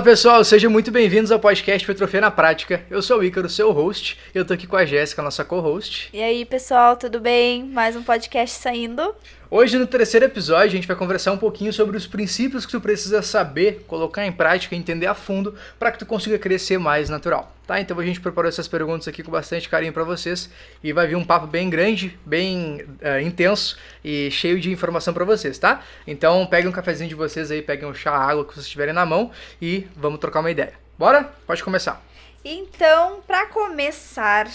Fala pessoal, sejam muito bem-vindos ao podcast Petrofia na Prática. Eu sou o Ícaro, seu host. Eu tô aqui com a Jéssica, nossa co-host. E aí, pessoal, tudo bem? Mais um podcast saindo. Hoje, no terceiro episódio, a gente vai conversar um pouquinho sobre os princípios que tu precisa saber, colocar em prática, entender a fundo, para que tu consiga crescer mais natural. Tá? Então a gente preparou essas perguntas aqui com bastante carinho para vocês e vai vir um papo bem grande, bem uh, intenso e cheio de informação para vocês, tá? Então peguem um cafezinho de vocês aí, peguem um chá, água que vocês tiverem na mão e vamos trocar uma ideia. Bora? Pode começar. Então, para começar,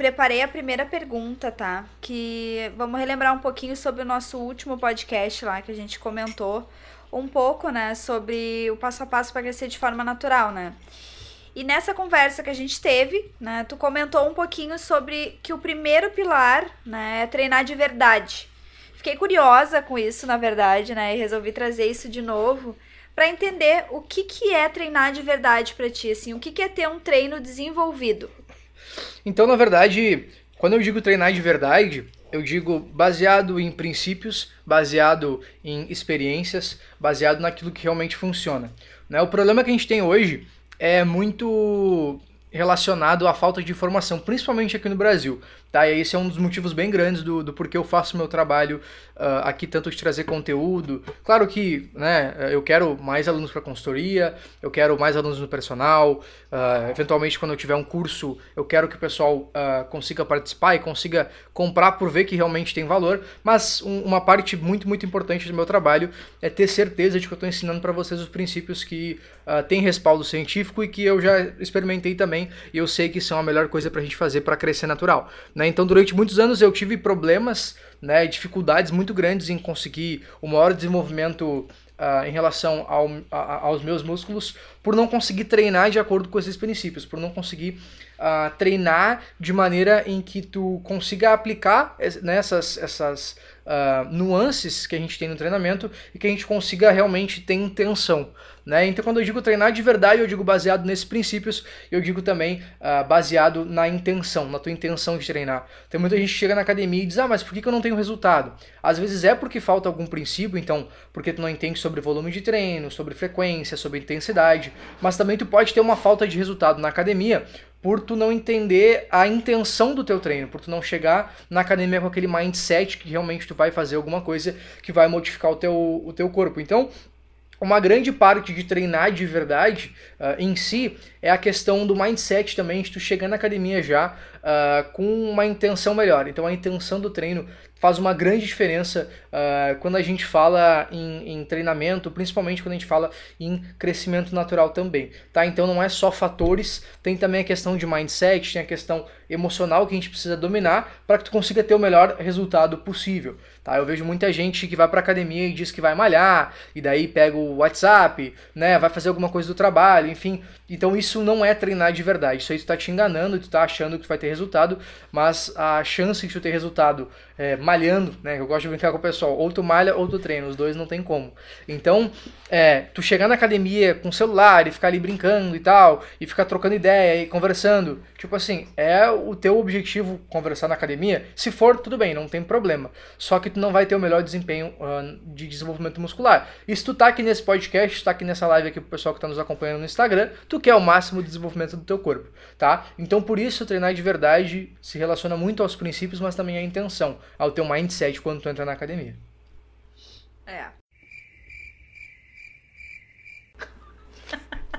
preparei a primeira pergunta, tá? Que vamos relembrar um pouquinho sobre o nosso último podcast lá que a gente comentou um pouco, né, sobre o passo a passo para crescer de forma natural, né? E nessa conversa que a gente teve, né, tu comentou um pouquinho sobre que o primeiro pilar, né, é treinar de verdade. Fiquei curiosa com isso, na verdade, né, e resolvi trazer isso de novo para entender o que que é treinar de verdade para ti, assim, o que que é ter um treino desenvolvido. Então, na verdade, quando eu digo treinar de verdade, eu digo baseado em princípios, baseado em experiências, baseado naquilo que realmente funciona. Né? O problema que a gente tem hoje é muito relacionado à falta de informação, principalmente aqui no Brasil. Tá? E esse é um dos motivos bem grandes do, do porquê eu faço meu trabalho uh, aqui, tanto de trazer conteúdo. Claro que né, eu quero mais alunos para consultoria, eu quero mais alunos no personal, uh, eventualmente quando eu tiver um curso, eu quero que o pessoal uh, consiga participar e consiga comprar por ver que realmente tem valor, mas um, uma parte muito, muito importante do meu trabalho é ter certeza de que eu estou ensinando para vocês os princípios que uh, têm respaldo científico e que eu já experimentei também e eu sei que são a melhor coisa para a gente fazer para crescer natural. Né? Então, durante muitos anos eu tive problemas, né, dificuldades muito grandes em conseguir o maior desenvolvimento Uh, em relação ao, a, aos meus músculos por não conseguir treinar de acordo com esses princípios, por não conseguir uh, treinar de maneira em que tu consiga aplicar né, essas, essas uh, nuances que a gente tem no treinamento e que a gente consiga realmente ter intenção. Né? Então, quando eu digo treinar de verdade, eu digo baseado nesses princípios, eu digo também uh, baseado na intenção, na tua intenção de treinar. Tem muita gente que chega na academia e diz: Ah, mas por que, que eu não tenho resultado? Às vezes é porque falta algum princípio, então, porque tu não entende sobre volume de treino, sobre frequência, sobre intensidade, mas também tu pode ter uma falta de resultado na academia por tu não entender a intenção do teu treino, por tu não chegar na academia com aquele mindset que realmente tu vai fazer alguma coisa que vai modificar o teu, o teu corpo. Então, uma grande parte de treinar de verdade uh, em si é a questão do mindset também, de tu chegar na academia já uh, com uma intenção melhor. Então a intenção do treino faz uma grande diferença uh, quando a gente fala em, em, treinamento, principalmente quando a gente fala em crescimento natural também, tá? Então não é só fatores, tem também a questão de mindset, tem a questão emocional que a gente precisa dominar para que tu consiga ter o melhor resultado possível, tá? Eu vejo muita gente que vai para academia e diz que vai malhar e daí pega o WhatsApp, né? Vai fazer alguma coisa do trabalho, enfim. Então isso não é treinar de verdade. Isso aí tu tá te enganando, tu tá achando que tu vai ter resultado, mas a chance de tu ter resultado é, malhando, né? Eu gosto de brincar com o pessoal, ou tu malha ou tu treina, os dois não tem como. Então, é, tu chegar na academia com o celular e ficar ali brincando e tal, e ficar trocando ideia e conversando, tipo assim, é o teu objetivo conversar na academia? Se for, tudo bem, não tem problema. Só que tu não vai ter o melhor desempenho uh, de desenvolvimento muscular. E se tu tá aqui nesse podcast, tá aqui nessa live aqui pro pessoal que tá nos acompanhando no Instagram, tu quer o máximo de desenvolvimento do teu corpo, tá? Então, por isso, treinar de verdade se relaciona muito aos princípios, mas também à intenção ao teu mindset quando tu entra na academia. É.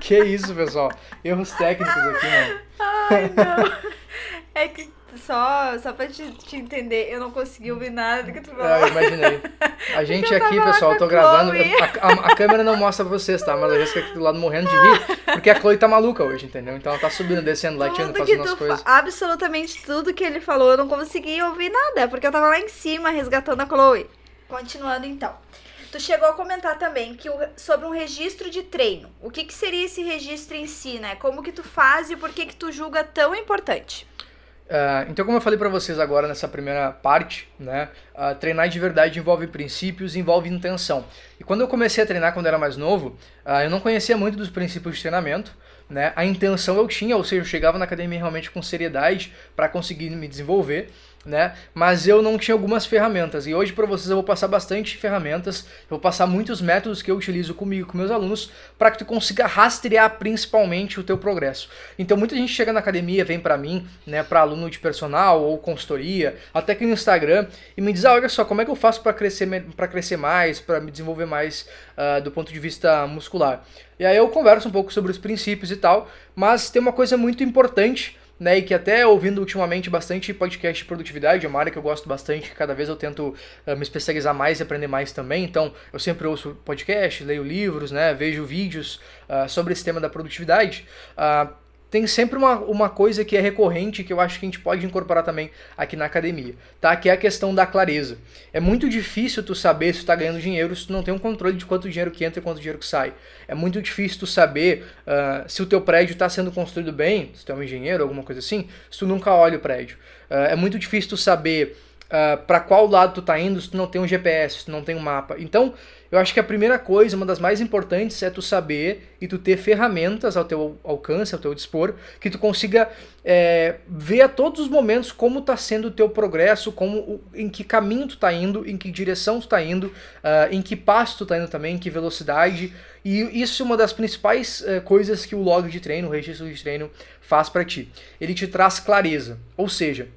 Que isso, pessoal? Erros técnicos aqui, mano. Ai, não. É que só, só pra te, te entender, eu não consegui ouvir nada do que tu falou. É, eu imaginei. A gente aqui, pessoal, eu tô gravando. A, a, a, câmera não mostra pra vocês, tá? Mas a gente aqui do lado morrendo de rir. Porque a Chloe tá maluca hoje, entendeu? Então ela tá subindo, descendo, latindo, fazendo as coisas. Absolutamente tudo que ele falou, eu não consegui ouvir nada. Porque eu tava lá em cima resgatando a Chloe. Continuando então. Tu chegou a comentar também que o, sobre um registro de treino. O que, que seria esse registro em si, né? Como que tu faz e por que que tu julga tão importante? Uh, então, como eu falei para vocês agora nessa primeira parte, né, uh, treinar de verdade envolve princípios, envolve intenção. E quando eu comecei a treinar quando era mais novo, uh, eu não conhecia muito dos princípios de treinamento, né? A intenção eu tinha, ou seja, eu chegava na academia realmente com seriedade para conseguir me desenvolver. Né? Mas eu não tinha algumas ferramentas. E hoje para vocês eu vou passar bastante ferramentas, eu vou passar muitos métodos que eu utilizo comigo, com meus alunos, para que tu consiga rastrear principalmente o teu progresso. Então muita gente chega na academia, vem para mim, né, para aluno de personal ou consultoria, até que no Instagram e me diz: ah, "Olha só, como é que eu faço para crescer para crescer mais, para me desenvolver mais uh, do ponto de vista muscular?" E aí eu converso um pouco sobre os princípios e tal, mas tem uma coisa muito importante né, e que até ouvindo ultimamente bastante podcast de produtividade, é uma área que eu gosto bastante, cada vez eu tento uh, me especializar mais e aprender mais também, então eu sempre ouço podcast, leio livros, né, vejo vídeos uh, sobre esse tema da produtividade. Uh, tem sempre uma, uma coisa que é recorrente que eu acho que a gente pode incorporar também aqui na academia, tá? Que é a questão da clareza. É muito difícil tu saber se tu tá ganhando dinheiro se tu não tem um controle de quanto dinheiro que entra e quanto dinheiro que sai. É muito difícil tu saber uh, se o teu prédio está sendo construído bem, se tu é um engenheiro, alguma coisa assim, se tu nunca olha o prédio. Uh, é muito difícil tu saber uh, ah, para qual lado tu tá indo se tu não tem um GPS, se tu não tem um mapa. Então, eu acho que a primeira coisa, uma das mais importantes, é tu saber e tu ter ferramentas ao teu alcance, ao teu dispor, que tu consiga é, ver a todos os momentos como está sendo o teu progresso, como, em que caminho tu está indo, em que direção tu está indo, uh, em que passo tu está indo também, em que velocidade. E isso é uma das principais uh, coisas que o log de treino, o registro de treino, faz para ti. Ele te traz clareza, ou seja,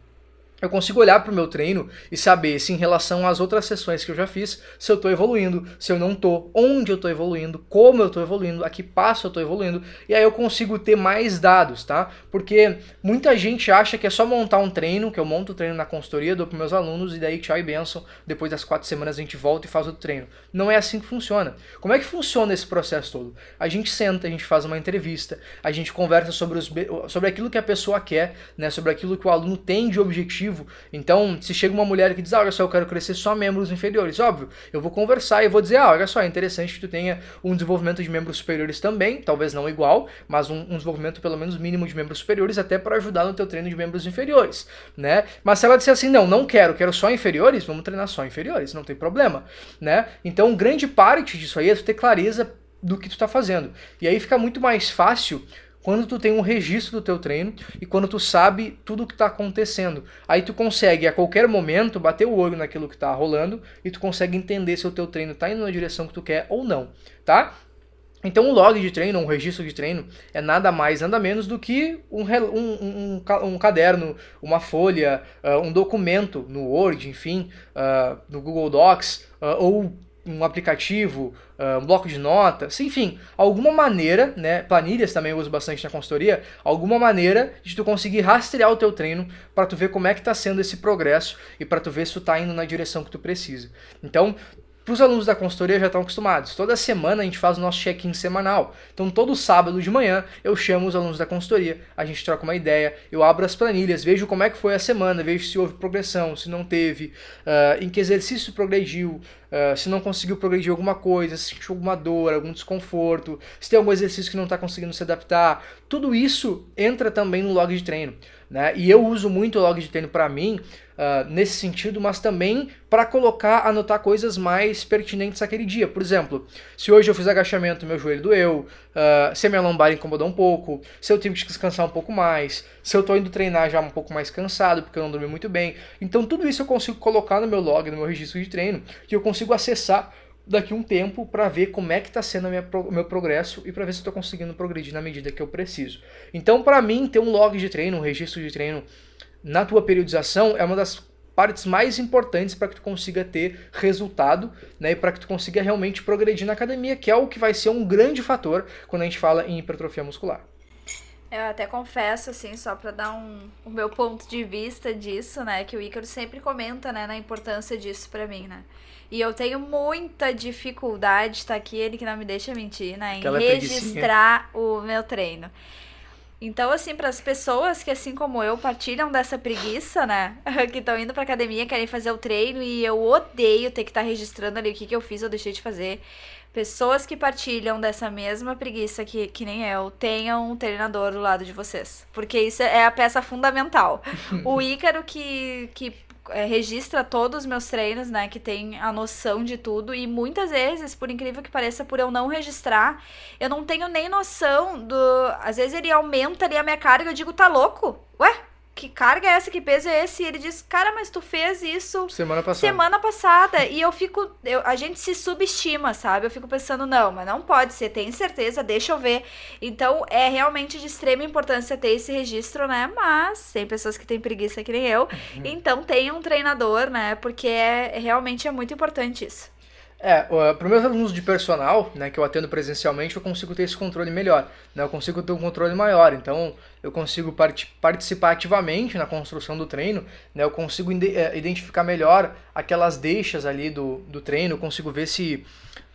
eu consigo olhar para o meu treino e saber se em relação às outras sessões que eu já fiz, se eu estou evoluindo, se eu não estou, onde eu estou evoluindo, como eu estou evoluindo, a que passo eu estou evoluindo, e aí eu consigo ter mais dados, tá? Porque muita gente acha que é só montar um treino, que eu monto o treino na consultoria, dou para meus alunos e daí tchau e benção, depois das quatro semanas a gente volta e faz outro treino. Não é assim que funciona. Como é que funciona esse processo todo? A gente senta, a gente faz uma entrevista, a gente conversa sobre, os, sobre aquilo que a pessoa quer, né? sobre aquilo que o aluno tem de objetivo então, se chega uma mulher que diz, ah, olha só, eu quero crescer só membros inferiores, óbvio, eu vou conversar e vou dizer, ah, olha só, é interessante que tu tenha um desenvolvimento de membros superiores também, talvez não igual, mas um, um desenvolvimento pelo menos mínimo de membros superiores, até para ajudar no teu treino de membros inferiores, né? Mas se ela disser assim, não, não quero, quero só inferiores, vamos treinar só inferiores, não tem problema, né? Então, grande parte disso aí é tu ter clareza do que tu está fazendo. E aí fica muito mais fácil quando tu tem um registro do teu treino e quando tu sabe tudo o que está acontecendo. Aí tu consegue a qualquer momento bater o olho naquilo que está rolando e tu consegue entender se o teu treino está indo na direção que tu quer ou não, tá? Então, um log de treino, um registro de treino, é nada mais, nada menos do que um, um, um, um caderno, uma folha, uh, um documento no Word, enfim, uh, no Google Docs, uh, ou um aplicativo, um bloco de notas, enfim, alguma maneira, né, planilhas também eu uso bastante na consultoria, alguma maneira de tu conseguir rastrear o teu treino para tu ver como é que está sendo esse progresso e para tu ver se tu está indo na direção que tu precisa. Então, para os alunos da consultoria já estão acostumados. Toda semana a gente faz o nosso check-in semanal. Então, todo sábado de manhã eu chamo os alunos da consultoria, a gente troca uma ideia, eu abro as planilhas, vejo como é que foi a semana, vejo se houve progressão, se não teve, uh, em que exercício progrediu, uh, se não conseguiu progredir alguma coisa, se sentiu alguma dor, algum desconforto, se tem algum exercício que não está conseguindo se adaptar. Tudo isso entra também no log de treino. Né? E eu uso muito o log de treino para mim uh, nesse sentido, mas também para colocar, anotar coisas mais pertinentes àquele dia. Por exemplo, se hoje eu fiz agachamento meu joelho doeu, uh, se a minha lombar incomodou um pouco, se eu tive que descansar um pouco mais, se eu estou indo treinar já um pouco mais cansado porque eu não dormi muito bem. Então tudo isso eu consigo colocar no meu log, no meu registro de treino, que eu consigo acessar daqui um tempo para ver como é que está sendo o meu progresso e para ver se estou conseguindo progredir na medida que eu preciso. Então, para mim, ter um log de treino, um registro de treino na tua periodização é uma das partes mais importantes para que tu consiga ter resultado, né, e para que tu consiga realmente progredir na academia, que é o que vai ser um grande fator quando a gente fala em hipertrofia muscular. Eu até confesso, assim, só para dar um, o meu ponto de vista disso, né, que o Ícaro sempre comenta, né, na importância disso para mim, né. E eu tenho muita dificuldade, tá aqui ele que não me deixa mentir, né? Em Aquela registrar o meu treino. Então, assim, para as pessoas que, assim como eu, partilham dessa preguiça, né? que estão indo pra academia, querem fazer o treino e eu odeio ter que estar tá registrando ali o que, que eu fiz ou deixei de fazer. Pessoas que partilham dessa mesma preguiça que, que nem eu, tenham um treinador do lado de vocês. Porque isso é a peça fundamental. o Ícaro que, que é, registra todos os meus treinos, né? Que tem a noção de tudo. E muitas vezes, por incrível que pareça, por eu não registrar, eu não tenho nem noção do. Às vezes ele aumenta ali a minha carga, eu digo, tá louco? Ué? Que carga é essa, que peso é esse? E ele diz, cara, mas tu fez isso semana passada. Semana passada. E eu fico, eu, a gente se subestima, sabe? Eu fico pensando, não, mas não pode ser, tem certeza, deixa eu ver. Então é realmente de extrema importância ter esse registro, né? Mas tem pessoas que têm preguiça que nem eu. Uhum. Então tem um treinador, né? Porque é, realmente é muito importante isso. É, para meus alunos de personal, né, que eu atendo presencialmente, eu consigo ter esse controle melhor, né, eu consigo ter um controle maior, então eu consigo part participar ativamente na construção do treino, né, eu consigo é, identificar melhor aquelas deixas ali do, do treino, eu consigo ver se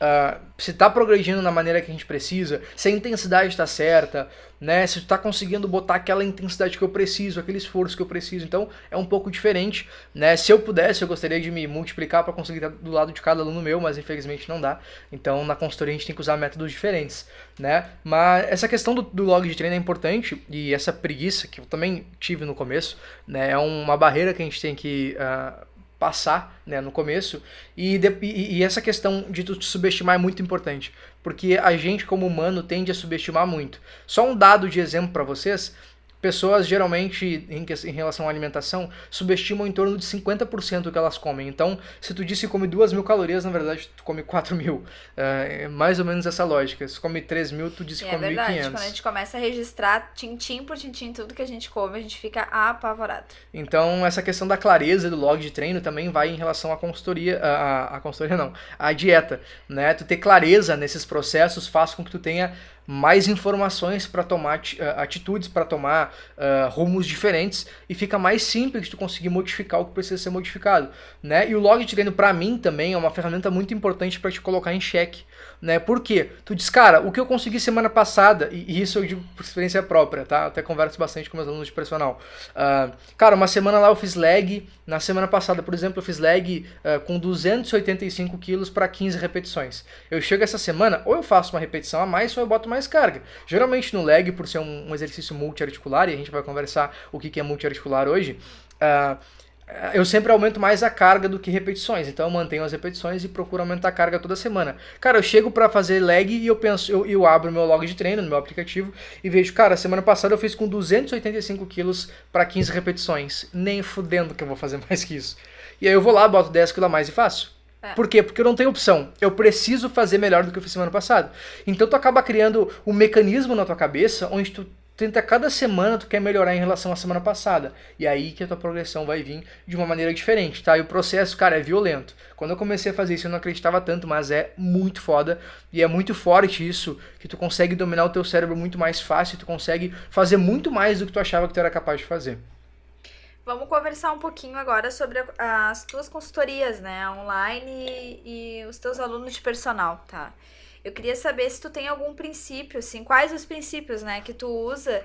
uh, se está progredindo na maneira que a gente precisa, se a intensidade está certa, né? Se está conseguindo botar aquela intensidade que eu preciso, aquele esforço que eu preciso. Então é um pouco diferente, né? Se eu pudesse, eu gostaria de me multiplicar para conseguir estar do lado de cada aluno meu, mas infelizmente não dá. Então na consultoria a gente tem que usar métodos diferentes, né? Mas essa questão do, do log de treino é importante e essa preguiça que eu também tive no começo, né? É uma barreira que a gente tem que uh, passar né, no começo. E, de, e, e, essa questão de tu te subestimar é muito importante, porque a gente, como humano, tende a subestimar muito. Só um dado de exemplo para vocês: Pessoas geralmente, em, relação à alimentação, subestimam em torno de 50% do que elas comem. Então, se tu disse que come 2 mil calorias, na verdade tu come 4 mil. É, é mais ou menos essa lógica. Se come 3 mil, tu disse que é come 1.500. É verdade, quando a gente começa a registrar tintim por tintim tudo que a gente come, a gente fica apavorado. Então, essa questão da clareza do log de treino também vai em relação à consultoria, a, a consultoria não, à dieta. Né? Tu ter clareza nesses processos faz com que tu tenha mais informações para tomar eh, atitudes, para tomar uh, rumos diferentes e fica mais simples tu conseguir modificar o que precisa ser modificado, né? E o log de treino para mim também é uma ferramenta muito importante para te colocar em xeque, né? Por quê? Tu diz, cara, o que eu consegui semana passada, e, isso eu digo por experiência própria, tá? até converso bastante com meus alunos de personal. Uh, cara, uma semana lá eu fiz leg, na semana passada, por exemplo, eu fiz leg uh, com 285 quilos para 15 repetições. Eu chego essa semana, ou eu faço uma repetição a mais, ou eu boto mais carga. Geralmente no leg, por ser um, um exercício multiarticular, e a gente vai conversar o que, que é multiarticular hoje, uh, eu sempre aumento mais a carga do que repetições. Então eu mantenho as repetições e procuro aumentar a carga toda semana. Cara, eu chego para fazer leg e eu penso, eu, eu abro meu log de treino no meu aplicativo e vejo, cara, semana passada eu fiz com 285 quilos para 15 repetições. Nem fudendo que eu vou fazer mais que isso. E aí eu vou lá, boto 10 quilos a mais e faço. É. Por quê? Porque eu não tenho opção. Eu preciso fazer melhor do que eu fiz semana passada. Então tu acaba criando um mecanismo na tua cabeça onde tu tenta cada semana tu quer melhorar em relação à semana passada. E aí que a tua progressão vai vir de uma maneira diferente, tá? E o processo, cara, é violento. Quando eu comecei a fazer isso eu não acreditava tanto, mas é muito foda e é muito forte isso, que tu consegue dominar o teu cérebro muito mais fácil, tu consegue fazer muito mais do que tu achava que tu era capaz de fazer. Vamos conversar um pouquinho agora sobre as tuas consultorias, né, online e, e os teus alunos de personal, tá? Eu queria saber se tu tem algum princípio, assim, quais os princípios, né, que tu usa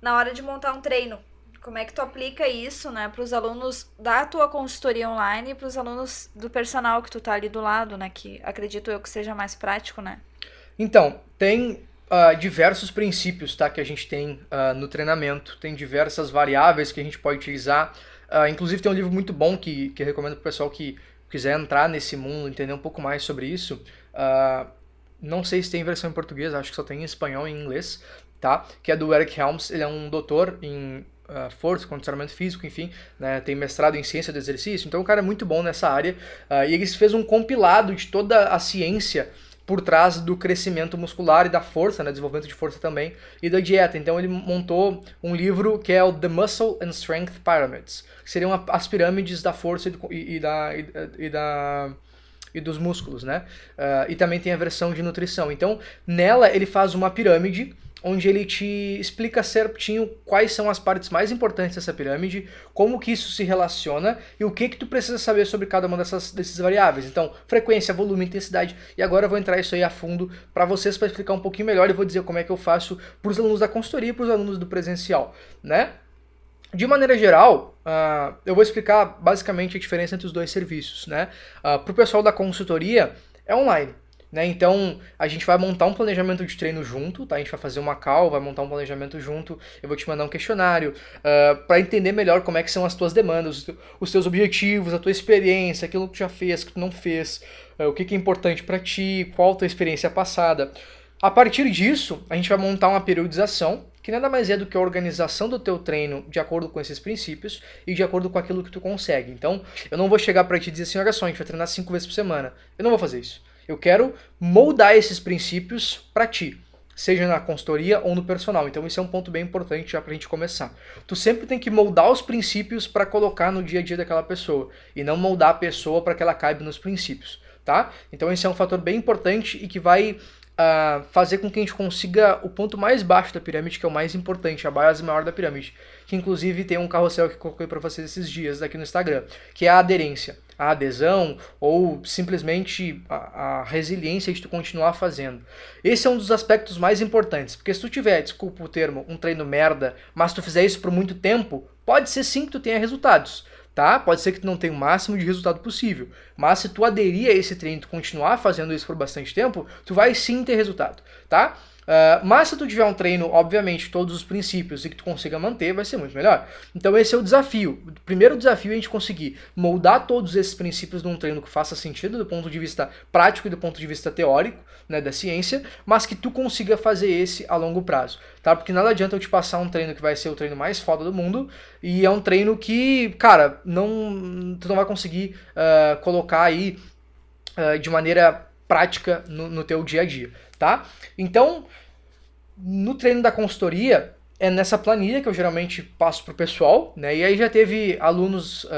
na hora de montar um treino. Como é que tu aplica isso, né, para os alunos da tua consultoria online e para os alunos do personal que tu tá ali do lado, né, que acredito eu que seja mais prático, né? Então, tem uh, diversos princípios tá, que a gente tem uh, no treinamento, tem diversas variáveis que a gente pode utilizar. Uh, inclusive tem um livro muito bom que, que eu recomendo para o pessoal que quiser entrar nesse mundo, entender um pouco mais sobre isso. Não sei se tem versão em português, acho que só tem em espanhol e em inglês, tá? Que é do Eric Helms, ele é um doutor em Uh, força, condicionamento físico, enfim, né, tem mestrado em ciência do exercício, então o cara é muito bom nessa área uh, e ele fez um compilado de toda a ciência por trás do crescimento muscular e da força, né, desenvolvimento de força também, e da dieta. Então ele montou um livro que é o The Muscle and Strength Pyramids, que seriam as pirâmides da força e, e, e da, e, e, da e dos músculos, né? Uh, e também tem a versão de nutrição. Então nela ele faz uma pirâmide onde ele te explica certinho quais são as partes mais importantes dessa pirâmide, como que isso se relaciona e o que que tu precisa saber sobre cada uma dessas desses variáveis. Então, frequência, volume, intensidade. E agora eu vou entrar isso aí a fundo para vocês para explicar um pouquinho melhor e vou dizer como é que eu faço para os alunos da consultoria e para os alunos do presencial, né? De maneira geral, uh, eu vou explicar basicamente a diferença entre os dois serviços, né? Uh, para o pessoal da consultoria, é online. Né? Então, a gente vai montar um planejamento de treino junto, tá? A gente vai fazer uma call, vai montar um planejamento junto, eu vou te mandar um questionário uh, ah, para entender melhor como é que são as tuas demandas, os teus objetivos, a tua experiência, aquilo que tu já fez, que tu não fez, uh, o que, que é importante para ti, qual a tua experiência passada. A partir disso, a gente vai montar uma periodização, que nada mais é do que a organização do teu treino de acordo com esses princípios e de acordo com aquilo que tu consegue. Então, eu não vou chegar para te dizer assim, olha só, a gente vai treinar cinco vezes por semana. Eu não vou fazer isso. Eu quero moldar esses princípios para ti seja na consultoria ou no personal. Então isso é um ponto bem importante já para a gente começar. Tu sempre tem que moldar os princípios para colocar no dia a dia daquela pessoa e não moldar a pessoa para que ela caiba nos princípios, tá? Então esse é um fator bem importante e que vai uh, fazer com que a gente consiga o ponto mais baixo da pirâmide, que é o mais importante, a base maior da pirâmide, que inclusive tem um carrossel que coloquei para vocês esses dias aqui no Instagram, que é a aderência a adesão ou simplesmente a, a, resiliência de tu continuar fazendo. Esse é um dos aspectos mais importantes, porque se tu tiver, desculpa o termo, um treino merda, mas tu fizer isso por muito tempo, pode ser sim que tu tenha resultados, tá? Pode ser que tu não tenha o máximo de resultado possível, mas se tu aderir a esse treino e continuar fazendo isso por bastante tempo, tu vai sim ter resultado, tá? Uh, mas se tu tiver um treino, obviamente, todos os princípios e que tu consiga manter, vai ser muito melhor. Então esse é o desafio. O primeiro desafio é a gente conseguir moldar todos esses princípios num treino que faça sentido do ponto de vista prático e do ponto de vista teórico, né, da ciência, mas que tu consiga fazer esse a longo prazo, tá? Porque nada adianta eu te passar um treino que vai ser o treino mais foda do mundo e é um treino que, cara, não tu não vai conseguir uh, colocar aí uh, de maneira prática no, no teu dia a dia, tá? Então, no treino da consultoria, é nessa planilha que eu geralmente passo pro pessoal, né? E aí já teve alunos, uh,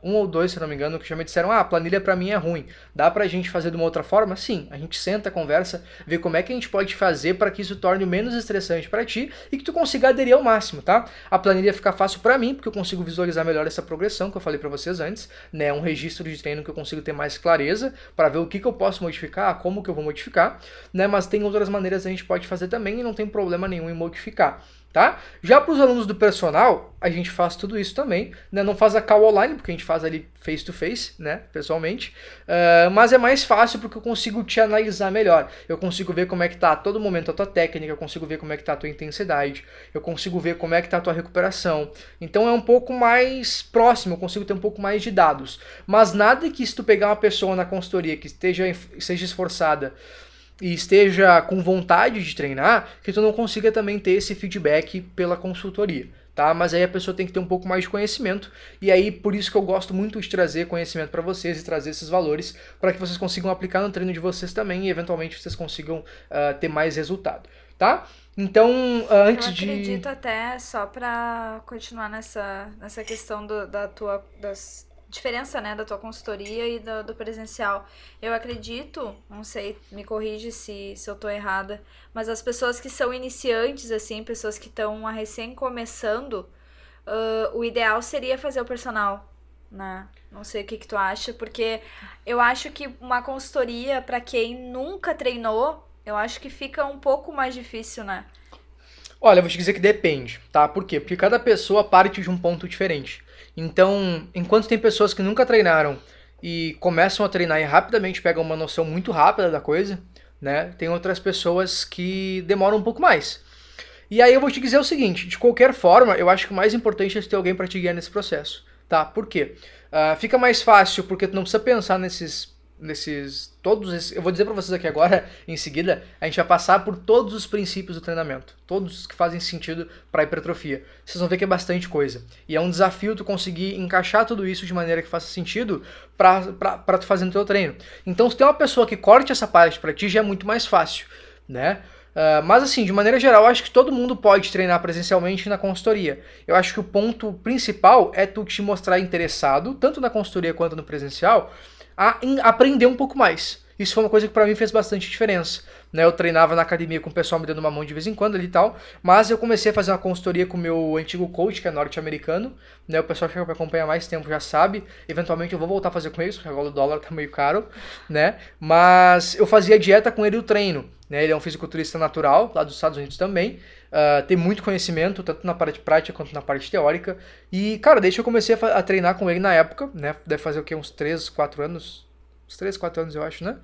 um ou dois, se não me engano, que já me disseram: ah, a planilha para mim é ruim. Dá pra gente fazer de uma outra forma? Sim, a gente senta, conversa, vê como é que a gente pode fazer para que isso torne menos estressante para ti e que tu consiga aderir ao máximo, tá? A planilha fica fácil para mim, porque eu consigo visualizar melhor essa progressão que eu falei para vocês antes, né? Um registro de treino que eu consigo ter mais clareza para ver o que, que eu posso modificar, como que eu vou modificar, né? Mas tem outras maneiras que a gente pode fazer também e não tem problema nenhum em modificar tá? Já para os alunos do personal, a gente faz tudo isso também, né? Não faz a call online, porque a gente faz ali face to face, né? Pessoalmente, uh, mas é mais fácil porque eu consigo te analisar melhor. Eu consigo ver como é que tá a todo momento a tua técnica, eu consigo ver como é que tá a tua intensidade, eu consigo ver como é que tá a tua recuperação. Então é um pouco mais próximo, eu consigo ter um pouco mais de dados. Mas nada que se tu pegar uma pessoa na consultoria que esteja, seja esforçada e esteja com vontade de treinar, que tu não consiga também ter esse feedback pela consultoria, tá? Mas aí a pessoa tem que ter um pouco mais de conhecimento e aí por isso que eu gosto muito de trazer conhecimento para vocês e trazer esses valores para que vocês consigam aplicar no treino de vocês também e eventualmente vocês consigam uh, ter mais resultado, tá? Então, uh, antes de. Eu acredito de... até, só para continuar nessa, nessa questão do, da tua, das, diferença, né, da tua consultoria e do, do, presencial. Eu acredito, não sei, me corrige se, se eu tô errada, mas as pessoas que são iniciantes, assim, pessoas que estão recém começando, uh, o ideal seria fazer o personal, né? Não sei o que, que tu acha, porque eu acho que uma consultoria, para quem nunca treinou, eu acho que fica um pouco mais difícil, né? Olha, eu vou te dizer que depende, tá? Por quê? Porque cada pessoa parte de um ponto diferente. Então, enquanto tem pessoas que nunca treinaram e começam a treinar e rapidamente pegam uma noção muito rápida da coisa, né? Tem outras pessoas que demoram um pouco mais. E aí eu vou te dizer o seguinte, de qualquer forma, eu acho que o mais importante é ter alguém para te guiar nesse processo, tá? Por quê? Uh, fica mais fácil porque tu não precisa pensar nesses nesses todos esses, eu vou dizer para vocês aqui agora em seguida a gente vai passar por todos os princípios do treinamento todos que fazem sentido para hipertrofia. Vocês vão ver que é bastante coisa. E é um desafio tu conseguir encaixar tudo isso de maneira que faça sentido para tu fazer no teu treino. Então se tem uma pessoa que corte essa parte para ti já é muito mais fácil né? Uh, mas assim, de maneira geral, acho que todo mundo pode treinar presencialmente na consultoria. Eu acho que o ponto principal é tu te mostrar interessado, tanto na consultoria quanto no presencial, a aprender um pouco mais. Isso foi uma coisa que para mim fez bastante diferença. Né? Eu treinava na academia com o pessoal me dando uma mão de vez em quando ali e tal, mas eu comecei a fazer uma consultoria com o meu antigo coach, que é norte-americano. Né? O pessoal que me acompanha mais tempo já sabe. Eventualmente eu vou voltar a fazer com ele, porque agora o dólar tá meio caro, né? Mas eu fazia dieta com ele e o treino. Né? Ele é um fisiculturista natural, lá dos Estados Unidos também. Uh, tem muito conhecimento, tanto na parte prática quanto na parte teórica. E, cara, desde que eu comecei a, a treinar com ele na época, né? Deve fazer o quê? Uns 3, 4 anos? Uns 3, 4 anos, eu acho, né?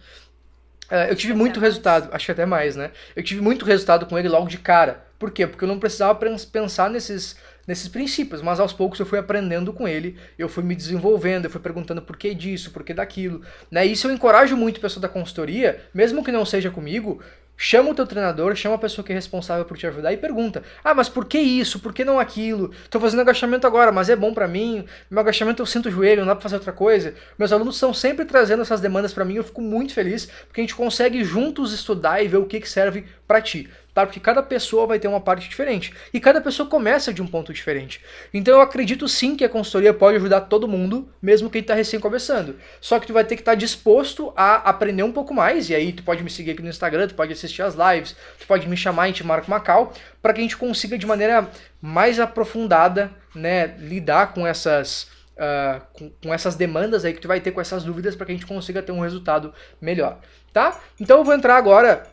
Uh, eu tive muito resultado, acho que até mais, né? Eu tive muito resultado com ele logo de cara. Por quê? Porque eu não precisava pensar nesses, nesses princípios, mas aos poucos eu fui aprendendo com ele, eu fui me desenvolvendo, eu fui perguntando por que disso, por que daquilo. Né? Isso eu encorajo muito a pessoa da consultoria, mesmo que não seja comigo, Chama o teu treinador, chama a pessoa que é responsável por te ajudar e pergunta: "Ah, mas por que isso? Por que não aquilo? Tô fazendo agachamento agora, mas é bom para mim. Meu agachamento eu sinto o joelho, não dá para fazer outra coisa". Meus alunos estão sempre trazendo essas demandas para mim, eu fico muito feliz, porque a gente consegue juntos estudar e ver o que que serve para ti tá? Porque cada pessoa vai ter uma parte diferente. E cada pessoa começa de um ponto diferente. Então eu acredito sim que a consultoria pode ajudar todo mundo, mesmo quem está recém começando. Só que tu vai ter que estar tá disposto a aprender um pouco mais, e aí tu pode me seguir aqui no Instagram, tu pode assistir as lives, tu pode me chamar em Marco Macau, para que a gente consiga de maneira mais aprofundada, né, lidar com essas Uh, com, com, essas demandas aí que tu vai ter com essas dúvidas para que a gente consiga ter um resultado melhor, tá? Então eu vou entrar agora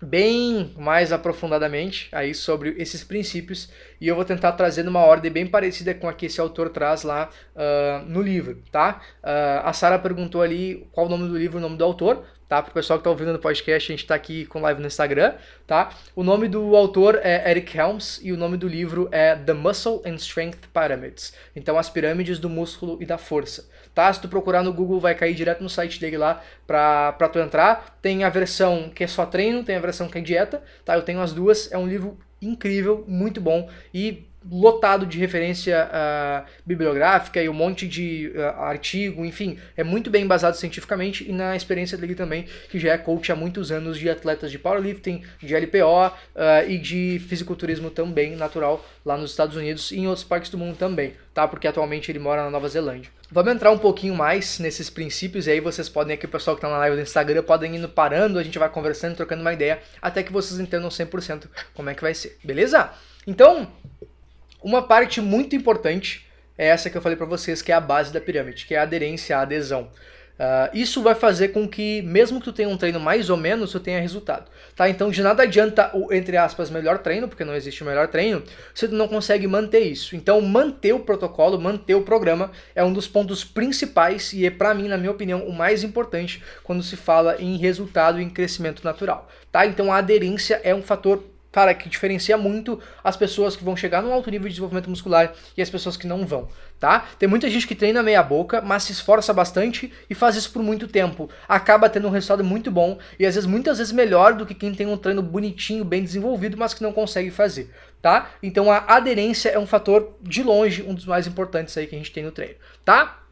bem mais aprofundadamente aí sobre esses princípios e eu vou tentar trazer numa ordem bem parecida com a que esse autor traz lá uh, no livro, tá? Uh, a Sara perguntou ali qual o nome do livro, o nome do autor tá? Para o pessoal que está ouvindo no podcast, a gente está aqui com live no Instagram, tá? O nome do autor é Eric Helms e o nome do livro é The Muscle and Strength Pyramids. Então, as pirâmides do músculo e da força, tá? Se tu procurar no Google, vai cair direto no site dele lá para tu entrar. Tem a versão que é só treino, tem a versão que é dieta, tá? Eu tenho as duas, é um livro incrível, muito bom e lotado de referência uh, bibliográfica e um monte de uh, artigo, enfim, é muito bem embasado cientificamente e na experiência dele também, que já é coach há muitos anos de atletas de powerlifting, de LPO uh, e de fisiculturismo também natural lá nos Estados Unidos e em outros partes do mundo também, tá? Porque atualmente ele mora na Nova Zelândia. Vamos entrar um pouquinho mais nesses princípios e aí vocês podem aqui, o pessoal que está na live do Instagram, podem ir parando, a gente vai conversando, trocando uma ideia, até que vocês entendam 100% como é que vai ser, beleza? Então, uma parte muito importante é essa que eu falei para vocês, que é a base da pirâmide, que é a aderência, a adesão. Uh, isso vai fazer com que, mesmo que tu tenha um treino mais ou menos, tu tenha resultado. Tá? Então, de nada adianta o, entre aspas, melhor treino, porque não existe o melhor treino, se tu não consegue manter isso. Então, manter o protocolo, manter o programa é um dos pontos principais e é, para mim, na minha opinião, o mais importante quando se fala em resultado e em crescimento natural. Tá? Então, a aderência é um fator cara, que diferencia muito as pessoas que vão chegar num alto nível de desenvolvimento muscular e as pessoas que não vão, tá? Tem muita gente que treina meia boca, mas se esforça bastante e faz isso por muito tempo. Acaba tendo um resultado muito bom e às vezes muitas vezes melhor do que quem tem um treino bonitinho, bem desenvolvido, mas que não consegue fazer, tá? Então a aderência é um fator de longe um dos mais importantes aí que a gente tem no treino, tá?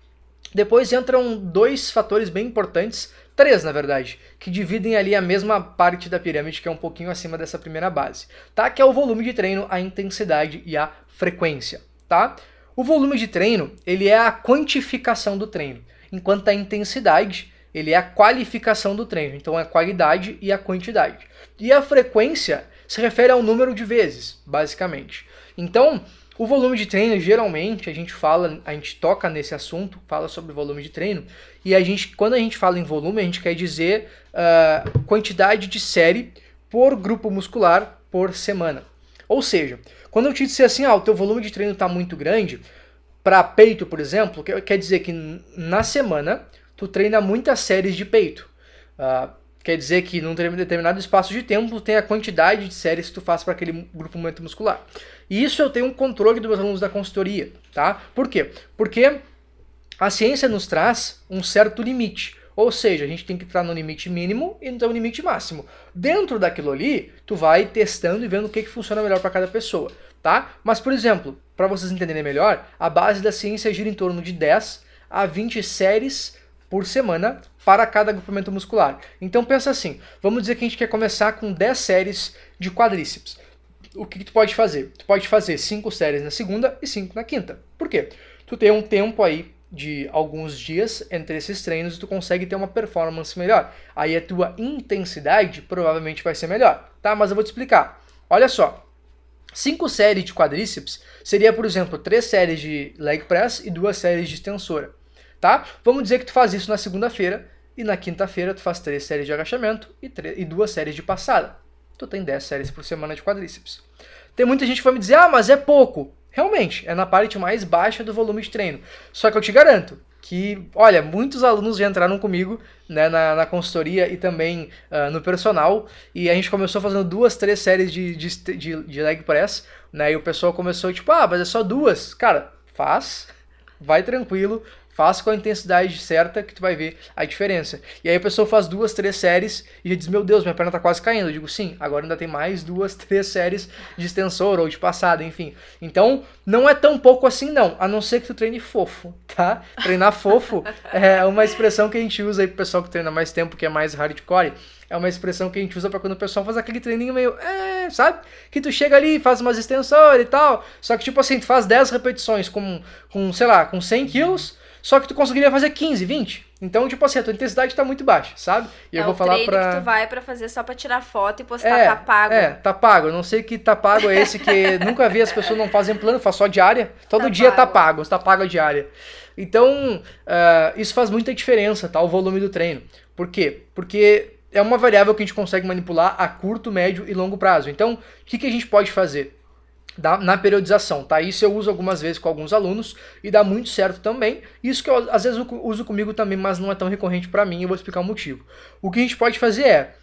Depois entram dois fatores bem importantes três, na verdade, que dividem ali a mesma parte da pirâmide, que é um pouquinho acima dessa primeira base, tá? Que é o volume de treino, a intensidade e a frequência, tá? O volume de treino, ele é a quantificação do treino, enquanto a intensidade, ele é a qualificação do treino, então é a qualidade e a quantidade. E a frequência se refere ao número de vezes, basicamente. Então, o volume de treino, geralmente, a gente fala, a gente toca nesse assunto, fala sobre volume de treino, e a gente, quando a gente fala em volume, a gente quer dizer uh, quantidade de série por grupo muscular por semana. Ou seja, quando eu te disser assim, ah, o teu volume de treino está muito grande, para peito, por exemplo, quer dizer que na semana tu treina muitas séries de peito. Uh, quer dizer que num determinado espaço de tempo tem a quantidade de séries que tu faz para aquele grupo muscular. E isso eu tenho um controle dos meus alunos da consultoria, tá? Por quê? Porque a ciência nos traz um certo limite. Ou seja, a gente tem que entrar no limite mínimo e no limite máximo. Dentro daquilo ali, tu vai testando e vendo o que, que funciona melhor para cada pessoa, tá? Mas, por exemplo, para vocês entenderem melhor, a base da ciência gira em torno de 10 a 20 séries por semana para cada agrupamento muscular. Então pensa assim, vamos dizer que a gente quer começar com 10 séries de quadríceps o que, que, tu pode fazer? Tu pode fazer cinco séries na segunda e cinco na quinta. Por quê? Tu tem um tempo aí de alguns dias entre esses treinos e tu consegue ter uma performance melhor. Aí a tua intensidade provavelmente vai ser melhor, tá? Mas eu vou te explicar. Olha só. Cinco séries de quadríceps seria, por exemplo, três séries de leg press e duas séries de extensora, tá? Vamos dizer que tu faz isso na segunda-feira e na quinta-feira tu faz três séries de agachamento e, e duas séries de passada tu tem 10 séries por semana de quadríceps. Tem muita gente que vai me dizer, ah, mas é pouco. Realmente, é na parte mais baixa do volume de treino. Só que eu te garanto que, olha, muitos alunos já entraram comigo né, na, na consultoria e também uh, no personal, e a gente começou fazendo duas, três séries de, de, de, de leg press, né, e o pessoal começou tipo, ah, mas é só duas. Cara, faz, vai tranquilo, Faz com a intensidade certa que tu vai ver a diferença. E aí a pessoa faz duas, três séries e já diz, meu Deus, minha perna tá quase caindo. Eu digo, sim, agora ainda tem mais duas, três séries de extensor ou de passada, enfim. Então, não é tão pouco assim não, a não ser que tu treine fofo, tá? Treinar fofo é uma expressão que a gente usa aí pro pessoal que treina mais tempo, que é mais hardcore. É uma expressão que a gente usa para quando o pessoal faz aquele treininho meio, é, sabe? Que tu chega ali, faz umas extensores e tal. Só que tipo assim, tu faz 10 repetições com, com sei lá, com 100 quilos só que tu conseguiria fazer 15, 20. Então, tipo assim, a tua intensidade tá muito baixa, sabe? E é eu vou falar pra. que tu vai para fazer só para tirar foto e postar é, tá pago. É, tá pago. Eu não sei que tá pago é esse que nunca vi as pessoas não fazem plano, faz só diária. Todo tá dia tá pago. tá pago, tá pago a diária. Então, uh, isso faz muita diferença, tá? O volume do treino. Por quê? Porque é uma variável que a gente consegue manipular a curto, médio e longo prazo. Então, o que, que a gente pode fazer? Da, na periodização, tá? Isso eu uso algumas vezes com alguns alunos e dá muito certo também. Isso que eu às vezes uso comigo também, mas não é tão recorrente para mim, eu vou explicar o motivo. O que a gente pode fazer é,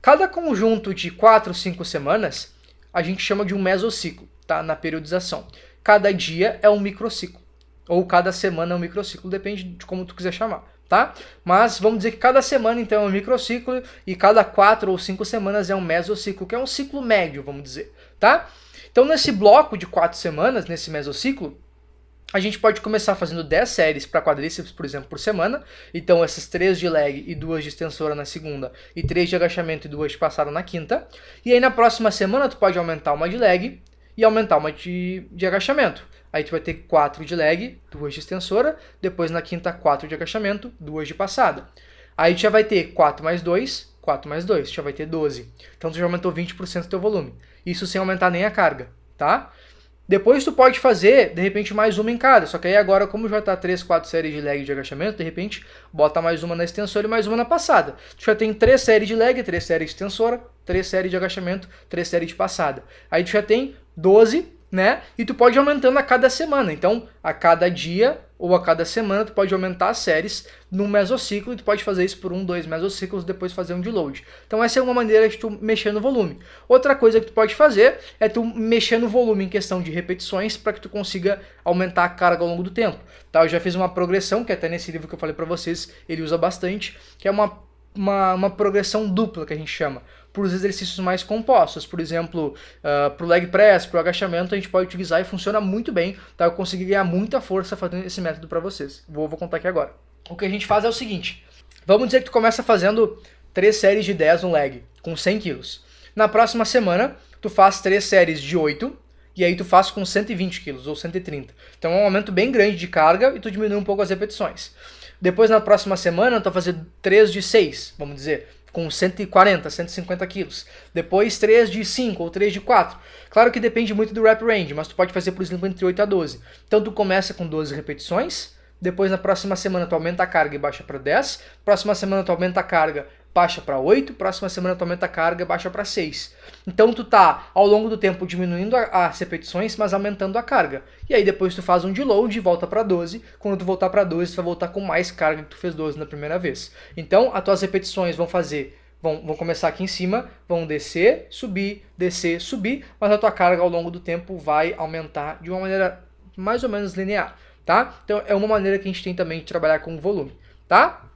cada conjunto de 4, 5 semanas, a gente chama de um mesociclo, tá? Na periodização. Cada dia é um microciclo, ou cada semana é um microciclo, depende de como tu quiser chamar, tá? Mas vamos dizer que cada semana então é um microciclo e cada 4 ou 5 semanas é um mesociclo, que é um ciclo médio, vamos dizer, tá? Então, nesse bloco de quatro semanas, nesse mesociclo, a gente pode começar fazendo 10 séries para quadríceps, por exemplo, por semana. Então, essas três de leg e duas de extensora na segunda, e três de agachamento e duas de passada na quinta. E aí, na próxima semana, tu pode aumentar uma de leg e aumentar uma de, de agachamento. Aí tu vai ter quatro de leg, duas de extensora, depois na quinta, quatro de agachamento, duas de passada. Aí tu já vai ter 4 mais 2, 4 mais 2, tu já vai ter 12. Então tu já aumentou 20% do teu volume. Isso sem aumentar nem a carga, tá? Depois tu pode fazer, de repente, mais uma em cada. Só que aí agora, como já tá 3, 4 séries de leg de agachamento, de repente, bota mais uma na extensora e mais uma na passada. Tu já tem 3 séries de leg, 3 séries de extensora, 3 séries de agachamento, 3 séries de passada. Aí tu já tem 12, né? E tu pode aumentando a cada semana. Então, a cada dia ou a cada semana tu pode aumentar as séries num mesociclo e tu pode fazer isso por um, dois mesociclos depois fazer um deload. Então essa é uma maneira de tu mexer no volume. Outra coisa que tu pode fazer é tu mexer no volume em questão de repetições para que tu consiga aumentar a carga ao longo do tempo. Tá? Eu já fiz uma progressão que até nesse livro que eu falei para vocês ele usa bastante, que é uma, uma, uma progressão dupla que a gente chama para os exercícios mais compostos. Por exemplo, uh, para o leg press, para o agachamento, a gente pode utilizar e funciona muito bem. Tá? Eu consegui ganhar muita força fazendo esse método para vocês. Vou, vou contar aqui agora. O que a gente faz é o seguinte. Vamos dizer que tu começa fazendo três séries de 10 no leg, com 100 quilos. Na próxima semana, tu faz três séries de 8, e aí tu faz com 120 quilos ou 130. Então é um aumento bem grande de carga e tu diminui um pouco as repetições. Depois, na próxima semana, tu vai fazer 3 de 6, vamos dizer com 140, 150 quilos. Depois 3 de 5 ou 3 de 4. Claro que depende muito do rep range, mas tu pode fazer, por exemplo, entre 8 a 12. Então tu começa com 12 repetições, depois na próxima semana tu aumenta a carga e baixa para 10, próxima semana tu aumenta a carga baixa para 8, próxima semana tu aumenta a carga, baixa para 6. Então tu tá ao longo do tempo diminuindo as repetições, mas aumentando a carga. E aí depois tu faz um deload e volta para 12. Quando tu voltar para 12, tu vai voltar com mais carga que tu fez 12 na primeira vez. Então as tuas repetições vão fazer vão, vão começar aqui em cima, vão descer, subir, descer, subir, mas a tua carga ao longo do tempo vai aumentar de uma maneira mais ou menos linear, tá? Então é uma maneira que a gente tem também de trabalhar com volume, tá?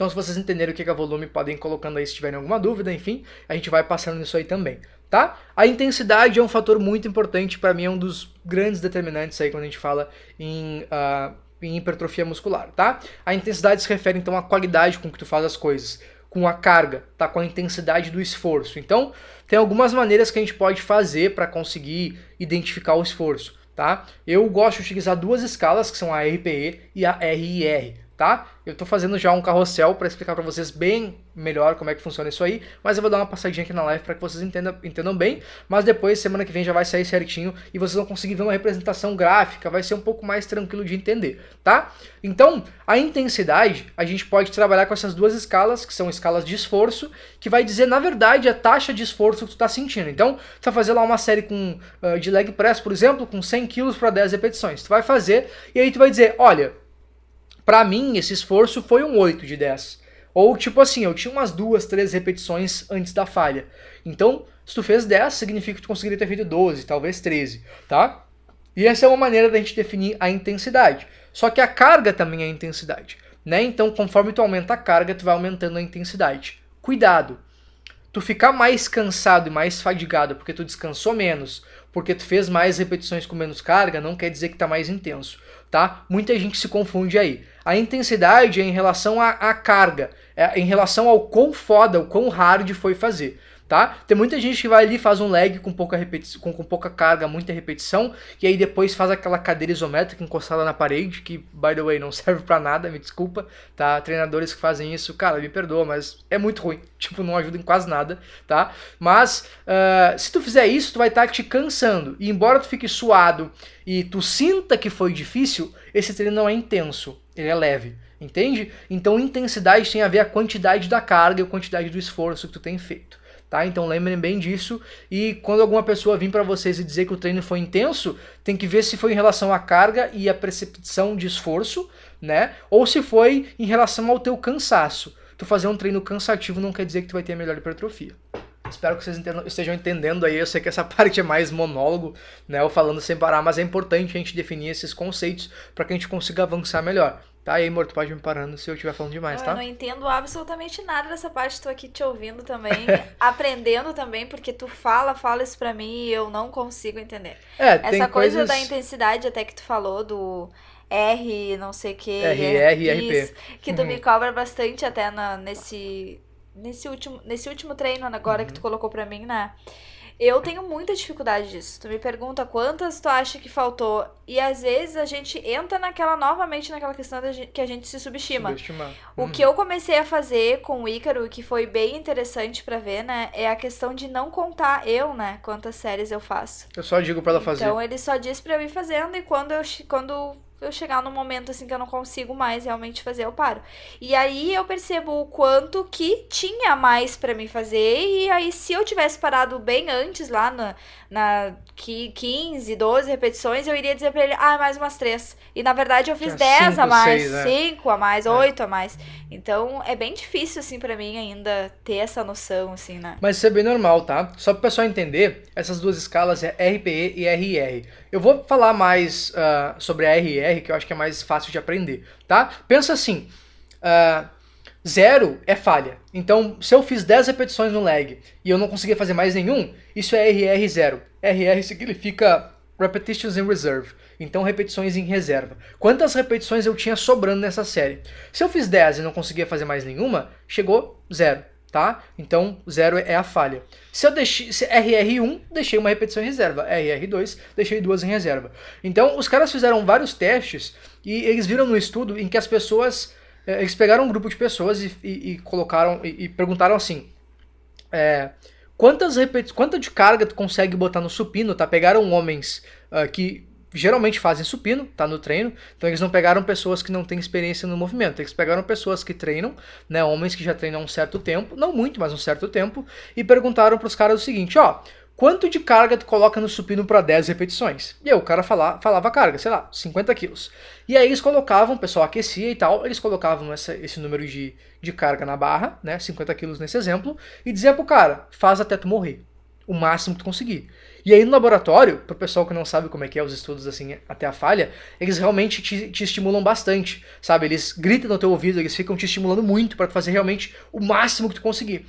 Então, se vocês entenderem o que é volume, podem ir colocando aí se tiverem alguma dúvida, enfim, a gente vai passando nisso aí também, tá? A intensidade é um fator muito importante, para mim é um dos grandes determinantes aí quando a gente fala em, uh, em hipertrofia muscular, tá? A intensidade se refere então à qualidade com que tu faz as coisas, com a carga, tá? Com a intensidade do esforço. Então, tem algumas maneiras que a gente pode fazer para conseguir identificar o esforço, tá? Eu gosto de utilizar duas escalas, que são a RPE e a RIR tá? Eu estou fazendo já um carrossel para explicar para vocês bem melhor como é que funciona isso aí, mas eu vou dar uma passadinha aqui na live para que vocês entendam, entendam bem, mas depois, semana que vem, já vai sair certinho e vocês vão conseguir ver uma representação gráfica, vai ser um pouco mais tranquilo de entender, tá? Então, a intensidade, a gente pode trabalhar com essas duas escalas, que são escalas de esforço, que vai dizer, na verdade, a taxa de esforço que tu está sentindo. Então, tu vai fazer lá uma série com, uh, de leg press, por exemplo, com 100 kg para 10 repetições. Tu vai fazer e aí tu vai dizer, olha, para mim, esse esforço foi um 8 de 10. Ou tipo assim, eu tinha umas duas, três repetições antes da falha. Então, se tu fez 10, significa que tu conseguiria ter feito 12, talvez 13, tá? E essa é uma maneira da gente definir a intensidade. Só que a carga também é intensidade, né? Então, conforme tu aumenta a carga, tu vai aumentando a intensidade. Cuidado. Tu ficar mais cansado e mais fadigado porque tu descansou menos, porque tu fez mais repetições com menos carga, não quer dizer que tá mais intenso, tá? Muita gente se confunde aí. A intensidade é em relação à, à carga, é em relação ao quão foda, o quão hard foi fazer tá? Tem muita gente que vai ali faz um leg com pouca repetição, com, com, pouca carga, muita repetição, e aí depois faz aquela cadeira isométrica encostada na parede, que by the way não serve para nada, me desculpa, tá? Treinadores que fazem isso, cara, me perdoa, mas é muito ruim, tipo, não ajuda em quase nada, tá? Mas uh, se tu fizer isso, tu vai estar tá te cansando, e embora tu fique suado e tu sinta que foi difícil, esse treino não é intenso, ele é leve. Entende? Então, intensidade tem a ver a quantidade da carga e a quantidade do esforço que tu tem feito tá? Então lembrem bem disso. E quando alguma pessoa vir para vocês e dizer que o treino foi intenso, tem que ver se foi em relação à carga e à percepção de esforço, né? Ou se foi em relação ao teu cansaço. Tu fazer um treino cansativo não quer dizer que tu vai ter a melhor hipertrofia. Espero que vocês entendam, estejam entendendo aí. Eu sei que essa parte é mais monólogo, né? Eu falando sem parar, mas é importante a gente definir esses conceitos para que a gente consiga avançar melhor. Tá, aí, amor, tu pode me parando se eu estiver falando demais, tá? Eu não entendo absolutamente nada dessa parte, tô aqui te ouvindo também, aprendendo também, porque tu fala, fala isso pra mim e eu não consigo entender. É, Essa coisa coisas... da intensidade até que tu falou, do R, não sei o que. R, R, RP. Que tu uhum. me cobra bastante até na, nesse, nesse, último, nesse último treino agora uhum. que tu colocou pra mim, né? Eu tenho muita dificuldade disso. Tu me pergunta quantas tu acha que faltou. E às vezes a gente entra naquela, novamente, naquela questão que a gente se subestima. Subestimar. O que eu comecei a fazer com o Ícaro, que foi bem interessante para ver, né? É a questão de não contar eu, né? Quantas séries eu faço. Eu só digo para ela fazer. Então ele só diz pra eu ir fazendo e quando eu, quando eu chegar num momento assim que eu não consigo mais realmente fazer, eu paro. E aí eu percebo o quanto que tinha mais para mim fazer. E aí, se eu tivesse parado bem antes, lá na, na 15, 12 repetições, eu iria dizer pra ele, ah, mais umas três. E na verdade eu fiz 10 a mais, 5 né? a mais, 8 é. a mais. Então é bem difícil, assim, para mim ainda ter essa noção, assim, né? Mas isso é bem normal, tá? Só pro pessoal entender, essas duas escalas é RPE e RR. Eu vou falar mais uh, sobre a RR, que eu acho que é mais fácil de aprender, tá? Pensa assim, uh, zero é falha. Então, se eu fiz 10 repetições no leg e eu não conseguia fazer mais nenhum, isso é RR0. RR significa Repetitions in Reserve. Então, repetições em reserva. Quantas repetições eu tinha sobrando nessa série? Se eu fiz 10 e não conseguia fazer mais nenhuma, chegou zero tá? Então, zero é a falha. Se eu deixei se RR1, deixei uma repetição em reserva. RR2, deixei duas em reserva. Então, os caras fizeram vários testes e eles viram no estudo em que as pessoas, eh, eles pegaram um grupo de pessoas e, e, e colocaram e, e, perguntaram assim, é, quantas repetições, quanta de carga tu consegue botar no supino, tá? Pegaram homens uh, que geralmente fazem supino, tá no treino. Então eles não pegaram pessoas que não têm experiência no movimento, eles pegaram pessoas que treinam, né, homens que já treinam há um certo tempo, não muito, mas um certo tempo, e perguntaram para os caras o seguinte, ó, quanto de carga tu coloca no supino para 10 repetições? E aí o cara falava, falava carga, sei lá, 50 quilos. E aí eles colocavam, o pessoal aquecia e tal, eles colocavam essa, esse número de, de carga na barra, né, 50 quilos nesse exemplo, e dizia pro cara, faz até tu morrer, o máximo que tu conseguir. E aí no laboratório, para o pessoal que não sabe como é que é os estudos assim até a falha, eles realmente te, te estimulam bastante, sabe? Eles gritam no teu ouvido, eles ficam te estimulando muito para fazer realmente o máximo que tu conseguir.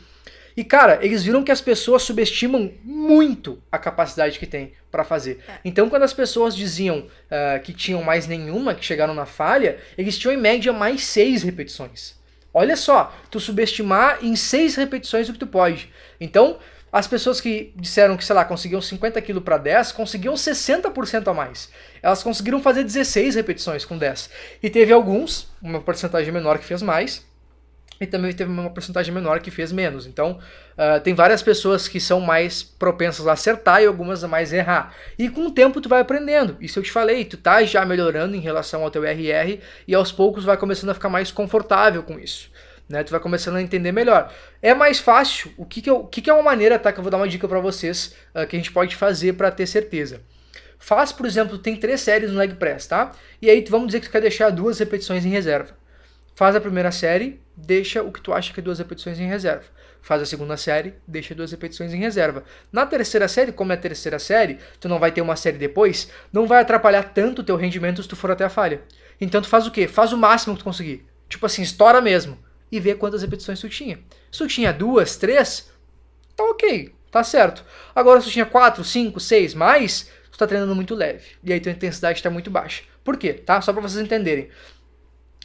E cara, eles viram que as pessoas subestimam muito a capacidade que tem para fazer. É. Então, quando as pessoas diziam uh, que tinham mais nenhuma, que chegaram na falha, eles tinham em média mais seis repetições. Olha só, tu subestimar em seis repetições o que tu pode. Então, as pessoas que disseram que, sei lá, conseguiam 50 kg para 10, conseguiam 60% a mais. Elas conseguiram fazer 16 repetições com 10. E teve alguns, uma porcentagem menor que fez mais, e também teve uma porcentagem menor que fez menos. Então, uh, tem várias pessoas que são mais propensas a acertar e algumas a mais errar. E com o tempo tu vai aprendendo. Isso eu te falei, tu tá já melhorando em relação ao teu RR e aos poucos vai começando a ficar mais confortável com isso né? Tu vai começando a entender melhor. É mais fácil. O que, que, eu, o que, que é uma maneira, tá? Que eu vou dar uma dica para vocês uh, que a gente pode fazer para ter certeza. Faz, por exemplo, tem três séries no leg press, tá? E aí vamos dizer que tu quer deixar duas repetições em reserva. faz a primeira série, deixa o que tu acha que é duas repetições em reserva. Faz a segunda série, deixa duas repetições em reserva. Na terceira série, como é a terceira série, tu não vai ter uma série depois, não vai atrapalhar tanto o teu rendimento se tu for até a falha. Então tu faz o quê? Faz o máximo que tu conseguir. Tipo assim, estoura mesmo. E vê quantas repetições tu tinha. Se tu tinha duas, três, tá ok, tá certo. Agora se tu tinha quatro, cinco, seis mais, tu tá treinando muito leve. E aí tua intensidade está muito baixa. Por quê? Tá? Só para vocês entenderem.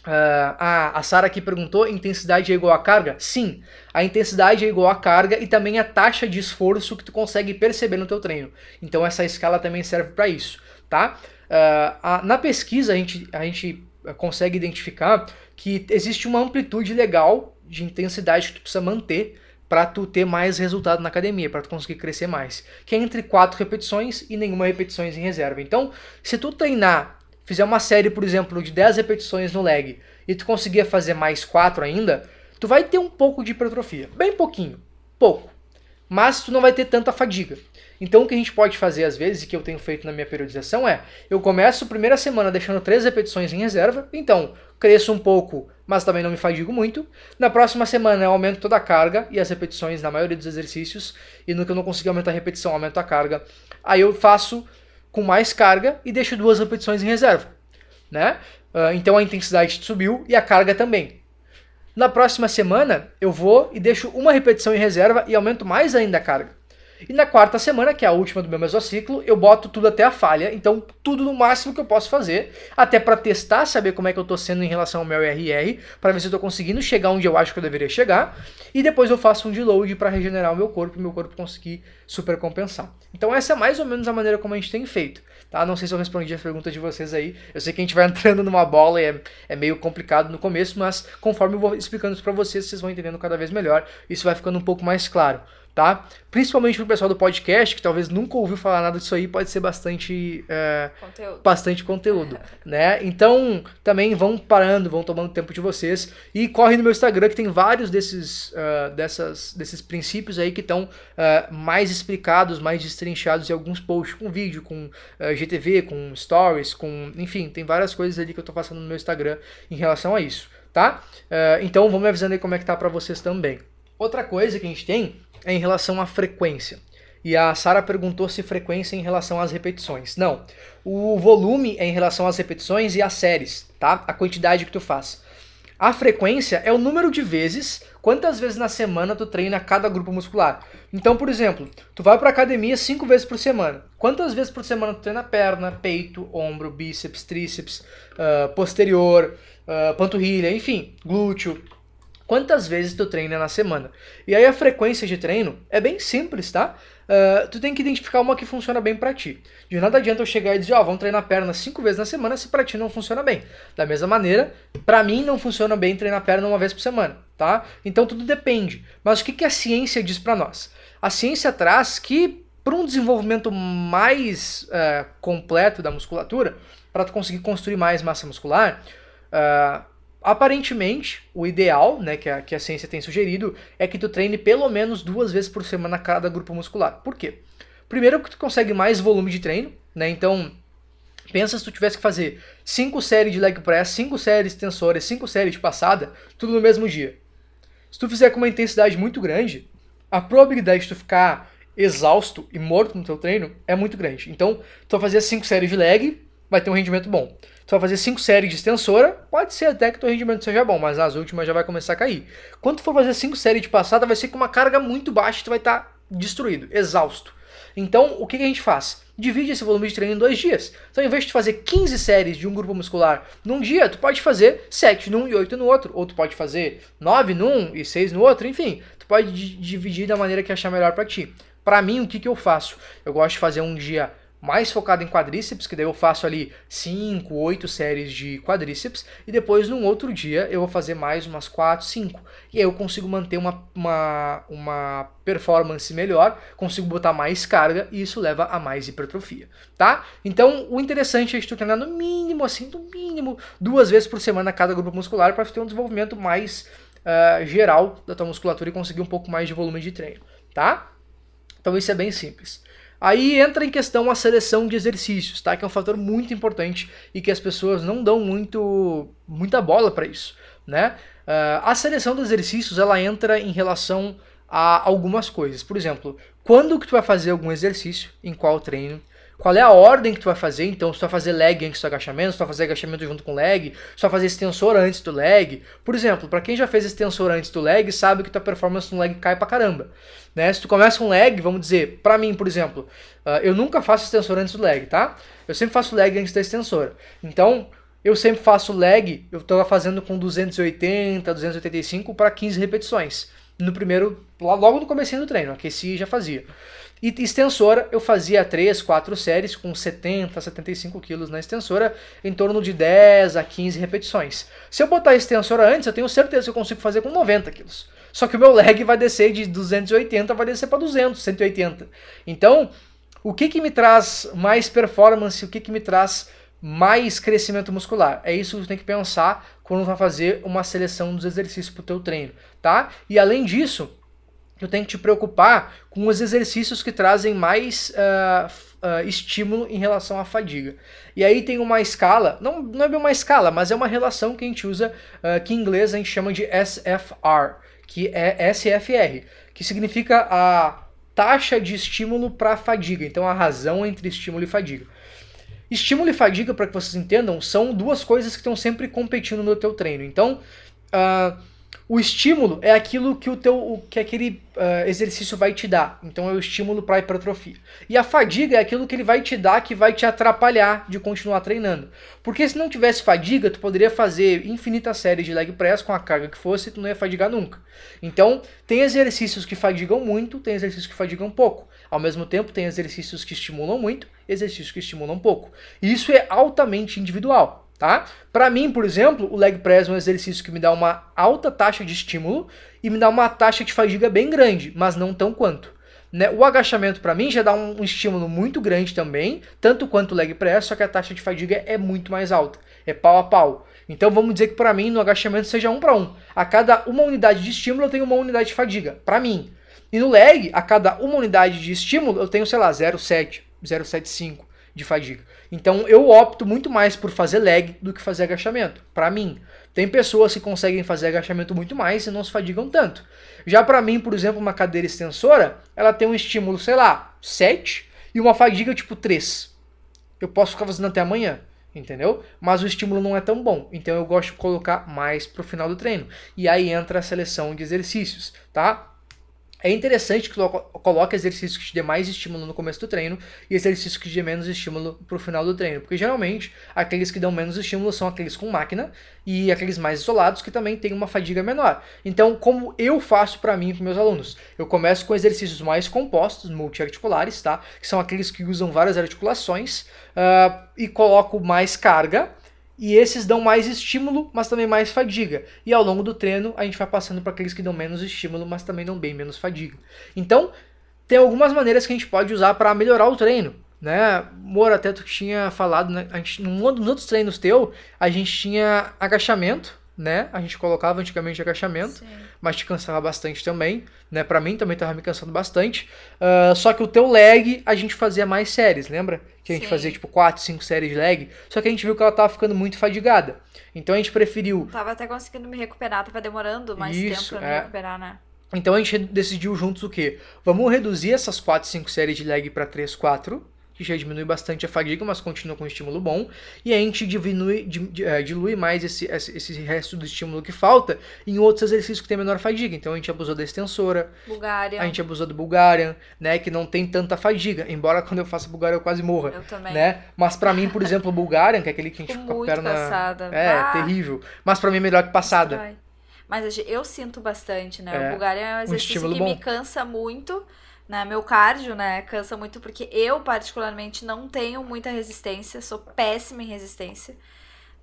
Uh, a, a Sara aqui perguntou: intensidade é igual a carga? Sim, a intensidade é igual a carga e também a taxa de esforço que tu consegue perceber no teu treino. Então essa escala também serve para isso, tá? Uh, a, na pesquisa a gente, a gente consegue identificar que existe uma amplitude legal de intensidade que tu precisa manter para tu ter mais resultado na academia, para tu conseguir crescer mais, que é entre quatro repetições e nenhuma repetições em reserva. Então, se tu treinar fizer uma série, por exemplo, de 10 repetições no leg e tu conseguir fazer mais 4 ainda, tu vai ter um pouco de hipertrofia. Bem pouquinho, pouco. Mas tu não vai ter tanta fadiga. Então o que a gente pode fazer às vezes, e que eu tenho feito na minha periodização, é eu começo a primeira semana deixando 3 repetições em reserva, então cresço um pouco, mas também não me fadigo muito. Na próxima semana eu aumento toda a carga e as repetições na maioria dos exercícios, e no que eu não conseguir aumentar a repetição, aumento a carga. Aí eu faço com mais carga e deixo duas repetições em reserva. Né? Uh, então a intensidade subiu e a carga também. Na próxima semana eu vou e deixo uma repetição em reserva e aumento mais ainda a carga. E na quarta semana, que é a última do meu mesociclo, eu boto tudo até a falha, então tudo no máximo que eu posso fazer, até para testar, saber como é que eu tô sendo em relação ao meu RR, para ver se eu tô conseguindo chegar onde eu acho que eu deveria chegar, e depois eu faço um deload para regenerar o meu corpo e meu corpo conseguir supercompensar. Então essa é mais ou menos a maneira como a gente tem feito. Tá? Não sei se eu respondi a pergunta de vocês aí. Eu sei que a gente vai entrando numa bola e é, é meio complicado no começo, mas conforme eu vou explicando isso para vocês, vocês vão entendendo cada vez melhor. Isso vai ficando um pouco mais claro tá? Principalmente pro pessoal do podcast, que talvez nunca ouviu falar nada disso aí, pode ser bastante é, conteúdo. bastante conteúdo, né? Então, também vão parando, vão tomando tempo de vocês e corre no meu Instagram que tem vários desses, uh, dessas, desses princípios aí que estão uh, é, mais explicados, mais destrinchados em alguns posts com vídeo, com uh, é, GTV, com stories, com, enfim, tem várias coisas ali que eu tô passando no meu Instagram em relação a isso, tá? então, vamos me avisando aí como é que tá para vocês também. Outra coisa que a gente tem é em relação à frequência. E a Sara perguntou se frequência é em relação às repetições. Não. O volume é em relação às repetições e às séries, tá? A quantidade que tu faz. A frequência é o número de vezes, quantas vezes na semana tu treina cada grupo muscular. Então, por exemplo, tu vai para academia cinco vezes por semana. Quantas vezes por semana tu treina perna, peito, ombro, bíceps, tríceps, uh, posterior, uh, panturrilha, enfim, glúteo, quantas vezes tu treina na semana. E aí a frequência de treino é bem simples, tá? Uh, tu tem que identificar uma que funciona bem para ti. De nada adianta eu chegar e dizer, ó, oh, vamos treinar perna cinco vezes na semana se para ti não funciona bem. Da mesma maneira, para mim não funciona bem treinar perna uma vez por semana, tá? Então tudo depende. Mas o que, que a ciência diz para nós? A ciência traz que para um desenvolvimento mais uh, completo da musculatura, para tu conseguir construir mais massa muscular, uh, Aparentemente, o ideal, né, que a, que a ciência tem sugerido, é que tu treine pelo menos duas vezes por semana cada grupo muscular. Por quê? Primeiro porque tu consegue mais volume de treino, né? Então, pensa se tu tivesse que fazer 5 séries de leg press, 5 séries de tensores, 5 séries de passada, tudo no mesmo dia. Se tu fizer com uma intensidade muito grande, a probabilidade de tu ficar exausto e morto no teu treino é muito grande. Então, tu vai fazer 5 séries de leg, vai ter um rendimento bom tu vai fazer 5 séries de extensora, pode ser até que teu rendimento seja bom, mas as últimas já vai começar a cair. Quando tu for fazer 5 séries de passada, vai ser com uma carga muito baixa tu vai estar tá destruído, exausto. Então, o que, que a gente faz? Divide esse volume de treino em dois dias. Então, em vez de fazer 15 séries de um grupo muscular num dia, tu pode fazer 7 num e 8 no outro. Ou tu pode fazer 9 num e 6 no outro, enfim. Tu pode dividir da maneira que achar melhor para ti. Para mim, o que, que eu faço? Eu gosto de fazer um dia mais focado em quadríceps, que daí eu faço ali 5, 8 séries de quadríceps, e depois num outro dia eu vou fazer mais umas 4, 5. E aí eu consigo manter uma, uma, uma performance melhor, consigo botar mais carga e isso leva a mais hipertrofia, tá? Então o interessante é tu treinar no mínimo, assim, no mínimo, duas vezes por semana cada grupo muscular para ter um desenvolvimento mais uh, geral da tua musculatura e conseguir um pouco mais de volume de treino, tá? Então isso é bem simples. Aí entra em questão a seleção de exercícios, tá? Que é um fator muito importante e que as pessoas não dão muito muita bola para isso. né? Uh, a seleção dos exercícios ela entra em relação a algumas coisas. Por exemplo, quando que tu vai fazer algum exercício, em qual treino, qual é a ordem que tu vai fazer, então se tu vai fazer leg antes do agachamento, se tu vai fazer agachamento junto com leg, se tu vai fazer extensor antes do leg. Por exemplo, para quem já fez extensor antes do leg, sabe que tua performance no leg cai pra caramba. Né? Se tu começa com leg, vamos dizer, para mim, por exemplo, uh, eu nunca faço extensor antes do leg, tá? Eu sempre faço leg antes da extensora. Então, eu sempre faço leg, eu estou fazendo com 280, 285 para 15 repetições. No primeiro, logo no começo do treino, aqueci e já fazia. E extensora, eu fazia 3, 4 séries com 70, 75 quilos na extensora, em torno de 10 a 15 repetições. Se eu botar a extensora antes, eu tenho certeza que eu consigo fazer com 90 quilos. Só que o meu leg vai descer de 280, vai descer para 200, 180. Então, o que, que me traz mais performance, o que, que me traz mais crescimento muscular? É isso que você tem que pensar quando vai fazer uma seleção dos exercícios para o teu treino, tá? E além disso, tu tem que te preocupar com os exercícios que trazem mais uh, uh, estímulo em relação à fadiga. E aí tem uma escala, não, não é bem uma escala, mas é uma relação que a gente usa, uh, que em inglês a gente chama de SFR, que é SFR, que significa a taxa de estímulo para fadiga, então a razão entre estímulo e fadiga. Estímulo e fadiga, para que vocês entendam, são duas coisas que estão sempre competindo no teu treino. Então, uh, o estímulo é aquilo que o teu que aquele uh, exercício vai te dar. Então é o estímulo para hipertrofia. E a fadiga é aquilo que ele vai te dar que vai te atrapalhar de continuar treinando. Porque se não tivesse fadiga, tu poderia fazer infinitas séries de leg press com a carga que fosse e tu não ia fadigar nunca. Então, tem exercícios que fadigam muito, tem exercícios que fadigam pouco. Ao mesmo tempo, tem exercícios que estimulam muito, exercícios que estimulam pouco. E isso é altamente individual tá? Para mim, por exemplo, o leg press é um exercício que me dá uma alta taxa de estímulo e me dá uma taxa de fadiga bem grande, mas não tão quanto. Né? O agachamento para mim já dá um, estímulo muito grande também, tanto quanto o leg press, só que a taxa de fadiga é muito mais alta, é pau a pau. Então vamos dizer que para mim no agachamento seja um para um. A cada uma unidade de estímulo eu tenho uma unidade de fadiga, para mim. E no leg, a cada uma unidade de estímulo eu tenho, sei lá, 0,7, 0,75 de fadiga. Então eu opto muito mais por fazer leg do que fazer agachamento, para mim. Tem pessoas que conseguem fazer agachamento muito mais e não se fadigam tanto. Já para mim, por exemplo, uma cadeira extensora, ela tem um estímulo, sei lá, 7 e uma fadiga tipo 3. Eu posso ficar fazendo até amanhã, entendeu? Mas o estímulo não é tão bom, então eu gosto de colocar mais pro final do treino. E aí entra a seleção de exercícios, tá? É interessante que tu coloque exercícios que te dê mais estímulo no começo do treino e exercícios que te dê menos estímulo pro final do treino. Porque geralmente aqueles que dão menos estímulo são aqueles com máquina e aqueles mais isolados que também têm uma fadiga menor. Então, como eu faço para mim e para meus alunos? Eu começo com exercícios mais compostos, multiarticulares, tá? Que são aqueles que usam várias articulações uh, e coloco mais carga e esses dão mais estímulo, mas também mais fadiga. E ao longo do treino, a gente vai passando para aqueles que dão menos estímulo, mas também dão bem menos fadiga. Então, tem algumas maneiras que a gente pode usar para melhorar o treino. Né? Moro, até tu tinha falado, né? a gente, num, outros treinos teu, a gente tinha agachamento, né? A gente colocava antigamente agachamento, Sim. Mas te cansava bastante também, né? Para mim também tava me cansando bastante. Uh, só que o teu leg a gente fazia mais séries, lembra? Que a gente Sim. fazia tipo 4, 5 séries de leg. Só que a gente viu que ela tava ficando muito fadigada. Então a gente preferiu. Tava até conseguindo me recuperar, tava demorando mais Isso, tempo pra é... me recuperar, né? Então a gente decidiu juntos o quê? Vamos reduzir essas 4, 5 séries de leg para 3, 4 que já diminui bastante a fadiga, mas continua com um estímulo bom, e a gente diminui, é, dilui mais esse, esse resto do estímulo que falta em outros exercícios que tem menor fadiga. Então a gente abusou da extensora, Bulgarian. a gente abusou do Bulgarian, né, que não tem tanta fadiga, embora quando eu faço Bulgarian eu quase morra. Eu também. Né? Mas para mim, por exemplo, o Bulgarian, que é aquele que a gente fica com a perna... Passada. É, ah. terrível. Mas para mim é melhor que passada. Mas eu sinto bastante, né? É, o Bulgarian é um exercício um que bom. me cansa muito, né? Meu cardio, né, cansa muito porque eu particularmente não tenho muita resistência, sou péssima em resistência.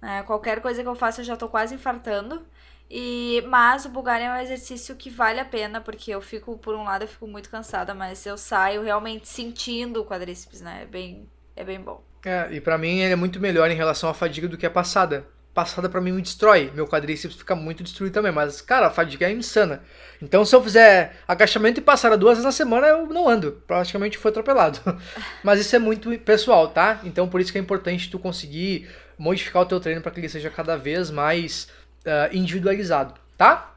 Né? Qualquer coisa que eu faça eu já tô quase infartando. E mas o Bulgarian é um exercício que vale a pena porque eu fico por um lado eu fico muito cansada, mas eu saio realmente sentindo o quadríceps, né? É bem é bem bom. É, e para mim ele é muito melhor em relação à fadiga do que a passada passada para mim me destrói. Meu quadríceps fica muito destruído também. Mas, cara, a fadiga é insana. Então, se eu fizer agachamento e passar duas vezes na semana, eu não ando. Praticamente fui atropelado. Mas isso é muito pessoal, tá? Então, por isso que é importante tu conseguir modificar o teu treino para que ele seja cada vez mais uh, individualizado, tá?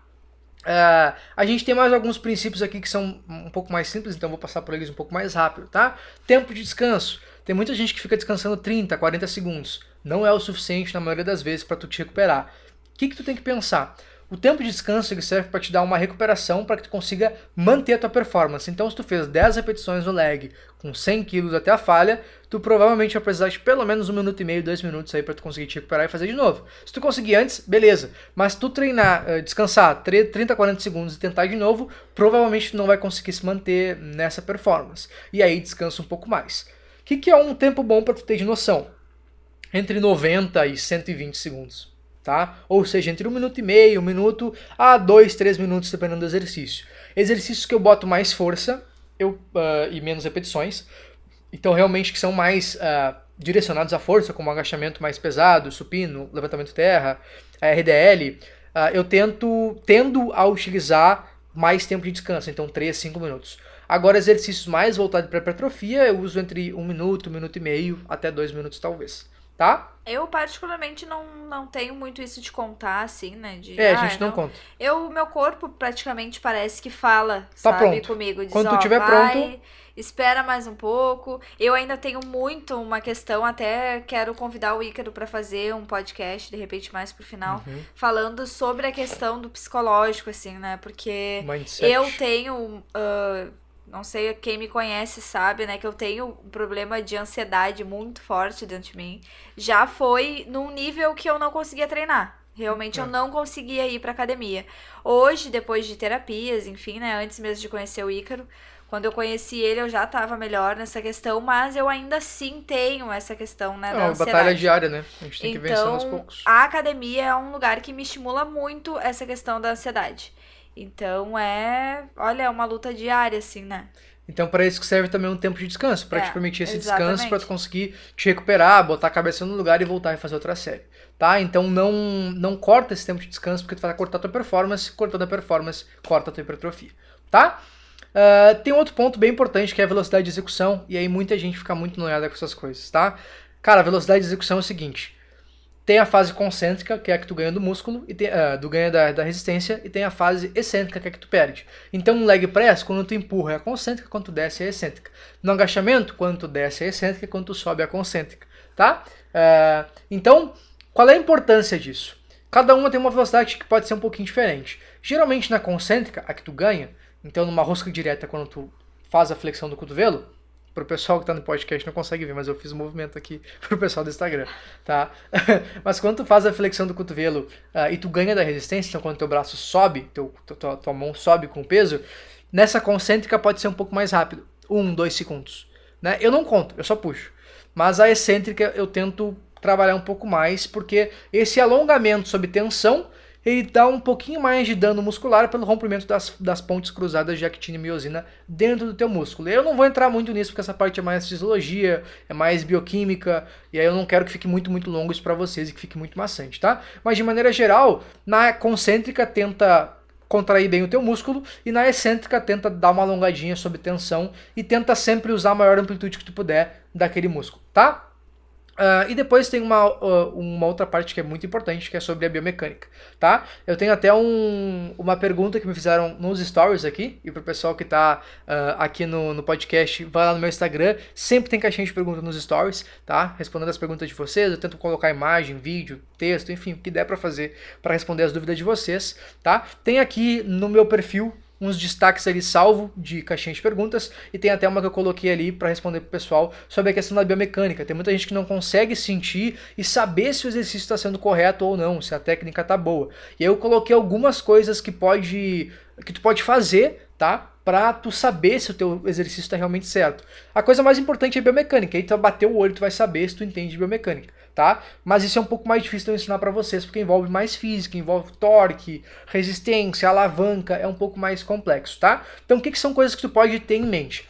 Uh, a gente tem mais alguns princípios aqui que são um pouco mais simples, então vou passar por eles um pouco mais rápido, tá? Tempo de descanso. Tem muita gente que fica descansando 30, 40 segundos. Não é o suficiente na maioria das vezes para tu te recuperar. O que, que tu tem que pensar? O tempo de descanso ele serve para te dar uma recuperação para que tu consiga manter a tua performance. Então, se tu fez 10 repetições no leg com 100 kg até a falha, tu provavelmente vai precisar de pelo menos um minuto e meio, dois minutos aí para tu conseguir te recuperar e fazer de novo. Se tu conseguir antes, beleza. Mas tu treinar, uh, descansar 30, 40 segundos e tentar de novo, provavelmente tu não vai conseguir se manter nessa performance. E aí descansa um pouco mais. Que, que é um tempo bom para tu ter de noção? Entre 90 e 120 segundos tá? Ou seja, entre um minuto e meio, um minuto a dois, três minutos, dependendo do exercício. Exercícios que eu boto mais força eu, uh, e menos repetições, então realmente que são mais uh, direcionados à força, como agachamento mais pesado, supino, levantamento terra, RDL, uh, eu tento tendo a utilizar mais tempo de descanso, então 3, 5 minutos. Agora, exercícios mais voltados para hipertrofia, eu uso entre um minuto, um minuto e meio, até dois minutos talvez tá? Eu, particularmente, não, não tenho muito isso de contar, assim, né? De, é, ah, a gente não, não, conta. Eu, meu corpo praticamente parece que fala, tá sabe, pronto. comigo. Diz, Quando tu tiver pronto... Espera mais um pouco. Eu ainda tenho muito uma questão, até quero convidar o Ícaro para fazer um podcast, de repente mais pro final, uhum. falando sobre a questão do psicológico, assim, né? Porque Mindset. eu tenho... Uh, não sei quem me conhece sabe, né, que eu tenho um problema de ansiedade muito forte dentro de mim. Já foi num nível que eu não conseguia treinar. Realmente é. eu não conseguia ir pra academia. Hoje, depois de terapias, enfim, né, antes mesmo de conhecer o Ícaro, quando eu conheci ele, eu já estava melhor nessa questão, mas eu ainda assim tenho essa questão, né, é da ansiedade. batalha diária, né? A gente tem então, que vencer aos poucos. a academia é um lugar que me estimula muito essa questão da ansiedade. Então é, olha, é uma luta diária, assim, né? Então, para isso que serve também um tempo de descanso, para é, te permitir esse exatamente. descanso, para tu conseguir te recuperar, botar a cabeça no lugar e voltar e fazer outra série, tá? Então, não não corta esse tempo de descanso, porque tu vai cortar a tua performance, cortando a performance, corta a tua hipertrofia, tá? Uh, tem outro ponto bem importante que é a velocidade de execução, e aí muita gente fica muito noiada com essas coisas, tá? Cara, a velocidade de execução é o seguinte, tem a fase concêntrica, que é a que tu ganha do músculo, e tem, uh, do ganha da, da resistência, e tem a fase excêntrica, que é a que tu perde. Então, no leg press, quando tu empurra é a concêntrica, quando tu desce é a excêntrica. No agachamento, quando tu desce é a excêntrica, quando tu sobe é a concêntrica, tá? Uh, então, qual é a importância disso? Cada uma tem uma velocidade que pode ser um pouquinho diferente. Geralmente na concêntrica, a que tu ganha, então numa rosca direta, quando tu faz a flexão do cotovelo, Pro pessoal que tá no podcast não consegue ver, mas eu fiz um movimento aqui pro pessoal do Instagram, tá? mas quando tu faz a flexão do cotovelo uh, e tu ganha da resistência, então quando teu braço sobe, teu, tua, tua mão sobe com o peso, nessa concêntrica pode ser um pouco mais rápido. Um, dois segundos. Né? Eu não conto, eu só puxo. Mas a excêntrica eu tento trabalhar um pouco mais, porque esse alongamento sob tensão ele dá um pouquinho mais de dano muscular pelo rompimento das, das pontes cruzadas de actina e miosina dentro do teu músculo. Eu não vou entrar muito nisso porque essa parte é mais fisiologia, é mais bioquímica, e aí eu não quero que fique muito, muito longo isso para vocês e que fique muito maçante, tá? Mas de maneira geral, na concêntrica tenta contrair bem o teu músculo e na excêntrica tenta dar uma alongadinha sob tensão e tenta sempre usar a maior amplitude que tu puder daquele músculo, tá? Uh, e depois tem uma, uh, uma outra parte que é muito importante, que é sobre a biomecânica, tá? Eu tenho até um, uma pergunta que me fizeram nos stories aqui, e pro pessoal que tá uh, aqui no, no podcast, vai lá no meu Instagram, sempre tem caixinha de perguntas nos stories, tá? Respondendo as perguntas de vocês, eu tento colocar imagem, vídeo, texto, enfim, o que der para fazer para responder as dúvidas de vocês, tá? Tem aqui no meu perfil uns destaques ali salvo de caixinha de perguntas e tem até uma que eu coloquei ali para responder pro pessoal sobre a questão da biomecânica. Tem muita gente que não consegue sentir e saber se o exercício está sendo correto ou não, se a técnica tá boa. E aí eu coloquei algumas coisas que pode que tu pode fazer, tá? Pra tu saber se o teu exercício está realmente certo. A coisa mais importante é biomecânica. Aí tu bater o olho, tu vai saber se tu entende de biomecânica tá? Mas isso é um pouco mais difícil de eu ensinar para vocês, porque envolve mais física, envolve torque, resistência, alavanca, é um pouco mais complexo, tá? Então, o que, que são coisas que tu pode ter em mente?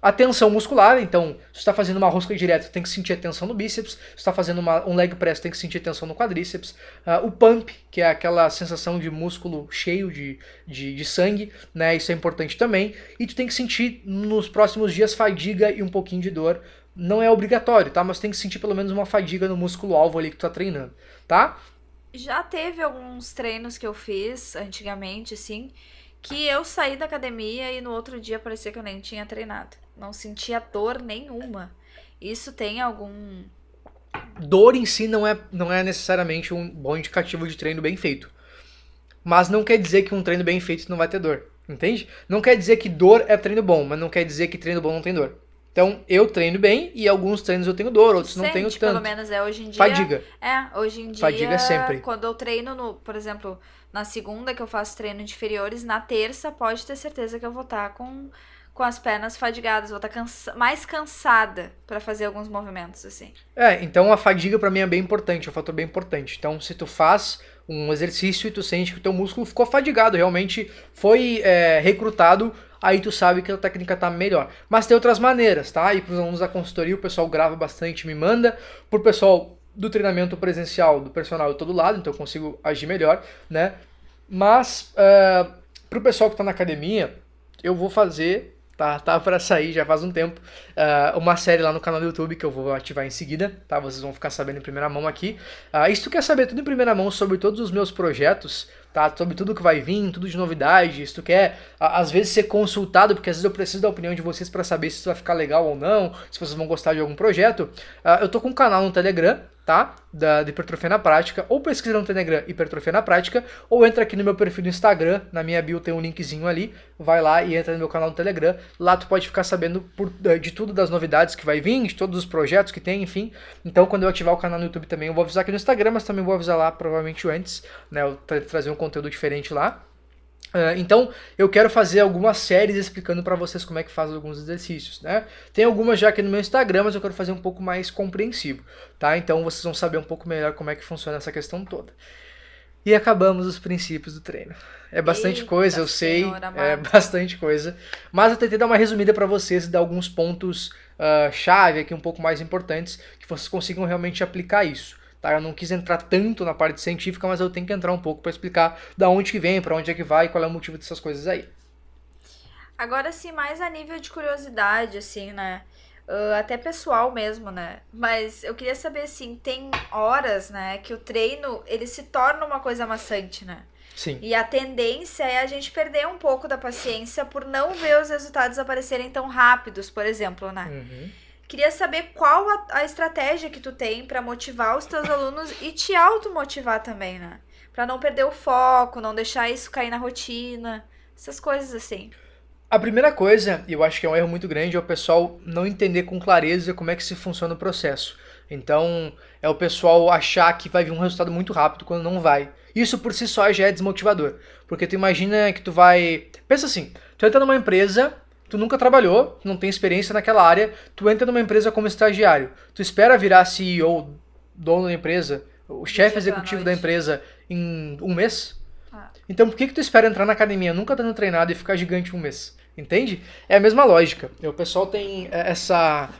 A tensão muscular, então, se está fazendo uma rosca direta, tem que sentir a tensão no bíceps. Se está fazendo uma, um leg press, tem que sentir a tensão no quadríceps. Uh, o pump, que é aquela sensação de músculo cheio de, de, de, sangue, né? Isso é importante também. E tu tem que sentir nos próximos dias fadiga e um pouquinho de dor não é obrigatório, tá? Mas tem que sentir pelo menos uma fadiga no músculo alvo ali que tu tá treinando, tá? já teve alguns treinos que eu fiz antigamente, assim, que eu saí da academia e no outro dia parecia que eu nem tinha treinado. Não sentia dor nenhuma. Isso tem algum. Dor em si não é, não é necessariamente um bom indicativo de treino bem feito. Mas não quer dizer que um treino bem feito não vai ter dor. Entende? Não quer dizer que dor é treino bom, mas não quer dizer que treino bom não tem dor. Então, eu treino bem e alguns treinos eu tenho dor, outros não tenho tanto. pelo menos é hoje em dia. Fadiga. É, hoje em dia. Fadiga sempre. Quando eu treino no, por exemplo, na segunda que eu faço treino de inferiores, na terça pode ter certeza que eu vou estar tá com com as pernas fadigadas, vou estar tá cansa mais cansada para fazer alguns movimentos assim. É, então a fadiga para mim é bem importante, é um fator bem importante. Então, se tu faz um exercício e tu sente que o teu músculo ficou fadigado, realmente foi é, recrutado, aí tu sabe que a técnica tá melhor. Mas tem outras maneiras, tá? E para os alunos da consultoria, o pessoal grava bastante, me manda. Pro pessoal do treinamento presencial, do personal, eu tô do lado, então eu consigo agir melhor, né? Mas uh, pro pessoal que tá na academia, eu vou fazer Tá, tá para sair já faz um tempo. Uh, uma série lá no canal do YouTube que eu vou ativar em seguida, tá? Vocês vão ficar sabendo em primeira mão aqui. Uh, e se tu quer saber tudo em primeira mão sobre todos os meus projetos, tá? Sobre tudo que vai vir, tudo de novidades, se tu quer, uh, às vezes, ser consultado, porque às vezes eu preciso da opinião de vocês para saber se isso vai ficar legal ou não, se vocês vão gostar de algum projeto, eu tô com um canal no Telegram, tá? Da, de hipertrofia na prática, ou pesquisa no Telegram hipertrofia na prática, ou entra aqui no meu perfil do Instagram, na minha bio tem um linkzinho ali, vai lá e entra no meu canal no Telegram, lá tu pode ficar sabendo por, de tudo das novidades que vai vir, de todos os projetos que tem, enfim. Então quando eu ativar o canal no YouTube também eu vou avisar aqui no Instagram, mas também vou avisar lá provavelmente antes, né? Eu tra trazer um conteúdo diferente lá. Uh, então, eu quero fazer algumas séries explicando para vocês como é que faz alguns exercícios, né? Tem algumas já aqui no meu Instagram, mas eu quero fazer um pouco mais compreensivo, tá? Então, vocês vão saber um pouco melhor como é que funciona essa questão toda. E acabamos os princípios do treino. É bastante Eita coisa, eu sei, é bastante coisa. Mas eu tentei dar uma resumida para vocês e dar alguns pontos uh, chave aqui um pouco mais importantes que vocês consigam realmente aplicar isso. Tá? Eu não quis entrar tanto na parte científica, mas eu tenho que entrar um pouco para explicar da onde que vem, para onde é que vai e qual é o motivo dessas coisas aí. Agora sim, mais a nível de curiosidade, assim, né? Uh, até pessoal mesmo, né? Mas eu queria saber, assim, tem horas, né, que o treino, ele se torna uma coisa maçante, né? Sim. E a tendência é a gente perder um pouco da paciência por não ver os resultados aparecerem tão rápidos, por exemplo, né? Uhum. Queria saber qual a, a estratégia que tu tem para motivar os teus alunos e te automotivar também, né? Para não perder o foco, não deixar isso cair na rotina, essas coisas assim. A primeira coisa, e eu acho que é um erro muito grande, é o pessoal não entender com clareza como é que se funciona o processo. Então, é o pessoal achar que vai vir um resultado muito rápido quando não vai. Isso por si só já é desmotivador. Porque tu imagina que tu vai. Pensa assim: tu entra numa empresa tu nunca trabalhou, não tem experiência naquela área, tu entra numa empresa como estagiário, tu espera virar CEO, dono da empresa, o chefe executivo da empresa em um mês? Ah. Então por que, que tu espera entrar na academia, nunca tendo treinado e ficar gigante um mês? Entende? É a mesma lógica. O pessoal tem essa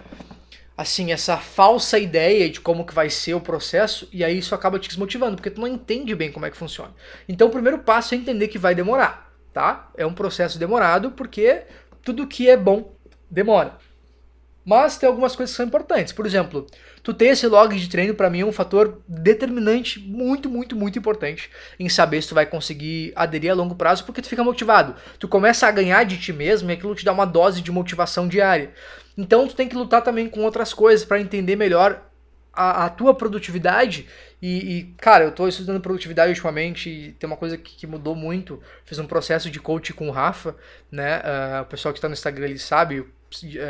assim, essa falsa ideia de como que vai ser o processo e aí isso acaba te desmotivando, porque tu não entende bem como é que funciona. Então o primeiro passo é entender que vai demorar, tá? É um processo demorado porque tudo que é bom demora. Mas tem algumas coisas que são importantes. Por exemplo, tu ter esse log de treino para mim é um fator determinante, muito, muito, muito importante em saber se tu vai conseguir aderir a longo prazo, porque tu fica motivado. Tu começa a ganhar de ti mesmo e aquilo te dá uma dose de motivação diária. Então tu tem que lutar também com outras coisas para entender melhor a, a tua produtividade e, e, cara, eu tô estudando produtividade ultimamente e tem uma coisa que, que mudou muito. Fiz um processo de coach com o Rafa, né? Uh, o pessoal que tá no Instagram ele sabe, uh,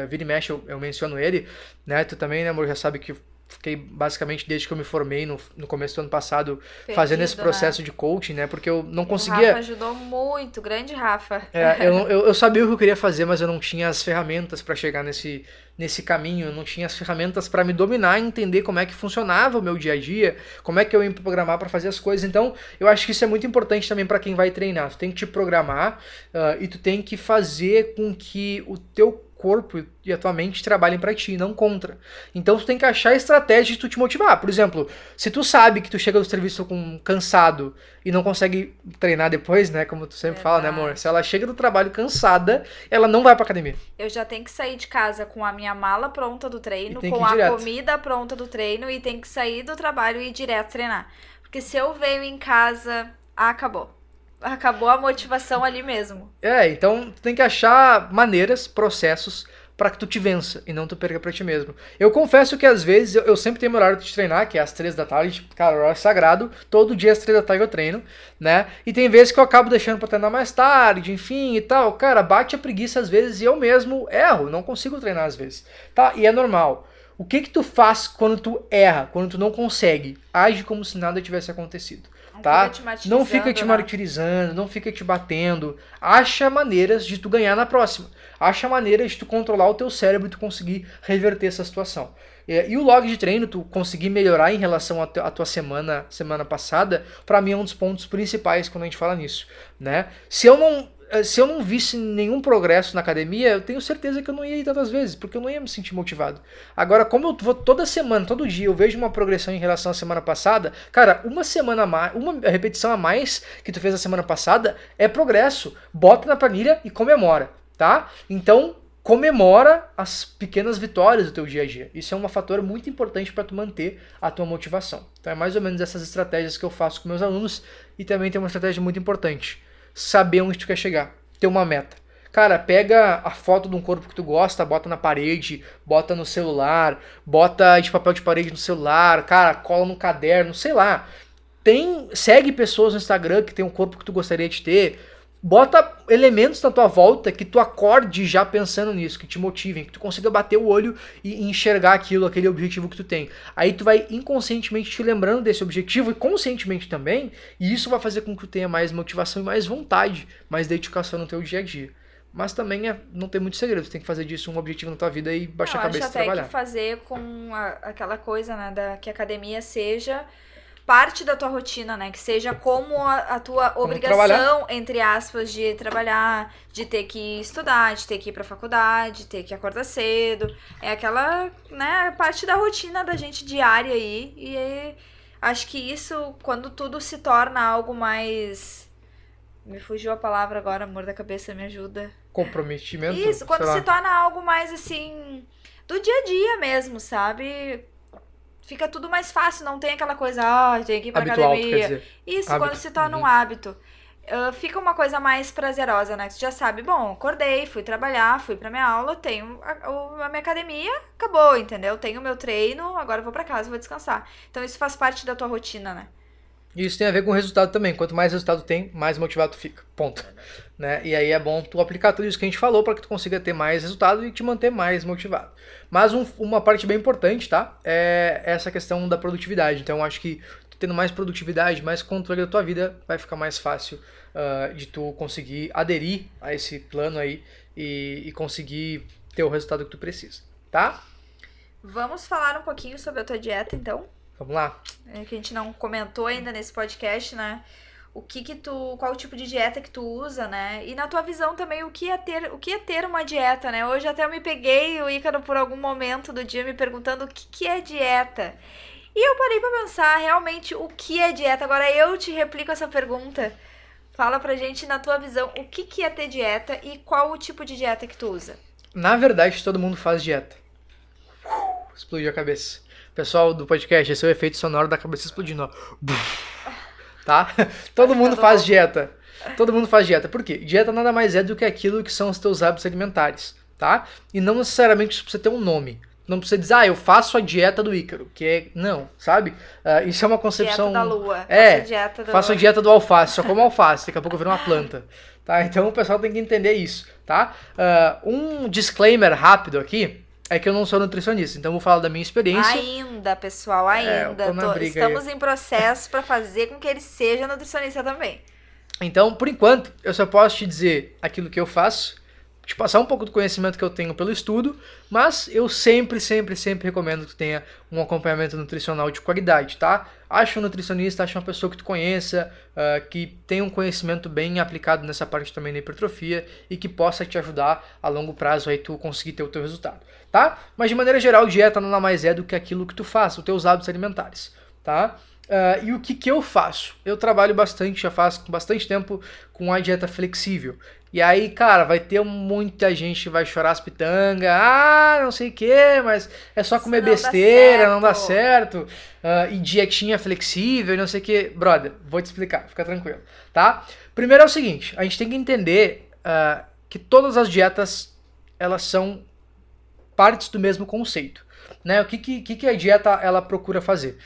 vira e mexe eu, eu menciono ele, né? Tu também, né, amor, já sabe que fiquei basicamente desde que eu me formei no, no começo do ano passado Perdido, fazendo esse processo né? de coaching, né? Porque eu não conseguia. O Rafa ajudou muito, grande Rafa. É, eu, eu, eu, sabia o que eu queria fazer, mas eu não tinha as ferramentas para chegar nesse, nesse caminho, eu não tinha as ferramentas para me dominar e entender como é que funcionava o meu dia a dia, como é que eu ia me programar para fazer as coisas. Então, eu acho que isso é muito importante também para quem vai treinar. Tu tem que te programar uh, e tu tem que fazer com que o teu corpo e a tua mente trabalhem para ti, não contra. Então tu tem que achar estratégia de tu te motivar. Por exemplo, se tu sabe que tu chega do serviço com cansado e não consegue treinar depois, né, como tu sempre fala, né, amor? Se ela chega do trabalho cansada, ela não vai pra academia. Eu já tenho que sair de casa com a minha mala pronta do treino, com a direto. comida pronta do treino e tem que sair do trabalho e ir direto treinar. Porque se eu venho em casa, acabou. Acabou a motivação ali mesmo. É, então tu tem que achar maneiras, processos para que tu te vença e não tu perca pra ti mesmo. Eu confesso que às vezes eu, eu sempre tenho meu horário de treinar, que é às três da tarde, cara, horário sagrado, todo dia às três da tarde eu treino, né? E tem vezes que eu acabo deixando pra treinar mais tarde, enfim e tal. Cara, bate a preguiça às vezes e eu mesmo erro, não consigo treinar às vezes, tá? E é normal. O que que tu faz quando tu erra, quando tu não consegue? Age como se nada tivesse acontecido tá? Fica não fica te né? martirizando, não fica te batendo. Acha maneiras de tu ganhar na próxima. Acha maneiras de tu controlar o teu cérebro e tu conseguir reverter essa situação. E o log de treino, tu conseguir melhorar em relação à tua semana, semana passada, para mim é um dos pontos principais quando a gente fala nisso, né? Se eu não se eu não visse nenhum progresso na academia, eu tenho certeza que eu não ia ir tantas vezes, porque eu não ia me sentir motivado. Agora, como eu vou toda semana, todo dia, eu vejo uma progressão em relação à semana passada, cara, uma semana a mais, uma repetição a mais que tu fez a semana passada é progresso. Bota na planilha e comemora, tá? Então, comemora as pequenas vitórias do teu dia a dia. Isso é um fator muito importante para tu manter a tua motivação. Então é mais ou menos essas estratégias que eu faço com meus alunos e também tem uma estratégia muito importante saber onde tu quer chegar, ter uma meta. Cara, pega a foto de um corpo que tu gosta, bota na parede, bota no celular, bota de papel de parede no celular, cara, cola no caderno, sei lá. Tem, segue pessoas no Instagram que tem um corpo que tu gostaria de ter, Bota elementos na tua volta que tu acorde já pensando nisso, que te motivem, que tu consiga bater o olho e enxergar aquilo, aquele objetivo que tu tem. Aí tu vai inconscientemente te lembrando desse objetivo e conscientemente também, e isso vai fazer com que tu tenha mais motivação e mais vontade, mais dedicação no teu dia a dia. Mas também é, não tem muito segredo, tu tem que fazer disso um objetivo na tua vida e baixar não, a cabeça e trabalhar. Acho até que fazer com a, aquela coisa, né, da, que a academia seja parte da tua rotina, né? Que seja como a, a tua como obrigação, trabalhar. entre aspas, de trabalhar, de ter que estudar, de ter que ir pra faculdade, de ter que acordar cedo. É aquela, né, parte da rotina da gente diária aí. E aí, acho que isso, quando tudo se torna algo mais. Me fugiu a palavra agora, amor da cabeça, me ajuda. Comprometimento? Isso, quando se torna algo mais assim. Do dia a dia mesmo, sabe? Fica tudo mais fácil, não tem aquela coisa, ah, tem que ir pra Habitual, academia. Isso, hábito. quando se torna uhum. um hábito. Uh, fica uma coisa mais prazerosa, né? Você já sabe, bom, acordei, fui trabalhar, fui pra minha aula, tenho a, a minha academia, acabou, entendeu? Tenho o meu treino, agora vou para casa, vou descansar. Então isso faz parte da tua rotina, né? E isso tem a ver com o resultado também. Quanto mais resultado tem, mais motivado tu fica. Ponto. Né? E aí é bom tu aplicar tudo isso que a gente falou para que tu consiga ter mais resultado e te manter mais motivado. Mas um, uma parte bem importante, tá? É essa questão da produtividade. Então eu acho que tendo mais produtividade, mais controle da tua vida, vai ficar mais fácil uh, de tu conseguir aderir a esse plano aí e, e conseguir ter o resultado que tu precisa, tá? Vamos falar um pouquinho sobre a tua dieta, então? Vamos lá. É que a gente não comentou ainda nesse podcast, né? O que que tu, qual o tipo de dieta que tu usa, né? E na tua visão também o que é ter, o que é ter uma dieta, né? Hoje até eu me peguei o Ícaro por algum momento do dia me perguntando o que que é dieta. E eu parei para pensar realmente o que é dieta. Agora eu te replico essa pergunta. Fala pra gente na tua visão o que que é ter dieta e qual o tipo de dieta que tu usa. Na verdade, todo mundo faz dieta. Explodiu a cabeça. Pessoal do podcast, esse é o efeito sonoro da cabeça explodindo, ó. Tá? Todo mundo faz dieta. Todo mundo faz dieta. Por quê? Dieta nada mais é do que aquilo que são os teus hábitos alimentares, tá? E não necessariamente isso precisa ter um nome. Não precisa dizer, ah, eu faço a dieta do Ícaro, que é. Não, sabe? Uh, isso é uma concepção. Dieta da lua. É. Faço a dieta do... faço a dieta do alface, só como alface, daqui a pouco eu viro uma planta. Tá? Então o pessoal tem que entender isso, tá? Uh, um disclaimer rápido aqui é que eu não sou nutricionista, então vou falar da minha experiência. Ainda, pessoal, é, ainda. É, Tô, estamos aí. em processo para fazer com que ele seja nutricionista também. Então, por enquanto, eu só posso te dizer aquilo que eu faço te passar um pouco do conhecimento que eu tenho pelo estudo, mas eu sempre, sempre, sempre recomendo que tenha um acompanhamento nutricional de qualidade, tá? Acha um nutricionista, acha uma pessoa que tu conheça, uh, que tenha um conhecimento bem aplicado nessa parte também da hipertrofia e que possa te ajudar a longo prazo aí tu conseguir ter o teu resultado, tá? Mas de maneira geral, dieta nada mais é do que aquilo que tu faz, os teus hábitos alimentares, tá? Uh, e o que, que eu faço? Eu trabalho bastante, já faço bastante tempo com a dieta flexível. E aí, cara, vai ter muita gente que vai chorar as pitangas, ah, não sei o que, mas é só comer não besteira, dá não dá certo. Uh, e dietinha flexível, não sei o que. Brother, vou te explicar, fica tranquilo, tá? Primeiro é o seguinte, a gente tem que entender uh, que todas as dietas, elas são partes do mesmo conceito. Né? O que, que, que a dieta ela procura fazer?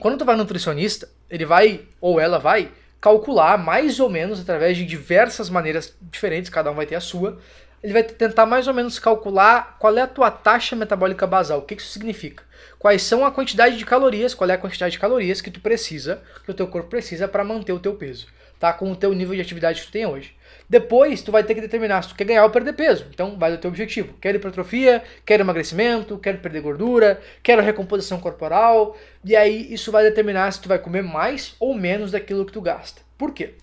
Quando tu vai no nutricionista, ele vai, ou ela vai, calcular mais ou menos, através de diversas maneiras diferentes, cada um vai ter a sua, ele vai tentar mais ou menos calcular qual é a tua taxa metabólica basal. O que isso significa? Quais são a quantidade de calorias, qual é a quantidade de calorias que tu precisa, que o teu corpo precisa para manter o teu peso, tá? Com o teu nível de atividade que tu tem hoje. Depois, tu vai ter que determinar se tu quer ganhar ou perder peso. Então, vai do teu objetivo. Quero hipertrofia, quero emagrecimento, quero perder gordura, quero recomposição corporal. E aí, isso vai determinar se tu vai comer mais ou menos daquilo que tu gasta. Por quê?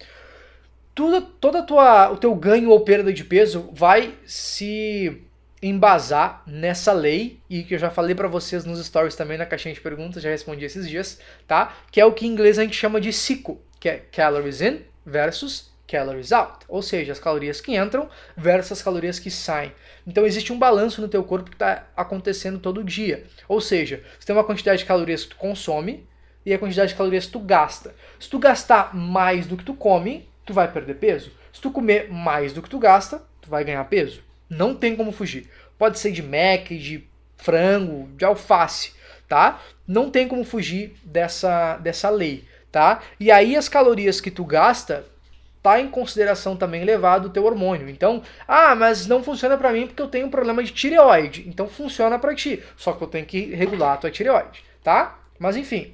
Tudo, toda tua, o teu ganho ou perda de peso vai se embasar nessa lei e que eu já falei para vocês nos stories também na caixinha de perguntas, já respondi esses dias, tá? Que é o que em inglês a gente chama de ciclo, que é calories in versus calories out, ou seja, as calorias que entram versus as calorias que saem. Então existe um balanço no teu corpo que está acontecendo todo dia. Ou seja, você tem uma quantidade de calorias que tu consome e a quantidade de calorias que tu gasta. Se tu gastar mais do que tu come, tu vai perder peso. Se tu comer mais do que tu gasta, tu vai ganhar peso. Não tem como fugir. Pode ser de mac, de frango, de alface, tá? Não tem como fugir dessa, dessa lei, tá? E aí as calorias que tu gasta tá em consideração também levado o teu hormônio. Então, ah, mas não funciona para mim porque eu tenho um problema de tireoide. Então funciona para ti, só que eu tenho que regular a tua tireoide, tá? Mas enfim,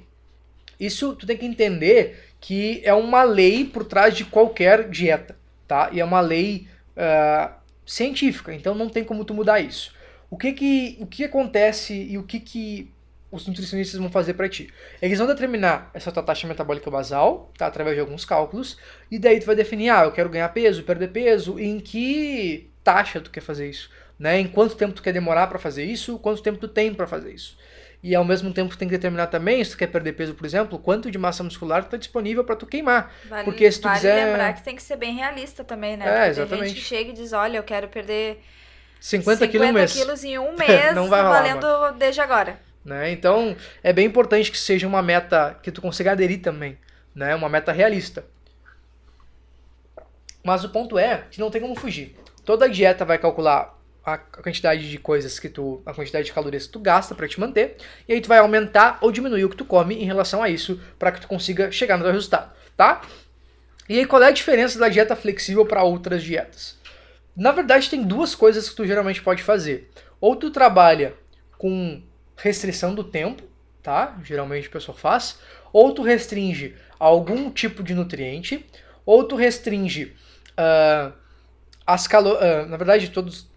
isso tu tem que entender que é uma lei por trás de qualquer dieta, tá? E é uma lei uh, científica, então não tem como tu mudar isso. O que que, o que acontece e o que que os nutricionistas vão fazer para ti. Eles vão determinar essa tua taxa metabólica basal, tá? Através de alguns cálculos, e daí tu vai definir, ah, eu quero ganhar peso, perder peso, em que taxa tu quer fazer isso, né? Em quanto tempo tu quer demorar para fazer isso, quanto tempo tu tem para fazer isso. E ao mesmo tempo tu tem que determinar também, se tu quer perder peso, por exemplo, quanto de massa muscular está disponível para tu queimar. Vale, Porque se tu vale quiser... lembrar que tem que ser bem realista também, né? É, Porque exatamente. Tem gente que chega e diz, olha, eu quero perder 50, 50 quilos em um mês. quilos em um mês, Não vai rolar, valendo mano. desde agora. Né? Então, é bem importante que seja uma meta que tu consiga aderir também, né? Uma meta realista. Mas o ponto é que não tem como fugir. Toda dieta vai calcular a quantidade de coisas que tu, a quantidade de calorias que tu gasta para te manter, e aí tu vai aumentar ou diminuir o que tu come em relação a isso para que tu consiga chegar no teu resultado, tá? E aí qual é a diferença da dieta flexível para outras dietas? Na verdade, tem duas coisas que tu geralmente pode fazer. Ou tu trabalha com restrição do tempo, tá? Geralmente a pessoa faz. Ou tu restringe algum tipo de nutriente, ou tu restringe uh, as calorias. Uh, na verdade, todos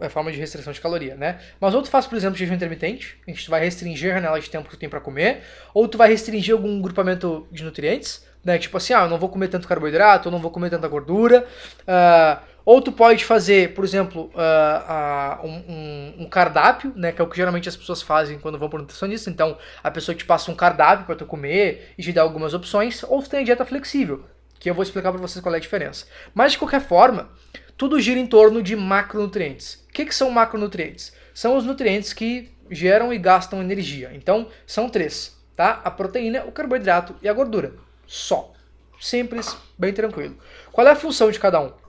é forma de restrição de caloria, né? Mas ou tu faz, por exemplo, jejum intermitente, que tu vai restringir a janela de tempo que tu tem para comer, ou tu vai restringir algum grupamento de nutrientes, né? Tipo assim, ah, eu não vou comer tanto carboidrato, eu não vou comer tanta gordura. Uh, ou tu pode fazer, por exemplo, uh, uh, um, um, cardápio, né? Que é o que geralmente as pessoas fazem quando vão para nutricionista. Então, a pessoa te passa um cardápio para tu comer e te dá algumas opções. Ou tu tem a dieta flexível, que eu vou explicar para vocês qual é a diferença. Mas, de qualquer forma, tudo gira em torno de macronutrientes. O que, que são macronutrientes? São os nutrientes que geram e gastam energia. Então, são três, tá? A proteína, o carboidrato e a gordura. Só. Simples, bem tranquilo. Qual é a função de cada um?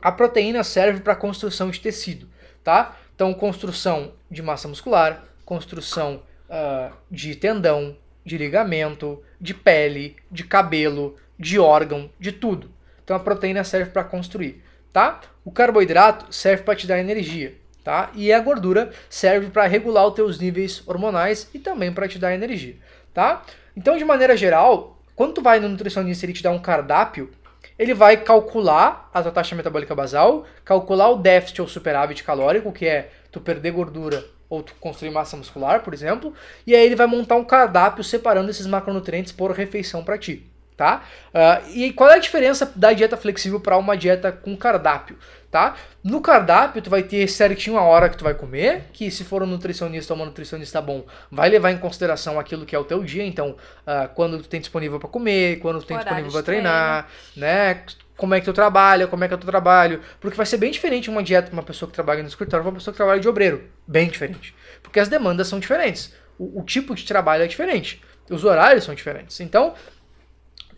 A proteína serve para construção de tecido, tá? Então, construção de massa muscular, construção uh, de tendão, de ligamento, de pele, de cabelo, de órgão, de tudo. Então, a proteína serve para construir, tá? O carboidrato serve para te dar energia, tá? E a gordura serve para regular os teus níveis hormonais e também para te dar energia, tá? Então, de maneira geral, quando tu vai no nutricionista e ele te dá um cardápio, ele vai calcular a tua taxa metabólica basal, calcular o déficit ou superávit calórico, que é tu perder gordura ou tu construir massa muscular, por exemplo, e aí ele vai montar um cardápio separando esses macronutrientes por refeição para ti, tá? Uh, e qual é a diferença da dieta flexível para uma dieta com cardápio, tá? No cardápio tu vai ter certinho a hora que tu vai comer, que se for um nutricionista ou uma nutricionista bom, vai levar em consideração aquilo que é o teu dia, então uh, quando tu tem disponível para comer, quando tu tem Horário disponível para treinar, né? Como é que tu trabalha, como é que é o teu trabalho, porque vai ser bem diferente uma dieta para uma pessoa que trabalha no escritório para uma pessoa que trabalha de obreiro, bem diferente, porque as demandas são diferentes, o, o tipo de trabalho é diferente, os horários são diferentes, então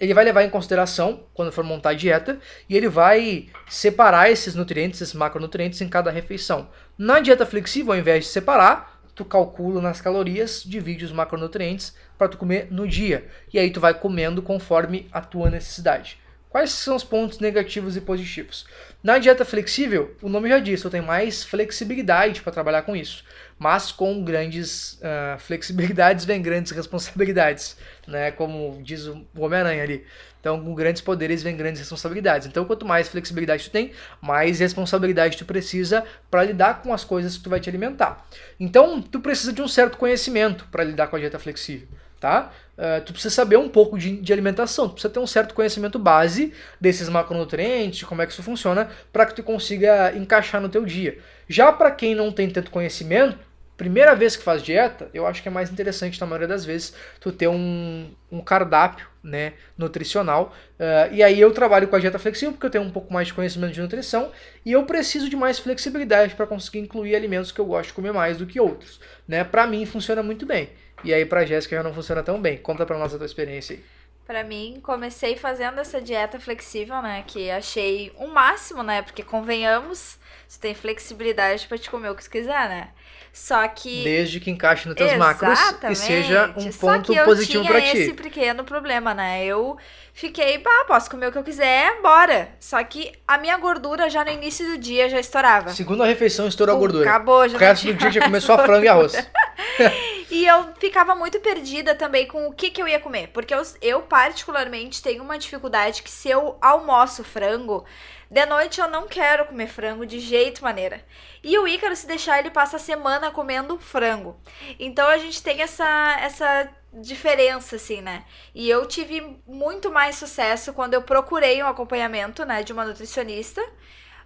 ele vai levar em consideração quando for montar a dieta e ele vai separar esses nutrientes, esses macronutrientes em cada refeição. Na dieta flexível, ao invés de separar, tu calcula nas calorias, divide os macronutrientes para tu comer no dia. E aí tu vai comendo conforme a tua necessidade. Quais são os pontos negativos e positivos? Na dieta flexível, o nome já diz, eu tenho mais flexibilidade para trabalhar com isso mas com grandes uh, flexibilidades vem grandes responsabilidades, né? Como diz o Homem-Aranha ali. Então, com grandes poderes vem grandes responsabilidades. Então, quanto mais flexibilidade tu tem, mais responsabilidade tu precisa para lidar com as coisas que tu vai te alimentar. Então, tu precisa de um certo conhecimento para lidar com a dieta flexível, tá? Uh, tu precisa saber um pouco de, de, alimentação, tu precisa ter um certo conhecimento base desses macronutrientes, como é que isso funciona, para que tu consiga encaixar no teu dia. Já para quem não tem tanto conhecimento, primeira vez que faz dieta, eu acho que é mais interessante, na maioria das vezes, tu ter um, um cardápio né, nutricional. Uh, e aí eu trabalho com a dieta flexível porque eu tenho um pouco mais de conhecimento de nutrição e eu preciso de mais flexibilidade para conseguir incluir alimentos que eu gosto de comer mais do que outros. Né? Para mim funciona muito bem. E aí para Jéssica já não funciona tão bem. Conta para nós a tua experiência aí. Para mim, comecei fazendo essa dieta flexível, né, que achei um máximo, né, porque convenhamos, você tem flexibilidade para te comer o que você quiser, né? Só que. Desde que encaixe nos teus macros e seja um ponto positivo para ti. esse pequeno problema, né? Eu fiquei, pá, posso comer o que eu quiser, bora. Só que a minha gordura já no início do dia já estourava. Segunda refeição estourou a gordura. Acabou, já. O resto do dia já começou a frango e arroz. e eu ficava muito perdida também com o que, que eu ia comer. Porque eu, eu, particularmente, tenho uma dificuldade que se eu almoço frango de noite eu não quero comer frango de jeito maneira. E o Ícaro, se deixar, ele passa a semana comendo frango. Então a gente tem essa, essa diferença, assim, né? E eu tive muito mais sucesso quando eu procurei um acompanhamento, né, de uma nutricionista.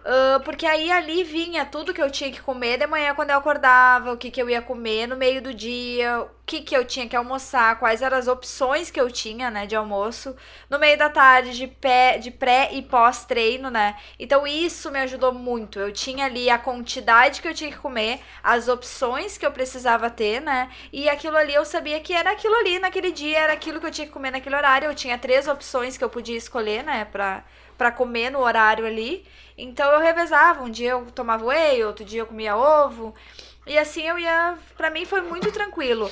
Uh, porque aí ali vinha tudo que eu tinha que comer de manhã quando eu acordava, o que, que eu ia comer no meio do dia, o que, que eu tinha que almoçar, quais eram as opções que eu tinha, né, de almoço, no meio da tarde, de, pé, de pré e pós-treino, né? Então isso me ajudou muito. Eu tinha ali a quantidade que eu tinha que comer, as opções que eu precisava ter, né? E aquilo ali eu sabia que era aquilo ali naquele dia, era aquilo que eu tinha que comer naquele horário. Eu tinha três opções que eu podia escolher, né, pra, pra comer no horário ali. Então eu revezava, um dia eu tomava whey, outro dia eu comia ovo. E assim eu ia, para mim foi muito tranquilo.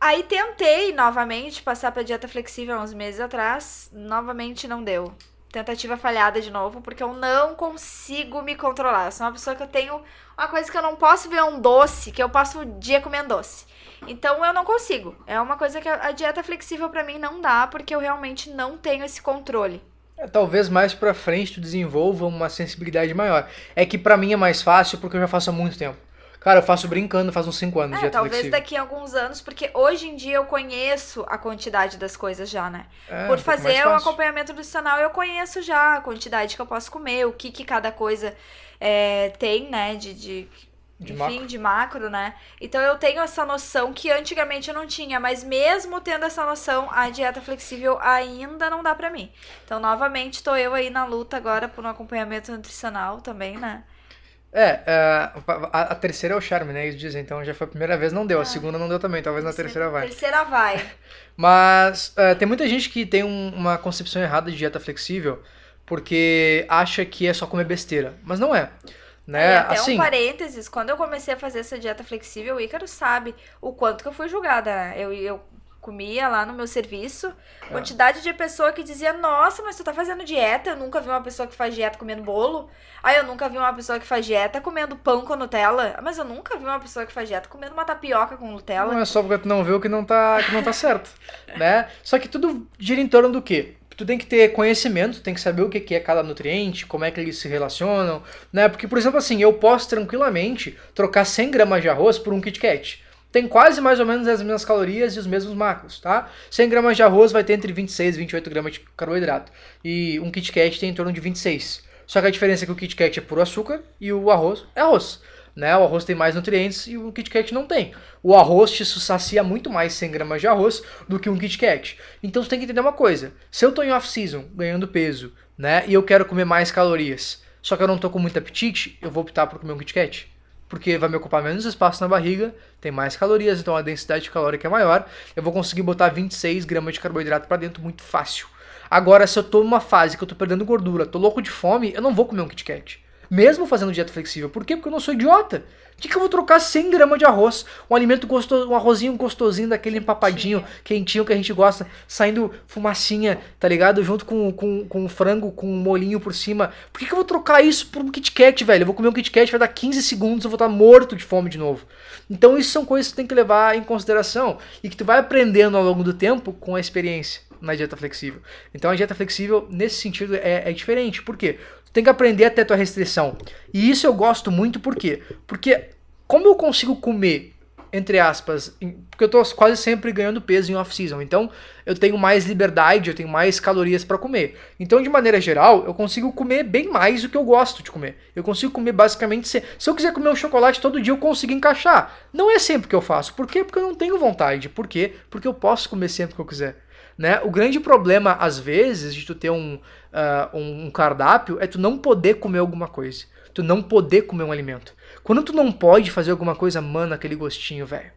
Aí tentei novamente passar para dieta flexível uns meses atrás, novamente não deu. Tentativa falhada de novo, porque eu não consigo me controlar. Eu sou uma pessoa que eu tenho uma coisa que eu não posso ver um doce, que eu passo o dia comendo doce. Então eu não consigo. É uma coisa que a dieta flexível para mim não dá, porque eu realmente não tenho esse controle. É, talvez mais pra frente tu desenvolva uma sensibilidade maior. É que para mim é mais fácil porque eu já faço há muito tempo. Cara, eu faço brincando faz uns 5 anos. É, talvez flexível. daqui a alguns anos, porque hoje em dia eu conheço a quantidade das coisas já, né? É, Por um fazer um acompanhamento nutricional, eu conheço já a quantidade que eu posso comer, o que, que cada coisa é, tem, né? De, de de enfim, macro. de macro, né? Então eu tenho essa noção que antigamente eu não tinha, mas mesmo tendo essa noção, a dieta flexível ainda não dá para mim. Então, novamente, tô eu aí na luta agora por um acompanhamento nutricional também, né? É, é a, a, terceira é o charme, né? Eles dizem, então já foi a primeira vez, não deu. A é. segunda não deu também, talvez na terceira vai. Terceira vai. Mas uh, tem muita gente que tem um, uma concepção errada de dieta flexível porque acha que é só comer besteira. Mas não é. Né? E até assim, um parênteses, quando eu comecei a fazer essa dieta flexível, o Ícaro sabe o quanto que eu fui julgada. Eu, eu comia lá no meu serviço, é. quantidade de pessoa que dizia, nossa, mas tu tá fazendo dieta? Eu nunca vi uma pessoa que faz dieta comendo bolo. Aí eu nunca vi uma pessoa que faz dieta comendo pão com Nutella. Mas eu nunca vi uma pessoa que faz dieta comendo uma tapioca com Nutella. Não é só porque tu não viu que não tá, que não tá certo, né? Só que tudo gira em torno do quê? Tu tem que ter conhecimento, tem que saber o que é cada nutriente, como é que eles se relacionam, né? Porque, por exemplo, assim, eu posso tranquilamente trocar 100 gramas de arroz por um Kit Kat. tem quase mais ou menos as mesmas calorias e os mesmos macros, tá? 100 gramas de arroz vai ter entre 26 e 28 gramas de carboidrato. E um Kit Kat tem em torno de 26. Só que a diferença é que o Kit Kat é puro açúcar e o arroz é arroz. Né? O arroz tem mais nutrientes e o Kit Kat não tem. O arroz te sacia muito mais 100 gramas de arroz do que um Kit Kat. Então você tem que entender uma coisa. Se eu estou em off-season, ganhando peso, né? E eu quero comer mais calorias, só que eu não estou com muito apetite, eu vou optar por comer um Kit Kat porque vai me ocupar menos espaço na barriga, tem mais calorias, então a densidade calórica é maior. Eu vou conseguir botar 26 gramas de carboidrato para dentro muito fácil. Agora, se eu tô numa fase que eu tô perdendo gordura, tô louco de fome, eu não vou comer um Kit Kat mesmo fazendo dieta flexível. Por quê? Porque eu não sou idiota. De que eu vou trocar 100 gramas de arroz, um alimento gostoso, um arrozinho gostosinho daquele empapadinho, quentinho que a gente gosta, saindo fumacinha, tá ligado? Junto com, com, com frango, com um molinho por cima. Por que, que eu vou trocar isso por um Kit Kat, velho? Eu vou comer um Kit Kat, vai dar 15 segundos, eu vou estar morto de fome de novo. Então isso são coisas que tu tem que levar em consideração e que tu vai aprendendo ao longo do tempo com a experiência na dieta flexível. Então a dieta flexível, nesse sentido, é, é diferente. Por quê? Tem que aprender até tua restrição. E isso eu gosto muito, por quê? Porque como eu consigo comer, entre aspas, porque eu tô quase sempre ganhando peso em off-season, então eu tenho mais liberdade, eu tenho mais calorias para comer. Então, de maneira geral, eu consigo comer bem mais do que eu gosto de comer. Eu consigo comer basicamente, se, se eu quiser comer um chocolate todo dia, eu consigo encaixar. Não é sempre que eu faço. Por quê? Porque eu não tenho vontade. Por quê? Porque eu posso comer sempre que eu quiser. Né? O grande problema, às vezes, de tu ter um, uh, um cardápio é tu não poder comer alguma coisa. Tu não poder comer um alimento. Quando tu não pode fazer alguma coisa, mano, aquele gostinho, velho.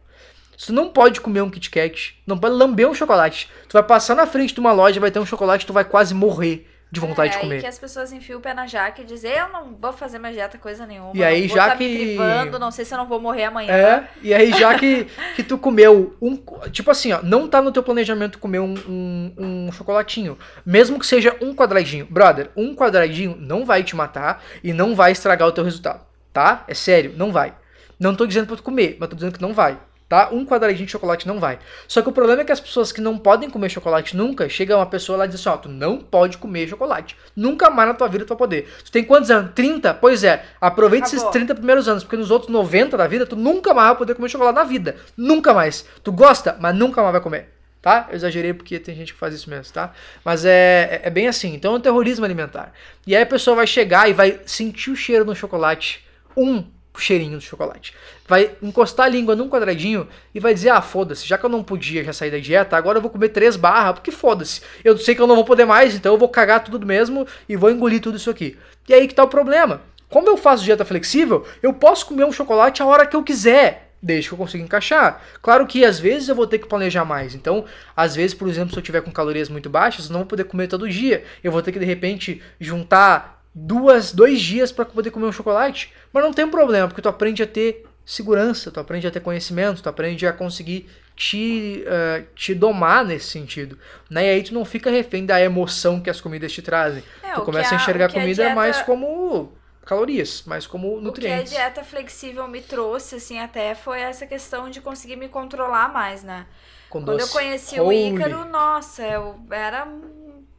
Tu não pode comer um Kit Kat, não pode lamber um chocolate. Tu vai passar na frente de uma loja, vai ter um chocolate, tu vai quase morrer de vontade é, de comer. que as pessoas enfiam o pé na jaca e dizem, eu não vou fazer mais dieta coisa nenhuma. E aí, já tá que. Me privando, não sei se eu não vou morrer amanhã. É, e aí, já que, que tu comeu um. Tipo assim, ó, não tá no teu planejamento comer um, um, um chocolatinho. Mesmo que seja um quadradinho. Brother, um quadradinho não vai te matar e não vai estragar o teu resultado. Tá? É sério, não vai. Não tô dizendo pra tu comer, mas tô dizendo que não vai tá? Um quadradinho de chocolate não vai. Só que o problema é que as pessoas que não podem comer chocolate nunca, chega uma pessoa lá e diz assim, ó, tu não pode comer chocolate. Nunca mais na tua vida tu vai poder. Tu tem quantos anos? 30? Pois é, aproveita Acabou. esses 30 primeiros anos, porque nos outros 90 da vida tu nunca mais vai poder comer chocolate na vida. Nunca mais. Tu gosta, mas nunca mais vai comer. Tá? Eu exagerei porque tem gente que faz isso mesmo, tá? Mas é, é, é bem assim. Então é um terrorismo alimentar. E aí a pessoa vai chegar e vai sentir o cheiro no chocolate um cheirinho do chocolate. Vai encostar a língua num quadradinho e vai dizer: Ah, foda-se, já que eu não podia já sair da dieta, agora eu vou comer três barras, porque foda-se. Eu sei que eu não vou poder mais, então eu vou cagar tudo mesmo e vou engolir tudo isso aqui. E aí que tá o problema. Como eu faço dieta flexível, eu posso comer um chocolate a hora que eu quiser desde que eu consiga encaixar. Claro que às vezes eu vou ter que planejar mais. Então, às vezes, por exemplo, se eu tiver com calorias muito baixas, eu não vou poder comer todo dia. Eu vou ter que de repente juntar duas, dois dias para poder comer um chocolate. Mas não tem problema, porque tu aprende a ter segurança, tu aprende a ter conhecimento, tu aprende a conseguir te, uh, te domar nesse sentido. Né? E aí tu não fica refém da emoção que as comidas te trazem. É, tu começa a, a enxergar a comida dieta... mais como calorias, mais como nutrientes. O que a dieta flexível me trouxe, assim, até foi essa questão de conseguir me controlar mais, né? Com Quando doce. eu conheci Holy. o Ícaro, nossa, eu era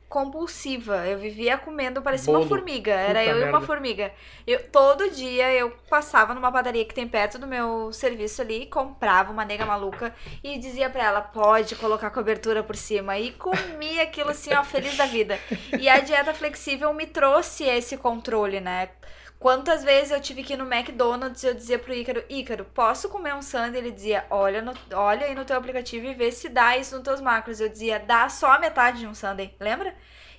compulsiva. Eu vivia comendo, parecia Bolo. uma formiga. Era Puta eu merda. e uma formiga. Eu, todo dia eu passava numa padaria que tem perto do meu serviço ali, comprava uma nega maluca e dizia para ela: pode colocar cobertura por cima. E comia aquilo assim, ó, feliz da vida. E a dieta flexível me trouxe esse controle, né? Quantas vezes eu tive que ir no McDonald's e eu dizia pro Ícaro, Ícaro, posso comer um sundae? Ele dizia, olha, no, olha aí no teu aplicativo e vê se dá isso nos teus macros. Eu dizia, dá só a metade de um sundae, lembra?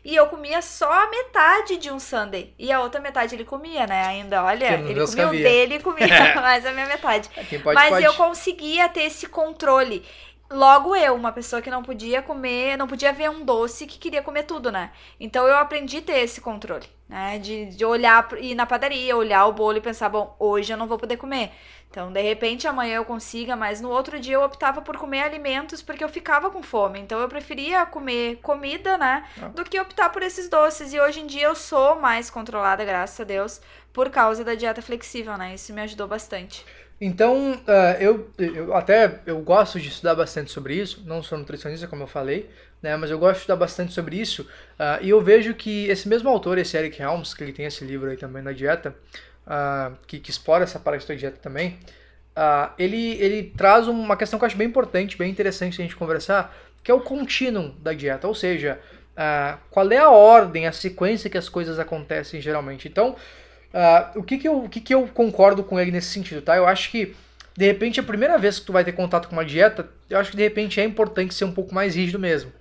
E eu comia só a metade de um sundae. E a outra metade ele comia, né? Ainda, olha, ele comia o dele e comia mais a minha metade. Pode, Mas pode. eu conseguia ter esse controle. Logo eu, uma pessoa que não podia comer, não podia ver um doce que queria comer tudo, né? Então eu aprendi a ter esse controle, né? De, de olhar, ir na padaria, olhar o bolo e pensar, bom, hoje eu não vou poder comer. Então, de repente, amanhã eu consiga, mas no outro dia eu optava por comer alimentos porque eu ficava com fome. Então, eu preferia comer comida, né? Ah. Do que optar por esses doces. E hoje em dia eu sou mais controlada, graças a Deus, por causa da dieta flexível, né? Isso me ajudou bastante. Então, uh, eu, eu até eu gosto de estudar bastante sobre isso, não sou nutricionista, como eu falei, né, mas eu gosto de estudar bastante sobre isso, uh, e eu vejo que esse mesmo autor, esse Eric Helms, que ele tem esse livro aí também na dieta, uh, que, que explora essa parte da dieta também, ele, ele traz uma questão que eu acho bem importante, bem interessante a gente conversar, que é o contínuo da dieta, ou seja, qual é a ordem, a sequência que as coisas acontecem geralmente. Então, uh, o, que, que, eu, o que, que eu concordo com ele nesse sentido, tá? Eu acho que, de repente, a primeira vez que tu vai ter contato com uma dieta, eu acho que, de repente, é importante ser um pouco mais rígido mesmo,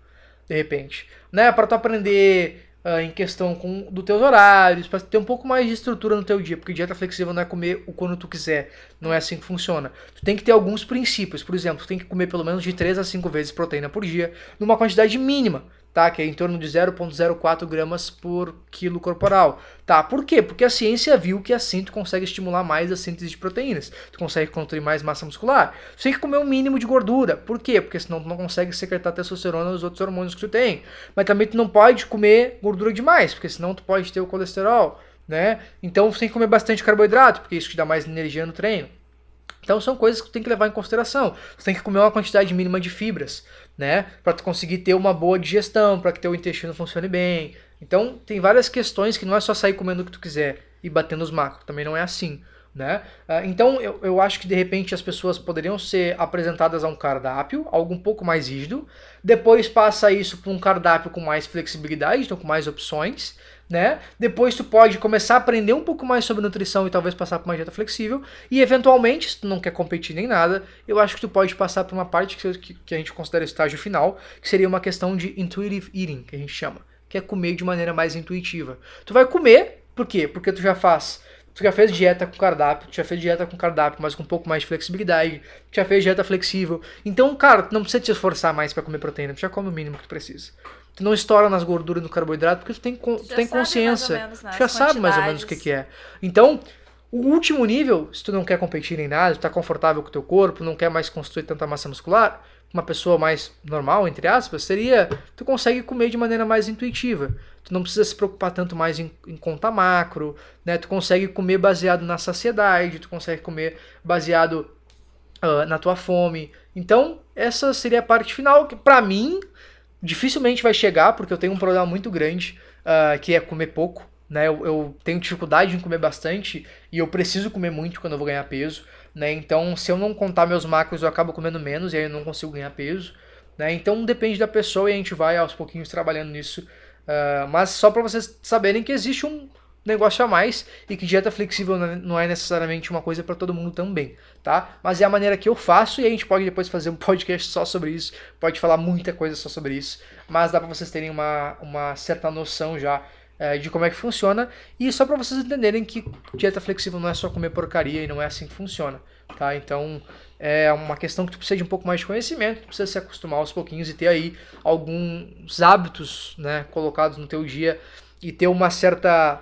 de repente. Né? Para tu aprender uh, em questão com, dos teus horários, para ter um pouco mais de estrutura no teu dia, porque dieta flexível não é comer o quando tu quiser, não é assim que funciona. Tu tem que ter alguns princípios, por exemplo, tu tem que comer pelo menos de 3 a 5 vezes proteína por dia, numa quantidade mínima tá? Que é em torno de 0,04 gramas por quilo corporal, tá? Por quê? Porque a ciência viu que assim tu consegue estimular mais a síntese de proteínas, tu consegue construir mais massa muscular. Tu tem que comer um mínimo de gordura, por quê? Porque senão tu não consegue secretar testosterona e os outros hormônios que tu tem. Mas também tu não pode comer gordura demais, porque senão tu pode ter o colesterol, né? Então tu tem que comer bastante carboidrato, porque isso te dá mais energia no treino. Então são coisas que tu tem que levar em consideração. Você tem que comer uma quantidade mínima de fibras, né? Para tu conseguir ter uma boa digestão, para que teu intestino funcione bem. Então tem várias questões que não é só sair comendo o que tu quiser e batendo os macros. Também não é assim. Né? Ah, então eu, eu acho que de repente as pessoas poderiam ser apresentadas a um cardápio, algo um pouco mais rígido, depois passa isso para um cardápio com mais flexibilidade, então com mais opções, né? Depois tu pode começar a aprender um pouco mais sobre nutrição e talvez passar por uma dieta flexível. E eventualmente, se tu não quer competir nem nada, eu acho que tu pode passar por uma parte que, que a gente considera estágio final, que seria uma questão de intuitive eating, que a gente chama, que é comer de maneira mais intuitiva. Tu vai comer, por quê? Porque tu já faz Tu já fez dieta com cardápio, tu já fez dieta com cardápio, mas com um pouco mais de flexibilidade, tu já fez dieta flexível. Então, cara, tu não precisa te esforçar mais para comer proteína, tu já come o mínimo que tu precisa tu não estoura nas gorduras no carboidrato porque tu tem, tu tem consciência. Menos, né, tu já sabe mais ou menos o que, que é. Então, o último nível, se tu não quer competir em nada, tu tá confortável com o teu corpo, não quer mais construir tanta massa muscular, uma pessoa mais normal, entre aspas, seria tu consegue comer de maneira mais intuitiva. Tu não precisa se preocupar tanto mais em, em conta macro, né? Tu consegue comer baseado na saciedade, tu consegue comer baseado uh, na tua fome. Então, essa seria a parte final que para mim dificilmente vai chegar, porque eu tenho um problema muito grande, uh, que é comer pouco. Né? Eu, eu, tenho dificuldade em comer bastante e eu preciso comer muito quando eu vou ganhar peso. Né? Então, se eu não contar meus macros, eu acabo comendo menos e aí eu não consigo ganhar peso. Né? Então, depende da pessoa e a gente vai aos pouquinhos trabalhando nisso. Uh, mas só para vocês saberem que existe um, negócio a mais e que dieta flexível não é necessariamente uma coisa para todo mundo também, tá? Mas é a maneira que eu faço e a gente pode depois fazer um podcast só sobre isso, pode falar muita coisa só sobre isso, mas dá para vocês terem uma, uma certa noção já é, de como é que funciona e só para vocês entenderem que dieta flexível não é só comer porcaria e não é assim que funciona, tá? Então é uma questão que tu precisa de um pouco mais de conhecimento, precisa se acostumar aos pouquinhos e ter aí alguns hábitos, né, colocados no teu dia e ter uma certa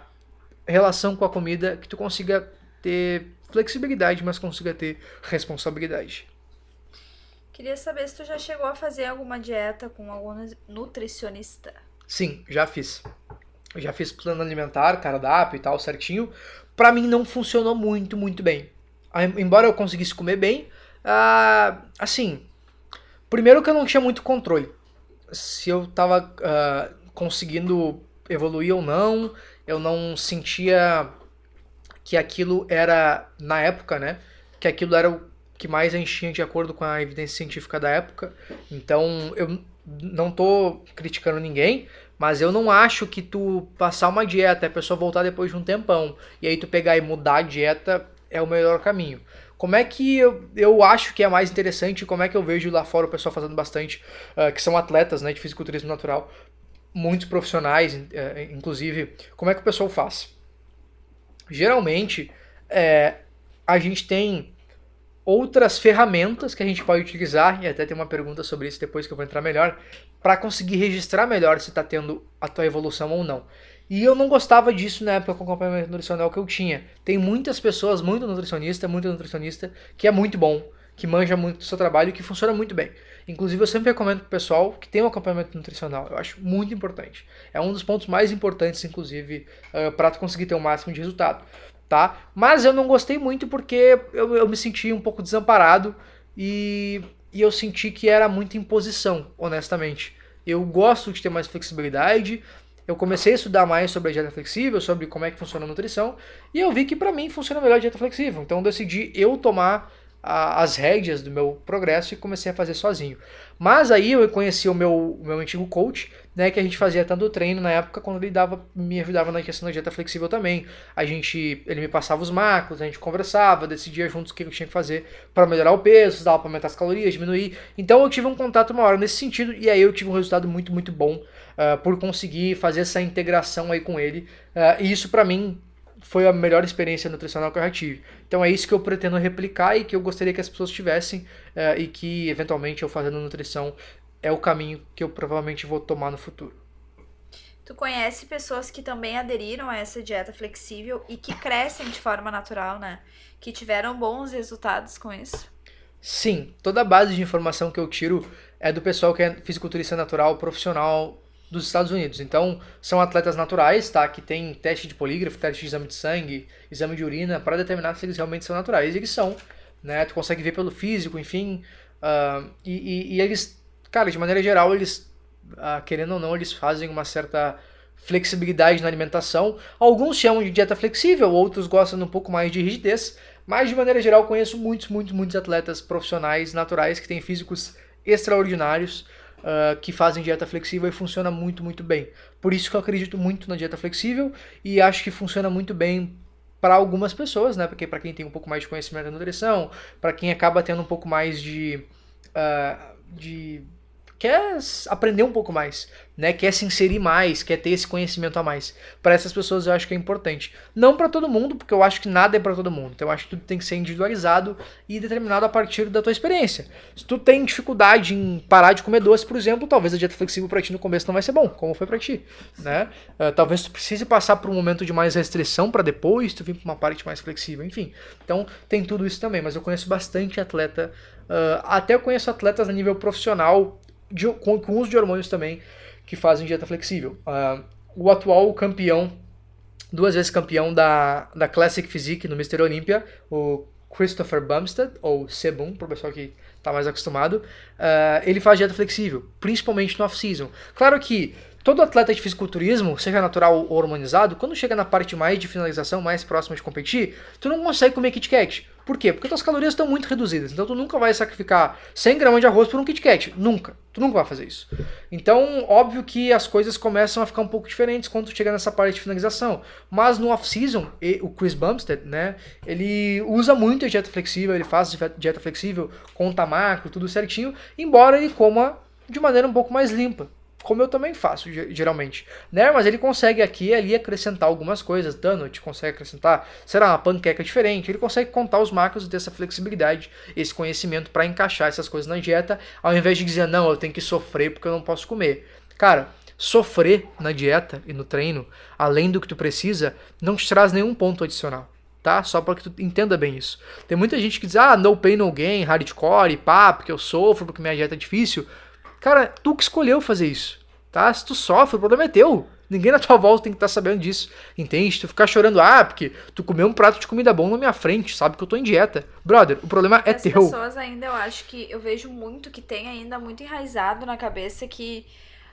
relação com a comida que tu consiga ter flexibilidade, mas consiga ter responsabilidade. Queria saber se tu já chegou a fazer alguma dieta com algum nutricionista. Sim, já fiz. já fiz plano alimentar, cardápio e tal, certinho. Para mim não funcionou muito, muito bem. Embora eu conseguisse comer bem, uh, assim, primeiro que eu não tinha muito controle. Se eu tava uh, conseguindo evoluir ou não, eu não sentia que aquilo era, na época, né? Que aquilo era o que mais a gente tinha de acordo com a evidência científica da época. Então, eu não tô criticando ninguém, mas eu não acho que tu passar uma dieta a pessoa voltar depois de um tempão e aí tu pegar e mudar a dieta é o melhor caminho. Como é que eu, eu acho que é mais interessante, como é que eu vejo lá fora o pessoal fazendo bastante, uh, que são atletas né, de fisiculturismo natural, muitos profissionais, é, inclusive, como é que o pessoal faz? Geralmente, é, a gente tem outras ferramentas que a gente pode utilizar, e até tem uma pergunta sobre isso depois que eu vou entrar melhor, para conseguir registrar melhor se está tendo a tua evolução ou não. E eu não gostava disso na época com o acompanhamento nutricional que eu tinha. Tem muitas pessoas, muito nutricionista, muito nutricionista, que é muito bom, que manja muito do seu trabalho e que funciona muito bem. Inclusive, eu sempre recomendo para o pessoal que tem um acompanhamento nutricional. Eu acho muito importante. É um dos pontos mais importantes, inclusive, uh, para tu conseguir ter o máximo de resultado. Tá? Mas eu não gostei muito porque eu, eu me senti um pouco desamparado e, e eu senti que era muita imposição, honestamente. Eu gosto de ter mais flexibilidade. Eu comecei a estudar mais sobre a dieta flexível, sobre como é que funciona a nutrição, e eu vi que para mim funciona melhor a dieta flexível. Então eu decidi eu tomar a, as rédeas do meu progresso e comecei a fazer sozinho. Mas aí eu conheci o meu, meu antigo coach, né, que a gente fazia tanto treino na época quando ele dava, me ajudava na questão da dieta flexível também. A gente, ele me passava os macros, a gente conversava, decidia juntos o que eu tinha que fazer para melhorar o peso, dava para aumentar as calorias, diminuir. Então eu tive um contato maior nesse sentido e aí eu tive um resultado muito, muito bom uh, por conseguir fazer essa integração aí com ele. Uh, e isso para mim foi a melhor experiência nutricional que eu já tive. Então é isso que eu pretendo replicar e que eu gostaria que as pessoas tivessem uh, e que eventualmente eu fazendo nutrição é o caminho que eu provavelmente vou tomar no futuro. Tu conhece pessoas que também aderiram a essa dieta flexível e que crescem de forma natural, né? Que tiveram bons resultados com isso? Sim, toda a base de informação que eu tiro é do pessoal que é fisiculturista natural profissional dos Estados Unidos. Então, são atletas naturais, tá? Que tem teste de polígrafo, teste de exame de sangue, exame de urina, para determinar se eles realmente são naturais. E eles são, né? Tu consegue ver pelo físico, enfim. Uh, e, e, e, eles, cara, de maneira geral, eles, uh, querendo ou não, eles fazem uma certa flexibilidade na alimentação. Alguns chamam de dieta flexível, outros gostam um pouco mais de rigidez. Mas, de maneira geral, conheço muitos, muitos, muitos atletas profissionais, naturais, que têm físicos extraordinários uh, que fazem dieta flexível e funciona muito, muito bem. Por isso que eu acredito muito na dieta flexível e acho que funciona muito bem para algumas pessoas, né? Porque para quem tem um pouco mais de conhecimento da nutrição, para quem acaba tendo um pouco mais de, uh, de quer aprender um pouco mais, né? Quer se inserir mais, quer ter esse conhecimento a mais. Para essas pessoas eu acho que é importante. Não para todo mundo, porque eu acho que nada é para todo mundo. Então eu acho que tudo tem que ser individualizado e determinado a partir da tua experiência. Se tu tem dificuldade em parar de comer doce, por exemplo, talvez a dieta flexível para ti no começo não vai ser bom, como foi para ti, né? Uh, talvez tu precise passar por um momento de mais restrição para depois tu vir para uma parte mais flexível, enfim. Então tem tudo isso também, mas eu conheço bastante atleta, uh, até eu conheço atletas a nível profissional de, com, com uso de hormônios também que fazem dieta flexível. Uh, o atual campeão, duas vezes campeão da, da Classic Physique no Mr. Olympia, o Christopher Bumstead, ou Sebum, para o pessoal que está mais acostumado, uh, ele faz dieta flexível, principalmente no off-season. Claro que Todo atleta de fisiculturismo, seja natural ou hormonizado, quando chega na parte mais de finalização, mais próxima de competir, tu não consegue comer Kit Kat. Por quê? Porque tuas calorias estão muito reduzidas. Então tu nunca vai sacrificar 100 gramas de arroz por um Kit Kat. Nunca. Tu nunca vai fazer isso. Então, óbvio que as coisas começam a ficar um pouco diferentes quando tu chega nessa parte de finalização. Mas no off-season, o Chris Bumstead, né, ele usa muito a dieta flexível, ele faz dieta flexível, conta macro, tudo certinho, embora ele coma de maneira um pouco mais limpa como eu também faço, geralmente. Né? Mas ele consegue aqui ali acrescentar algumas coisas. Donut consegue acrescentar, será uma panqueca diferente. Ele consegue contar os macros e ter essa flexibilidade, esse conhecimento para encaixar essas coisas na dieta, ao invés de dizer, não, eu tenho que sofrer porque eu não posso comer. Cara, sofrer na dieta e no treino, além do que tu precisa, não te traz nenhum ponto adicional. Tá? Só para que tu entenda bem isso. Tem muita gente que diz, ah, no pain, no gain, hardcore, pá, porque eu sofro, porque minha dieta é difícil. Cara, tu que escolheu fazer isso, tá? Se tu sofre, o problema é teu. Ninguém na tua volta tem que estar tá sabendo disso, entende? Tu ficar chorando, ah, porque tu comeu um prato de comida bom na minha frente, sabe que eu tô em dieta. Brother, o problema é As teu. As pessoas ainda, eu acho que, eu vejo muito que tem ainda muito enraizado na cabeça que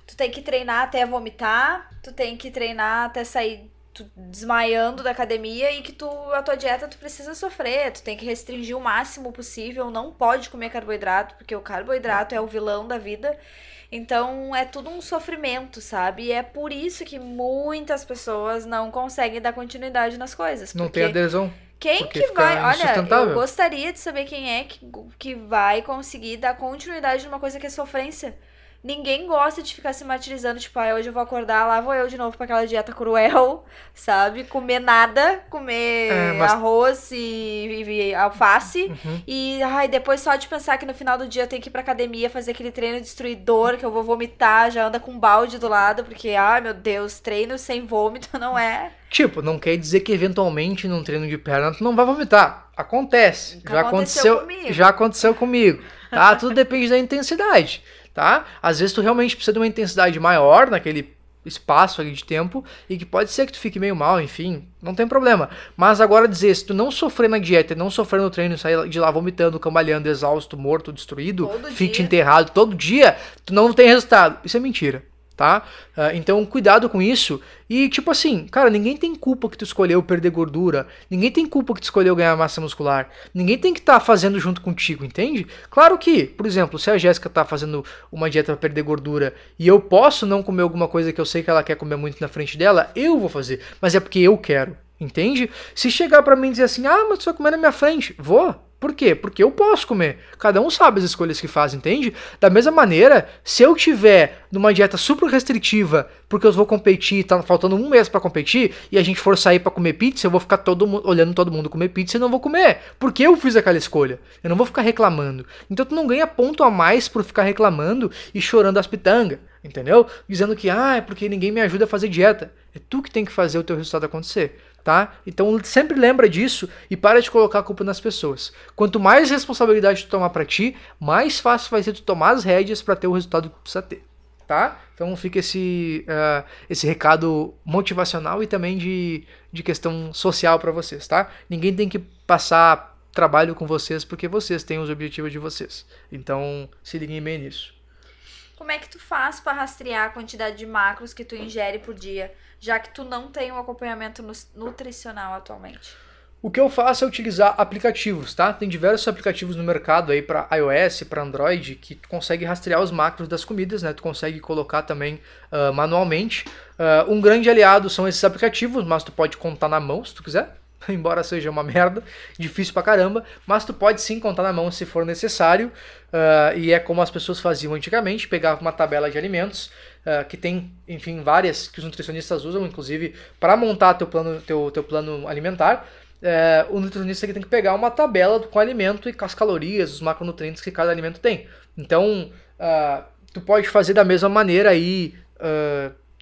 tu tem que treinar até vomitar, tu tem que treinar até sair tu desmaiando da academia e que tu a tua dieta tu precisa sofrer, tu tem que restringir o máximo possível, não pode comer carboidrato, porque o carboidrato é o vilão da vida. Então é tudo um sofrimento, sabe? E é por isso que muitas pessoas não conseguem dar continuidade nas coisas. Não tem adesão. Quem que vai. Olha, eu gostaria de saber quem é que, que vai conseguir dar continuidade numa coisa que é sofrência. Ninguém gosta de ficar se martirizando, tipo, ah, hoje eu vou acordar, lá vou eu de novo pra aquela dieta cruel, sabe? Comer nada, comer é, mas... arroz e, e alface. Uhum. E ai, depois só de pensar que no final do dia eu tenho que ir pra academia fazer aquele treino destruidor, que eu vou vomitar, já anda com um balde do lado, porque, ai meu Deus, treino sem vômito não é. Tipo, não quer dizer que eventualmente num treino de perna tu não vai vomitar. Acontece. já aconteceu, comigo. já aconteceu comigo. Tá? Tudo depende da intensidade tá? Às vezes tu realmente precisa de uma intensidade maior naquele espaço ali de tempo e que pode ser que tu fique meio mal, enfim, não tem problema. Mas agora dizer, se tu não sofrer na dieta, não sofrer no treino, sair de lá vomitando, cambaleando, exausto, morto, destruído, todo fique dia. enterrado todo dia, tu não tem resultado. Isso é mentira. Tá? Uh, então, cuidado com isso. E, tipo assim, cara, ninguém tem culpa que tu escolheu perder gordura. Ninguém tem culpa que tu escolheu ganhar massa muscular. Ninguém tem que estar tá fazendo junto contigo, entende? Claro que, por exemplo, se a Jéssica tá fazendo uma dieta para perder gordura e eu posso não comer alguma coisa que eu sei que ela quer comer muito na frente dela, eu vou fazer. Mas é porque eu quero, entende? Se chegar para mim e dizer assim, ah, mas tu vai comer na minha frente, vou. Por quê? Porque eu posso comer. Cada um sabe as escolhas que faz, entende? Da mesma maneira, se eu tiver numa dieta super restritiva, porque eu vou competir, tá faltando um mês para competir, e a gente for sair para comer pizza, eu vou ficar todo olhando todo mundo comer pizza e não vou comer. Porque eu fiz aquela escolha. Eu não vou ficar reclamando. Então tu não ganha ponto a mais por ficar reclamando e chorando as pitangas, entendeu? Dizendo que, ah, é porque ninguém me ajuda a fazer dieta. É tu que tem que fazer o teu resultado acontecer tá? Então sempre lembra disso e para de colocar a culpa nas pessoas. Quanto mais responsabilidade tu tomar para ti, mais fácil vai ser tu tomar as rédeas para ter o resultado que precisa ter, tá? Então fica esse, uh, esse recado motivacional e também de, de questão social para vocês, tá? Ninguém tem que passar trabalho com vocês porque vocês têm os objetivos de vocês. Então se liguem bem nisso. Como é que tu faz para rastrear a quantidade de macros que tu ingere por dia? Já que tu não tem um acompanhamento nutricional atualmente? O que eu faço é utilizar aplicativos, tá? Tem diversos aplicativos no mercado aí para iOS, para Android, que tu consegue rastrear os macros das comidas, né? Tu consegue colocar também uh, manualmente. Uh, um grande aliado são esses aplicativos, mas tu pode contar na mão se tu quiser. embora seja uma merda, difícil pra caramba, mas tu pode sim contar na mão se for necessário, uh, e é como as pessoas faziam antigamente, pegava uma tabela de alimentos, uh, que tem, enfim, várias que os nutricionistas usam, inclusive, para montar teu plano, teu, teu plano alimentar, uh, o nutricionista tem que pegar uma tabela com alimento e com as calorias, os macronutrientes que cada alimento tem. Então, tu pode fazer da mesma maneira aí,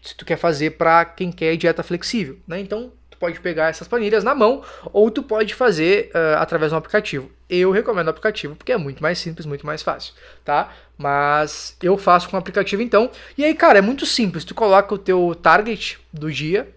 se tu quer fazer para quem quer dieta flexível, né? Então, pode pegar essas planilhas na mão ou tu pode fazer uh, através de um aplicativo. Eu recomendo o aplicativo porque é muito mais simples, muito mais fácil, tá? Mas eu faço com o aplicativo então. E aí, cara, é muito simples. Tu coloca o teu target do dia,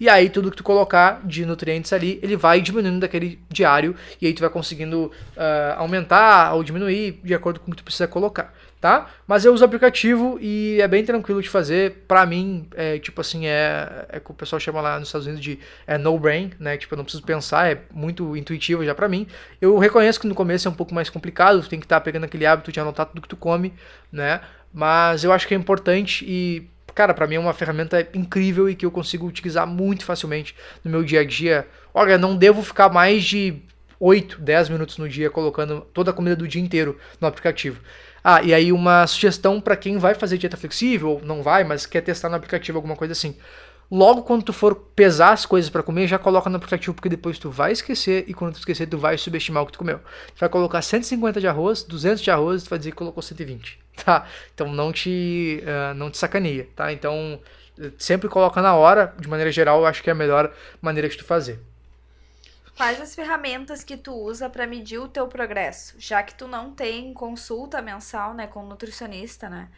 e aí tudo que tu colocar de nutrientes ali, ele vai diminuindo daquele diário e aí tu vai conseguindo uh, aumentar ou diminuir de acordo com o que tu precisa colocar, tá? Mas eu uso o aplicativo e é bem tranquilo de fazer. Pra mim, é tipo assim, é, é que o pessoal chama lá nos Estados Unidos de é no brain, né? Tipo, eu não preciso pensar, é muito intuitivo já pra mim. Eu reconheço que no começo é um pouco mais complicado, tem que estar tá pegando aquele hábito de anotar tudo que tu come, né? Mas eu acho que é importante e cara, para mim é uma ferramenta incrível e que eu consigo utilizar muito facilmente no meu dia a dia. Olha, não devo ficar mais de 8, 10 minutos no dia colocando toda a comida do dia inteiro no aplicativo. Ah, e aí uma sugestão para quem vai fazer dieta flexível, ou não vai, mas quer testar no aplicativo alguma coisa assim. Logo quando tu for pesar as coisas para comer, já coloca no aplicativo, porque depois tu vai esquecer e quando tu esquecer, tu vai subestimar o que tu comeu. Tu vai colocar 150 de arroz, 200 de arroz, tu vai dizer que colocou 120, tá? Então não te, uh, não te sacaneia, tá? Então sempre coloca na hora, de maneira geral, eu acho que é a melhor maneira de tu fazer. Quais as ferramentas que tu usa para medir o teu progresso, já que tu não tem consulta mensal, né, com nutricionista, né?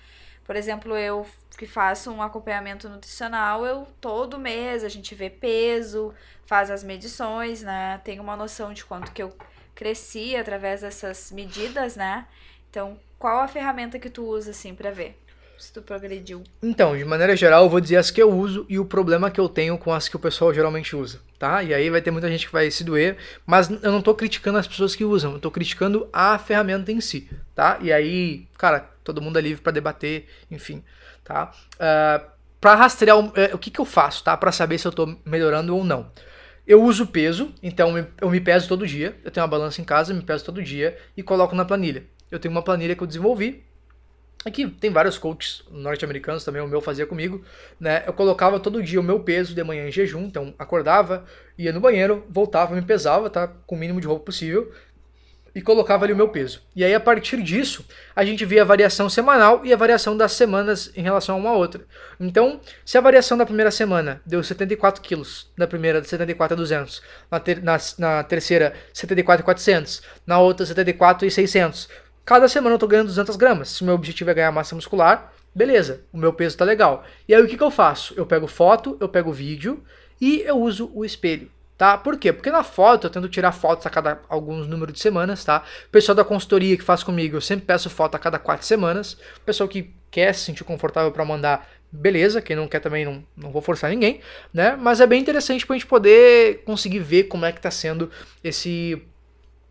Por exemplo, eu que faço um acompanhamento nutricional, eu todo mês a gente vê peso, faz as medições, né? Tenho uma noção de quanto que eu cresci através dessas medidas, né? Então, qual a ferramenta que tu usa assim para ver? Se tu progrediu? Então, de maneira geral, eu vou dizer as que eu uso e o problema que eu tenho com as que o pessoal geralmente usa, tá? E aí vai ter muita gente que vai se doer, mas eu não tô criticando as pessoas que usam, eu tô criticando a ferramenta em si, tá? E aí, cara, todo mundo é livre para debater, enfim, tá? Uh, ah, para rastrear o, uh, o que, que eu faço, tá? Para saber se eu tô melhorando ou não. Eu uso peso, então eu me peso todo dia. Eu tenho uma balança em casa, me peso todo dia e coloco na planilha. Eu tenho uma planilha que eu desenvolvi Aqui tem vários coaches norte-americanos também, o meu fazia comigo, né? Eu colocava todo dia o meu peso de manhã em jejum, então acordava, ia no banheiro, voltava, me pesava, tá? Com o mínimo de roupa possível, e colocava ali o meu peso. E aí a partir disso, a gente via a variação semanal e a variação das semanas em relação a uma outra. Então, se a variação da primeira semana deu 74 quilos, na primeira 74 a 200, na, ter, na, na terceira 74 a 400, na outra 74 e 600, Cada semana eu tô ganhando 200 gramas. Se o meu objetivo é ganhar massa muscular, beleza, o meu peso tá legal. E aí o que, que eu faço? Eu pego foto, eu pego vídeo e eu uso o espelho. Tá? Por quê? Porque na foto eu tento tirar fotos a cada alguns números de semanas, tá? O pessoal da consultoria que faz comigo, eu sempre peço foto a cada quatro semanas. O pessoal que quer se sentir confortável para mandar beleza, quem não quer também não, não vou forçar ninguém, né? Mas é bem interessante pra gente poder conseguir ver como é que tá sendo esse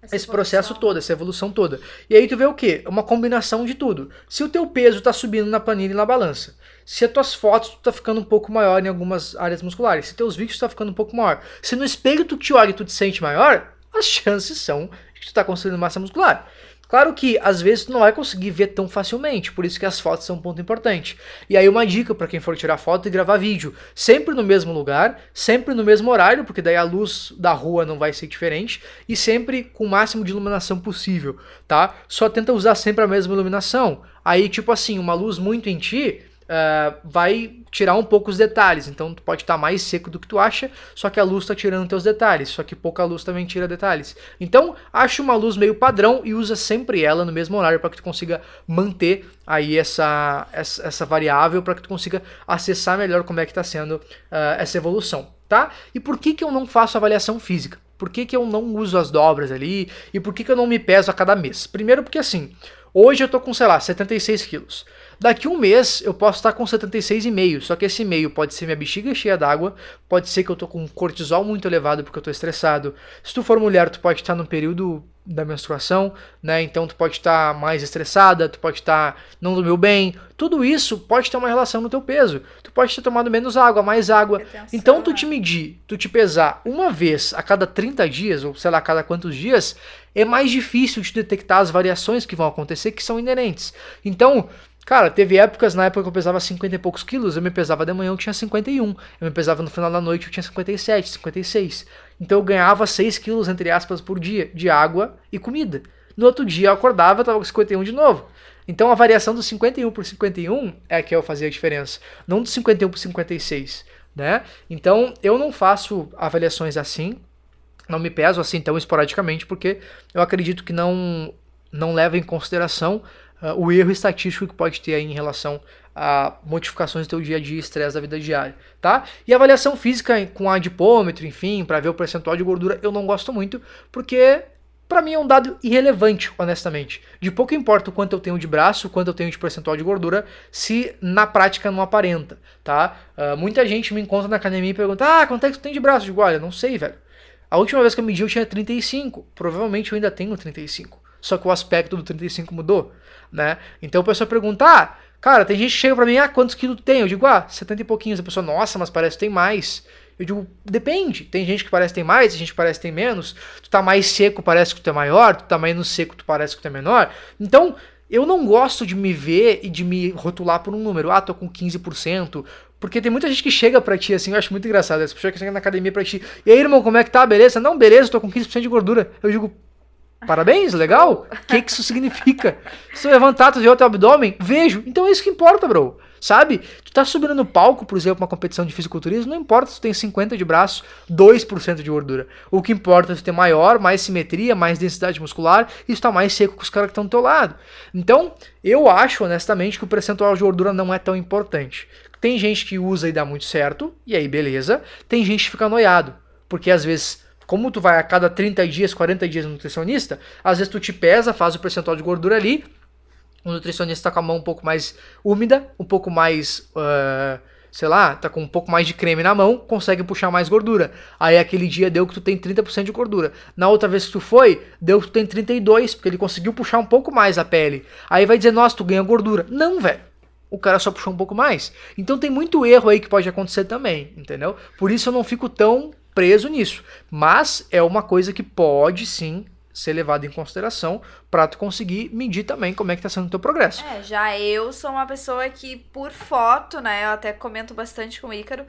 Essa esse processo todo, essa evolução toda. E aí tu vê o quê? Uma combinação de tudo. Se o teu peso tá subindo na planilha e na balança, se as tuas fotos tu tá ficando um pouco maior em algumas áreas musculares, se teus vídeos tá ficando um pouco maior, se no espelho tu te olha e tu te sente maior, as chances são de que tu tá construindo massa muscular. Claro que às vezes tu não vai conseguir ver tão facilmente, por isso que as fotos são um ponto importante. E aí uma dica para quem for tirar foto e gravar vídeo, sempre no mesmo lugar, sempre no mesmo horário, porque daí a luz da rua não vai ser diferente e sempre com o máximo de iluminação possível, tá? Só tenta usar sempre a mesma iluminação. Aí tipo assim, uma luz muito em ti, ah, vai tirar um pouco os detalhes. Então tu pode estar mais seco do que tu acha, só que a luz está tirando teus detalhes. Só que pouca luz também tira detalhes. Então acha uma luz meio padrão e usa sempre ela no mesmo horário para que tu consiga manter aí essa, essa, essa variável para que tu consiga acessar melhor como é que está sendo ah, essa evolução, tá? E por que que eu não faço avaliação física? Por que, que eu não uso as dobras ali? E por que, que eu não me peso a cada mês? Primeiro porque assim, hoje eu tô com, sei lá, 76 quilos. Daqui um mês eu posso estar com 76,5, só que esse meio pode ser minha bexiga cheia d'água, pode ser que eu tô com um cortisol muito elevado porque eu tô estressado. Se tu for mulher, tu pode estar no período da menstruação, né? Então tu pode estar mais estressada, tu pode estar não dormiu bem. Tudo isso pode ter uma relação no teu peso. Tu pode ter tomado menos água, mais água. Então tu né? te medir, tu te pesar uma vez a cada 30 dias, ou sei lá, a cada quantos dias, é mais difícil de detectar as variações que vão acontecer que são inerentes. Então, cara, teve épocas, na época que eu pesava 50 e poucos quilos, eu me pesava de manhã, eu tinha 51. Eu me pesava no final da noite, eu tinha 57, 56. Então eu ganhava 6 quilos, entre aspas, por dia de água e comida. No outro dia eu acordava, eu tava com 51 de novo. Então a variação do 51 por 51 é que eu fazia a diferença, não do 51 por 56, né? Então eu não faço avaliações assim, não me peso assim tão esporadicamente, porque eu acredito que não, não leva em consideração ah, o erro estatístico que pode ter aí em relação a modificações do teu dia a dia, estresse da vida diária, tá? E avaliação física com adipômetro, enfim, para ver o percentual de gordura, eu não gosto muito, porque Pra mim é um dado irrelevante, honestamente. De pouco importa o quanto eu tenho de braço, o quanto eu tenho de percentual de gordura, se na prática não aparenta, tá? Ah, muita gente me encontra na academia e pergunta: Ah, quanto é que tu tem de braço? Eu digo, olha, não sei, velho. A última vez que eu medi eu tinha 35. Provavelmente eu ainda tenho 35. Só que o aspecto do 35 mudou, né? Então a pessoa pergunta: Ah, cara, tem gente que chega pra mim, ah, quantos quilos tem? Eu digo, ah, 70 e pouquinhos. A pessoa, nossa, mas parece que tem mais. Eu digo, depende. Tem gente que parece que tem mais, tem gente que parece que tem menos. Tu tá mais seco, parece que tu é maior. Tu tá menos seco, tu parece que tu é menor. Então, eu não gosto de me ver e de me rotular por um número. Ah, tô com 15%. Porque tem muita gente que chega pra ti assim, eu acho muito engraçado. Essa pessoa que chega na academia pra ti. E aí, irmão, como é que tá? Beleza? Não, beleza, tô com 15% de gordura. Eu digo, parabéns, legal. O que, que isso significa? Se eu levantar, tu vê teu abdômen, vejo. Então é isso que importa, bro. Sabe? Tu tá subindo no palco, por exemplo, uma competição de fisiculturismo, não importa se tu tem 50 de braço, 2% de gordura. O que importa é tu ter maior, mais simetria, mais densidade muscular e tu tá mais seco com os caras que estão do teu lado. Então, eu acho, honestamente, que o percentual de gordura não é tão importante. Tem gente que usa e dá muito certo, e aí beleza. Tem gente que fica noiado, porque às vezes como tu vai a cada 30 dias, 40 dias no nutricionista, às vezes tu te pesa, faz o percentual de gordura ali, o nutricionista tá com a mão um pouco mais úmida, um pouco mais, ah, sei lá, tá com um pouco mais de creme na mão, consegue puxar mais gordura. Aí aquele dia deu que tu tem 30% de gordura. Na outra vez que tu foi, deu que tu tem 32, porque ele conseguiu puxar um pouco mais a pele. Aí vai dizer, nossa, tu ganha gordura. Não, velho. O cara só puxou um pouco mais. Então tem muito erro aí que pode acontecer também, entendeu? Por isso eu não fico tão preso nisso. Mas é uma coisa que pode sim ser levada em consideração para tu conseguir medir também como é que tá sendo o teu progresso. É, já eu sou uma pessoa que, por foto, né? Eu até comento bastante com o Ícaro,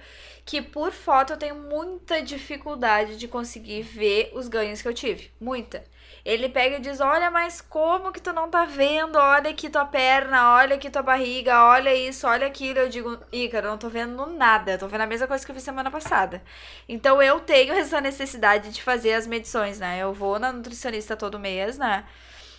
que por foto eu tenho muita dificuldade de conseguir ver os ganhos que eu tive. Muita. Ele pega e diz: Olha, mas como que tu não tá vendo? Olha aqui tua perna, olha aqui tua barriga, olha isso, olha aquilo. Eu digo, Ícaro, eu não tô vendo nada. Eu tô vendo a mesma coisa que eu fiz semana passada. Então eu tenho essa necessidade de fazer as medições, né? Eu vou na nutricionista todo mês, né?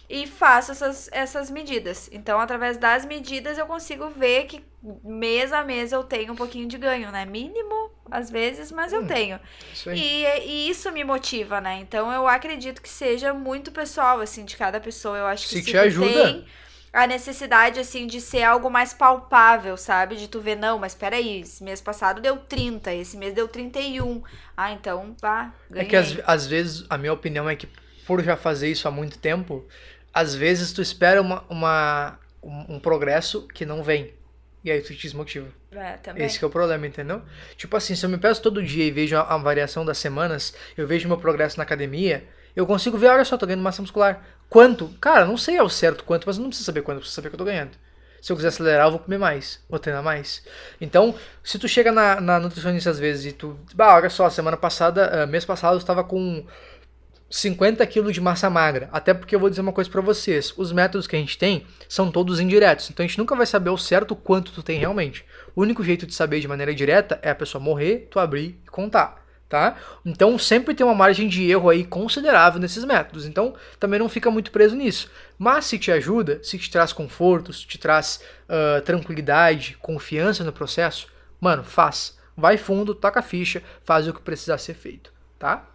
E faço essas, essas medidas. Então, através das medidas, eu consigo ver que mês a mês eu tenho um pouquinho de ganho, né? Mínimo, às vezes, mas eu Hum, tenho. Isso aí. E, e isso me motiva, né? Então, eu acredito que seja muito pessoal, assim, de cada pessoa. Eu acho que Se se, te ajuda. tem a necessidade, assim, de ser algo mais palpável, sabe? De tu ver, não, mas peraí, esse mês passado deu 30, esse mês deu 31. Ah, então, pá, ganhei. É que às, às vezes, a minha opinião é que, por já fazer isso há muito tempo, às vezes tu espera uma, uma um, um progresso que não vem. E aí tu te desmotiva. É, também. Esse que é o problema, entendeu? Tipo assim, se eu me peço todo dia e vejo a, a variação das semanas, eu vejo meu progresso na academia, eu consigo ver, olha só, tô ganhando massa muscular. Quanto? Cara, não sei ao certo quanto, mas eu não preciso saber quanto, eu preciso saber que eu tô ganhando. Se eu quiser acelerar, eu vou comer mais, vou treinar mais. Então, se tu chega na, na nutricionista às vezes e tu. Bah, olha só, semana passada, uh, mês passado eu estava com 50 quilos de massa magra. Até porque eu vou dizer uma coisa para vocês: os métodos que a gente tem são todos indiretos. Então a gente nunca vai saber ao certo quanto tu tem realmente. O único jeito de saber de maneira direta é a pessoa morrer, tu abrir e contar tá? Então sempre tem uma margem de erro aí considerável nesses métodos. Então também não fica muito preso nisso. Mas se te ajuda, se te traz conforto, se te traz uh, tranquilidade, confiança no processo, mano, faz. Vai fundo, toca a ficha, faz o que precisar ser feito, tá?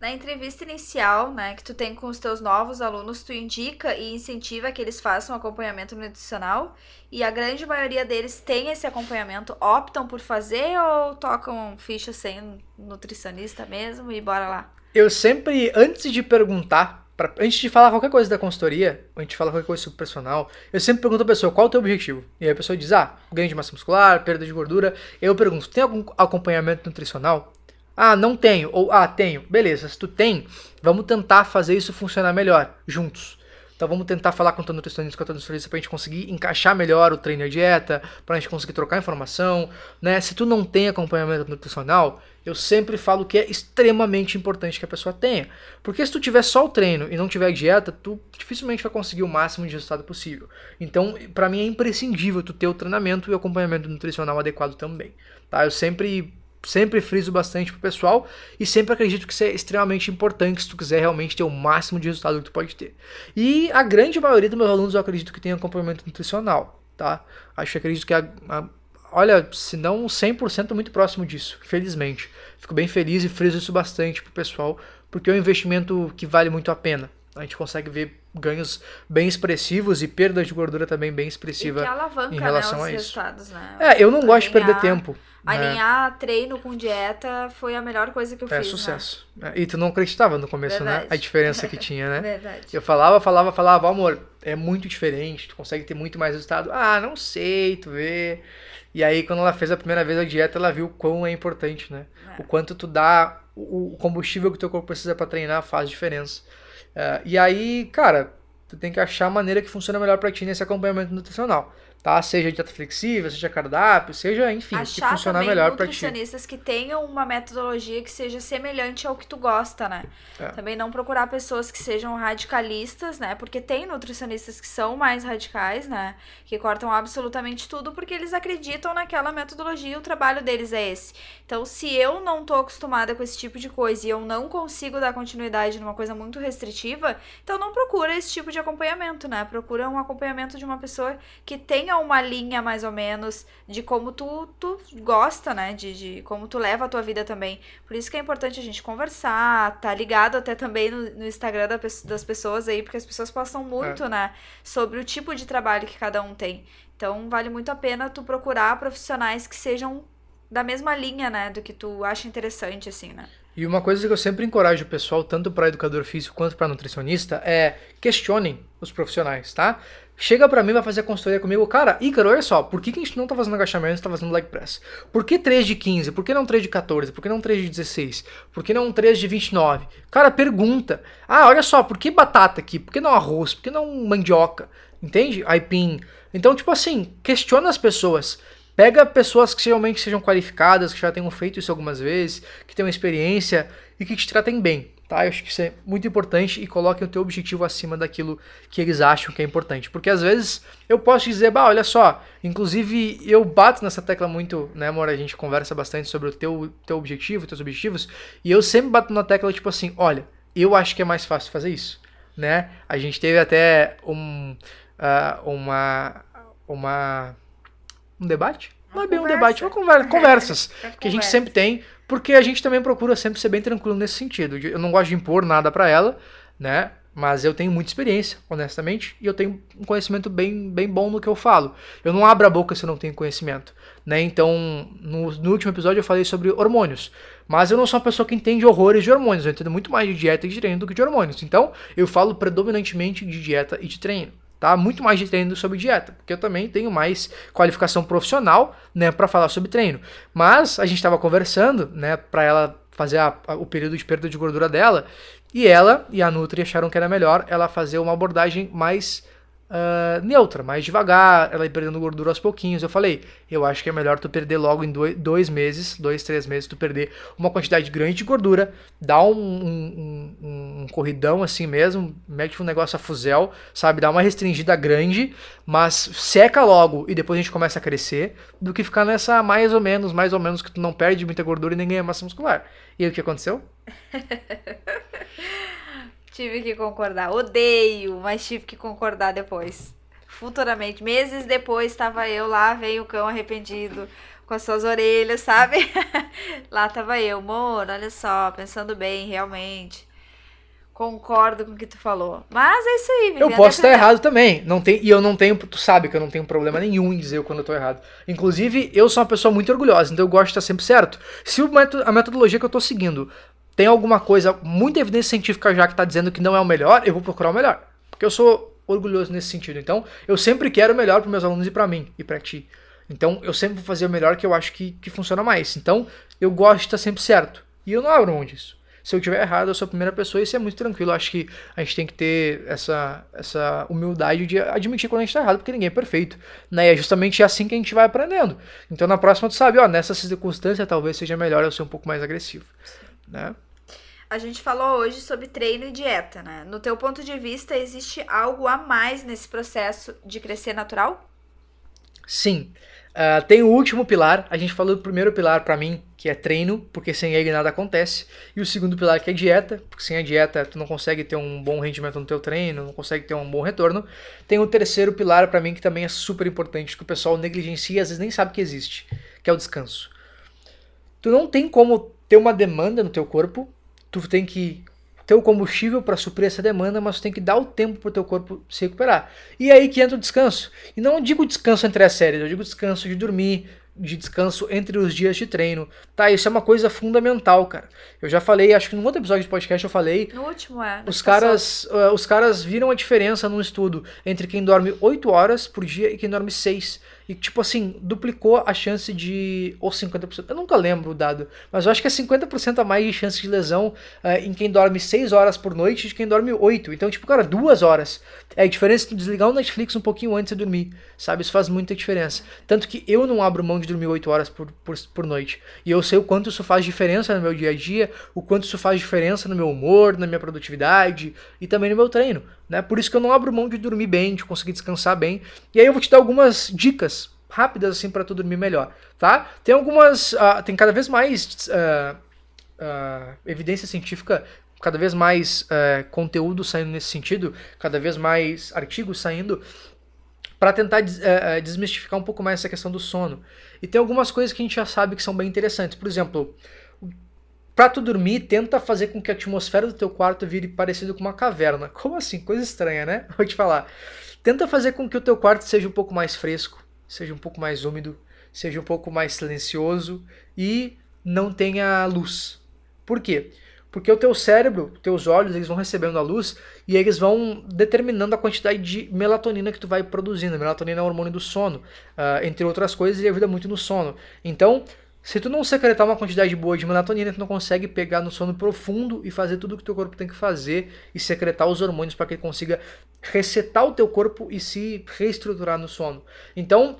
Na entrevista inicial, né, que tu tem com os teus novos alunos, tu indica e incentiva que eles façam acompanhamento nutricional e a grande maioria deles tem esse acompanhamento, optam por fazer ou tocam ficha sem nutricionista mesmo e bora lá? Eu sempre, antes de perguntar, pra, antes de falar qualquer coisa da consultoria, ou a gente fala qualquer coisa sobre personal, eu sempre pergunto a pessoa qual é o teu objetivo. E aí a pessoa diz, ah, ganho de massa muscular, perda de gordura. Eu pergunto, tem algum acompanhamento nutricional? Ah, não tenho. Ou, ah, tenho. Beleza, se tu tem, vamos tentar fazer isso funcionar melhor, juntos. Então vamos tentar falar com o nutricionista, com o nutricionista pra gente conseguir encaixar melhor o treino e a dieta, pra gente conseguir trocar informação, né? Se tu não tem acompanhamento nutricional, eu sempre falo que é extremamente importante que a pessoa tenha. Porque se tu tiver só o treino e não tiver dieta, tu dificilmente vai conseguir o máximo de resultado possível. Então, para mim é imprescindível tu ter o treinamento e o acompanhamento nutricional adequado também. Tá? Eu sempre sempre friso bastante pro pessoal e sempre acredito que isso é extremamente importante se tu quiser realmente ter o máximo de resultado que tu pode ter. E a grande maioria dos meus alunos eu acredito que tem acompanhamento nutricional, tá? Acho que acredito que a, a olha, se não 100% muito próximo disso, felizmente. Fico bem feliz e friso isso bastante pro pessoal, porque é um investimento que vale muito a pena. A gente consegue ver ganhos bem expressivos e perda de gordura também bem expressiva alavanca, em relação né, os a isso. resultados, né? É, eu não gosto de perder tempo. Né? Alinhar né? treino com dieta foi a melhor coisa que eu é, fiz. É sucesso. Né? E tu não acreditava no começo, Verdade. né? A diferença que tinha, né? Verdade. Eu falava, falava, falava, amor, é muito diferente, tu consegue ter muito mais resultado. Ah, não sei, tu vê. E aí, quando ela fez a primeira vez a dieta, ela viu o quão é importante, né? É. O quanto tu dá, o combustível que o teu corpo precisa para treinar faz diferença. Uh, e aí, cara, tu tem que achar a maneira que funciona melhor para ti nesse acompanhamento nutricional tá? Seja dieta flexível, seja cardápio, seja, enfim, Achar que funcionar melhor para ti. nutricionistas que tenham uma metodologia que seja semelhante ao que tu gosta, né? É. Também não procurar pessoas que sejam radicalistas, né? Porque tem nutricionistas que são mais radicais, né? Que cortam absolutamente tudo porque eles acreditam naquela metodologia e o trabalho deles é esse. Então, se eu não tô acostumada com esse tipo de coisa e eu não consigo dar continuidade numa coisa muito restritiva, então não procura esse tipo de acompanhamento, né? Procura um acompanhamento de uma pessoa que tem tenha uma linha mais ou menos de como tu, tu gosta, né? De, de como tu leva a tua vida também. Por isso que é importante a gente conversar, tá ligado até também no, no Instagram da, das pessoas aí, porque as pessoas postam muito, é. né? Sobre o tipo de trabalho que cada um tem. Então vale muito a pena tu procurar profissionais que sejam da mesma linha, né? Do que tu acha interessante, assim, né? E uma coisa que eu sempre encorajo o pessoal, tanto para educador físico quanto para nutricionista, é questionem os profissionais, tá? Chega pra mim, vai fazer a consultoria comigo, cara, Ícaro, olha só, por que, que a gente não tá fazendo agachamento, a gente tá fazendo leg press? Por que 3 de 15? Por que não 3 de 14? Por que não 3 de 16? Por que não 3 de 29? Cara, pergunta. Ah, olha só, por que batata aqui? Por que não arroz? Por que não mandioca? Entende? Aipim. Então, tipo assim, questiona as pessoas. Pega pessoas que realmente sejam qualificadas, que já tenham feito isso algumas vezes, que tenham experiência e que te tratem bem tá? Eu acho que isso é muito importante e coloquem o teu objetivo acima daquilo que eles acham que é importante. Porque às vezes eu posso dizer, bah, olha só, inclusive eu bato nessa tecla muito, né, amor? A gente conversa bastante sobre o teu, teu objetivo, teus objetivos, e eu sempre bato na tecla tipo assim, olha, eu acho que é mais fácil fazer isso, né? A gente teve até um, uh, uma, uma, um debate? Não é bem conversa. um debate, uma conversa, conversas é que a gente sempre tem porque a gente também procura sempre ser bem tranquilo nesse sentido. Eu não gosto de impor nada para ela, né? mas eu tenho muita experiência, honestamente, e eu tenho um conhecimento bem, bem bom no que eu falo. Eu não abro a boca se eu não tenho conhecimento, né? Então, no, no último episódio eu falei sobre hormônios, mas eu não sou uma pessoa que entende horrores de hormônios, eu entendo muito mais de dieta e de treino do que de hormônios. Então, eu falo predominantemente de dieta e de treino tá? Muito mais de treino sobre dieta, porque eu também tenho mais qualificação profissional, né, para falar sobre treino. Mas a gente estava conversando, né, para ela fazer a, a, o período de perda de gordura dela, e ela e a Nutri acharam que era melhor ela fazer uma abordagem mais uh, neutra, mais devagar, ela ir perdendo gordura aos pouquinhos. Eu falei, eu acho que é melhor tu perder logo em dois, dois meses, dois, três meses, tu perder uma quantidade grande de gordura, dar um, um, um, um corridão assim mesmo, mete um negócio a fuzel, sabe? Dá uma restringida grande, mas seca logo e depois a gente começa a crescer, do que ficar nessa mais ou menos, mais ou menos, que tu não perde muita gordura e nem ganha massa muscular. E aí o que aconteceu? Tive que concordar. Odeio, mas tive que concordar depois. Futuramente, meses depois, estava eu lá, veio o cão arrependido com as suas orelhas, sabe? lá tava eu, amor, olha só, pensando bem, realmente. Concordo com o que tu falou. Mas é isso aí, Eu posso estar errado também. Não tem, e eu não tenho, tu sabe que eu não tenho problema nenhum em dizer quando eu tô errado. Inclusive, eu sou uma pessoa muito orgulhosa, então eu gosto de estar sempre certo. Se a metodologia que eu tô seguindo tem alguma coisa, muita evidência científica já que está dizendo que não é o melhor, eu vou procurar o melhor. Porque eu sou orgulhoso nesse sentido. Então, eu sempre quero o melhor para meus alunos e para mim e para ti. Então, eu sempre vou fazer o melhor que eu acho que, que funciona mais. Então, eu gosto de estar sempre certo. E eu não abro mão disso. Se eu tiver errado, eu sou a primeira pessoa e isso é muito tranquilo. Eu acho que a gente tem que ter essa, essa humildade de admitir quando a gente está errado, porque ninguém é perfeito. Né? E é justamente assim que a gente vai aprendendo. Então, na próxima, tu sabe, ó, nessa circunstância talvez seja melhor eu ser um pouco mais agressivo. Né? A gente falou hoje sobre treino e dieta, né? No teu ponto de vista, existe algo a mais nesse processo de crescer natural? Sim. Uh, tem o último pilar, a gente falou do primeiro pilar para mim, que é treino, porque sem ele nada acontece, e o segundo pilar que é dieta, porque sem a dieta tu não consegue ter um bom rendimento no teu treino, não consegue ter um bom retorno. Tem o terceiro pilar para mim que também é super importante, que o pessoal negligencia e às vezes nem sabe que existe, que é o descanso. Tu não tem como ter uma demanda no teu corpo tu tem que ter o combustível para suprir essa demanda, mas tu tem que dar o tempo para o teu corpo se recuperar. E aí que entra o descanso. E não digo descanso entre as séries, eu digo descanso de dormir, de descanso entre os dias de treino. Tá, isso é uma coisa fundamental, cara. Eu já falei, acho que no outro episódio de podcast eu falei. No último, é. Os caras, uh, os caras viram a diferença num estudo entre quem dorme 8 horas por dia e quem dorme 6. E, tipo assim, duplicou a chance de. Ou 50%. Eu nunca lembro o dado. Mas eu acho que é 50% a mais de chance de lesão uh, em quem dorme 6 horas por noite de quem dorme 8. Então, tipo, cara, 2 horas. É a diferença de desligar o Netflix um pouquinho antes de dormir. Sabe? Isso faz muita diferença. Tanto que eu não abro mão de dormir 8 horas por, por, por noite. E eu sei o quanto isso faz diferença no meu dia a dia, o quanto isso faz diferença no meu humor, na minha produtividade e também no meu treino. Né? Por isso que eu não abro mão de dormir bem, de conseguir descansar bem. E aí eu vou te dar algumas dicas rápidas assim para tu dormir melhor, tá? Tem algumas, uh, tem cada vez mais uh, uh, evidência científica, cada vez mais conteúdo saindo nesse sentido, cada vez mais artigos saindo para tentar des desmistificar um pouco mais essa questão do sono. E tem algumas coisas que a gente já sabe que são bem interessantes. Por exemplo, Pra tu dormir, tenta fazer com que a atmosfera do teu quarto vire parecido com uma caverna. Como assim? Coisa estranha, né? Vou te falar. Tenta fazer com que o teu quarto seja um pouco mais fresco, seja um pouco mais úmido, seja um pouco mais silencioso e não tenha luz. Por quê? Porque o teu cérebro, teus olhos, eles vão recebendo a luz e eles vão determinando a quantidade de melatonina que tu vai produzindo. A melatonina é o hormônio do sono, uh, entre outras coisas, ele ajuda muito no sono. Então, se tu não secretar uma quantidade boa de melatonina, tu não consegue pegar no sono profundo e fazer tudo o que teu corpo tem que fazer e secretar os hormônios para que ele consiga resetar o teu corpo e se reestruturar no sono. Então,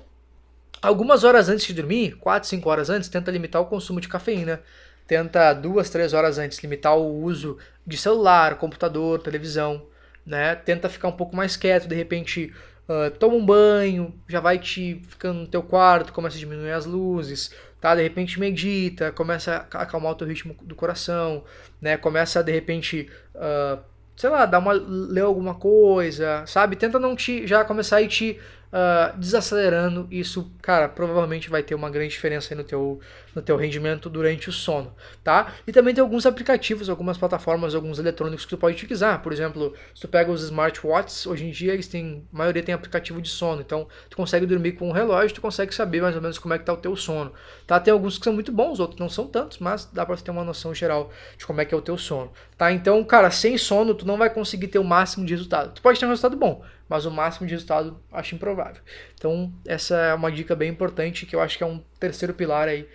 algumas horas antes de dormir, 4, 5 horas antes, tenta limitar o consumo de cafeína. Tenta duas, três horas antes limitar o uso de celular, computador, televisão, né? Tenta ficar um pouco mais quieto, de repente uh, toma um banho, já vai te ficando no teu quarto, começa a diminuir as luzes, tá? De repente medita, começa a acalmar o teu ritmo do coração, né? Começa de repente, uh, sei lá, dar uma ler alguma coisa, sabe? Tenta não te já começar a ir te uh, desacelerando. Isso, cara, provavelmente vai ter uma grande diferença aí no teu no teu rendimento durante o sono, tá? E também tem alguns aplicativos, algumas plataformas, alguns eletrônicos que tu pode utilizar. Por exemplo, se tu pega os smartwatches, hoje em dia eles têm, a maioria tem aplicativo de sono, então tu consegue dormir com um relógio, tu consegue saber mais ou menos como é que tá o teu sono, tá? Tem alguns que são muito bons, outros não são tantos, mas dá para ter uma noção geral de como é que é o teu sono, tá? Então, cara, sem sono tu não vai conseguir ter o máximo de resultado. Tu pode ter um resultado bom, mas o máximo de resultado acho improvável. Então, essa é uma dica bem importante que eu acho que é um terceiro pilar aí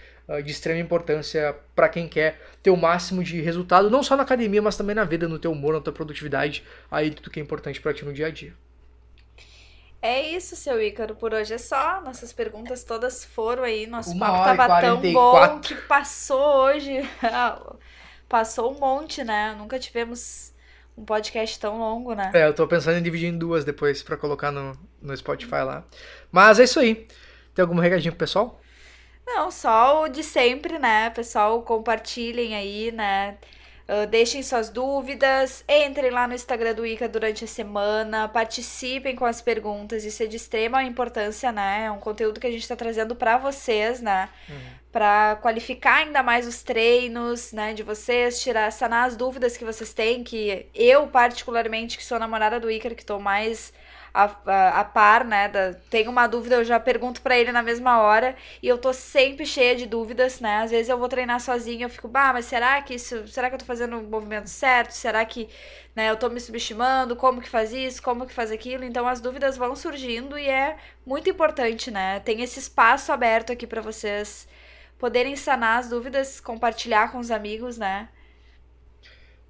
de extrema importância para quem quer ter o máximo de resultado, não só na academia, mas também na vida, no teu humor, na tua produtividade, aí tudo que é importante para ti no dia a dia. É isso, seu Ícaro. Por hoje é só. Nossas perguntas todas foram aí. Nosso Uma papo tava tão bom que passou hoje. passou um monte, né? Nunca tivemos um podcast tão longo, né? É, eu tô pensando em dividir em duas depois para colocar no, no Spotify lá. Mas é isso aí. Tem algum recadinho pro pessoal? Não, só o de sempre, né? Pessoal, compartilhem aí, né? Uh, deixem suas dúvidas, entrem lá no Instagram do Ica durante a semana, participem com as perguntas, isso é de extrema importância, né? É um conteúdo que a gente está trazendo para vocês, né? Uhum. Para qualificar ainda mais os treinos, né? De vocês, tirar, sanar as dúvidas que vocês têm, que eu, particularmente, que sou namorada do Icar, que estou mais a, a, a par, né? Da, tenho uma dúvida, eu já pergunto para ele na mesma hora e eu tô sempre cheia de dúvidas, né? Às vezes eu vou treinar sozinha, eu fico, bah, mas será que isso, será que eu tô fazendo o movimento certo? Será que, né, eu tô me subestimando? Como que faz isso? Como que faz aquilo? Então as dúvidas vão surgindo e é muito importante, né? Tem esse espaço aberto aqui para vocês poderem sanar as dúvidas, compartilhar com os amigos, né?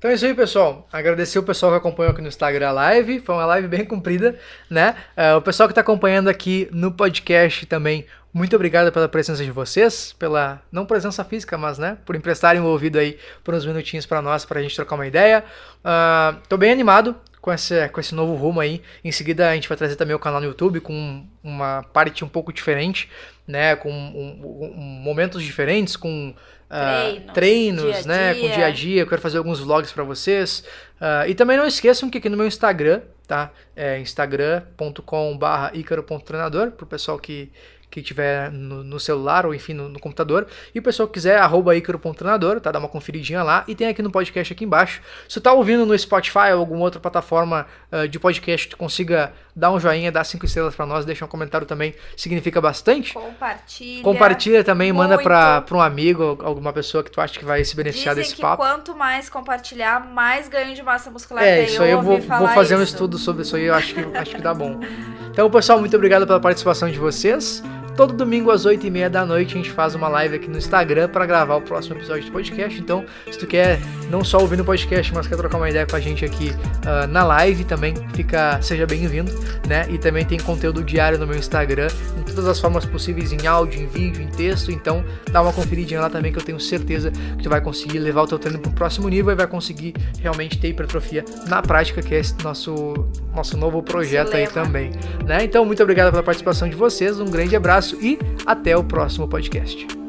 Então é isso aí, pessoal. Agradecer o pessoal que acompanhou aqui no Instagram Live. Foi uma live bem comprida, né? Uh, o pessoal que está acompanhando aqui no podcast também, muito obrigado pela presença de vocês, pela não presença física, mas né, por emprestarem o ouvido aí por uns minutinhos para nós, para a gente trocar uma ideia. Uh, tô bem animado com esse, com esse novo rumo aí. Em seguida a gente vai trazer também o canal no YouTube com uma parte um pouco diferente, né, com um, um, momentos diferentes, com uh, treinos, dia né? Dia. Com dia a dia. Eu quero fazer alguns vlogs para vocês. Uh, e também não esqueçam que aqui no meu Instagram, tá? É instagram.com/icaro.treinador para o pessoal que que tiver no, no, celular ou enfim no, no, computador. E o pessoal que quiser, arroba icaro.treinador, tá? Dá uma conferidinha lá. E tem aqui no podcast aqui embaixo. Se tu tá ouvindo no Spotify ou alguma outra plataforma uh, de podcast, tu consiga dar um joinha, dar cinco estrelas para nós, deixa um comentário também, significa bastante. Compartilha. Compartilha também, muito. manda para um amigo, alguma pessoa que tu acha que vai se beneficiar Dizem desse papo. quanto mais compartilhar, mais ganho de massa muscular É, isso aí eu vou, vou fazer isso. um estudo sobre isso aí, eu acho que, acho que dá bom. Então, pessoal, muito obrigado pela participação de vocês. Todo domingo às 8 e meia da noite a gente faz uma live aqui no Instagram para gravar o próximo episódio do podcast. Então, se tu quer não só ouvir no podcast, mas quer trocar uma ideia com a gente aqui uh, na live também, fica seja bem-vindo, né? E também tem conteúdo diário no meu Instagram, em todas as formas possíveis, em áudio, em vídeo, em texto. Então, dá uma conferidinha lá também que eu tenho certeza que tu vai conseguir levar o teu treino para o próximo nível e vai conseguir realmente ter hipertrofia na prática, que é esse nosso nosso novo projeto aí também, né? Então, muito obrigado pela participação de vocês, um grande abraço abraço e até o próximo podcast.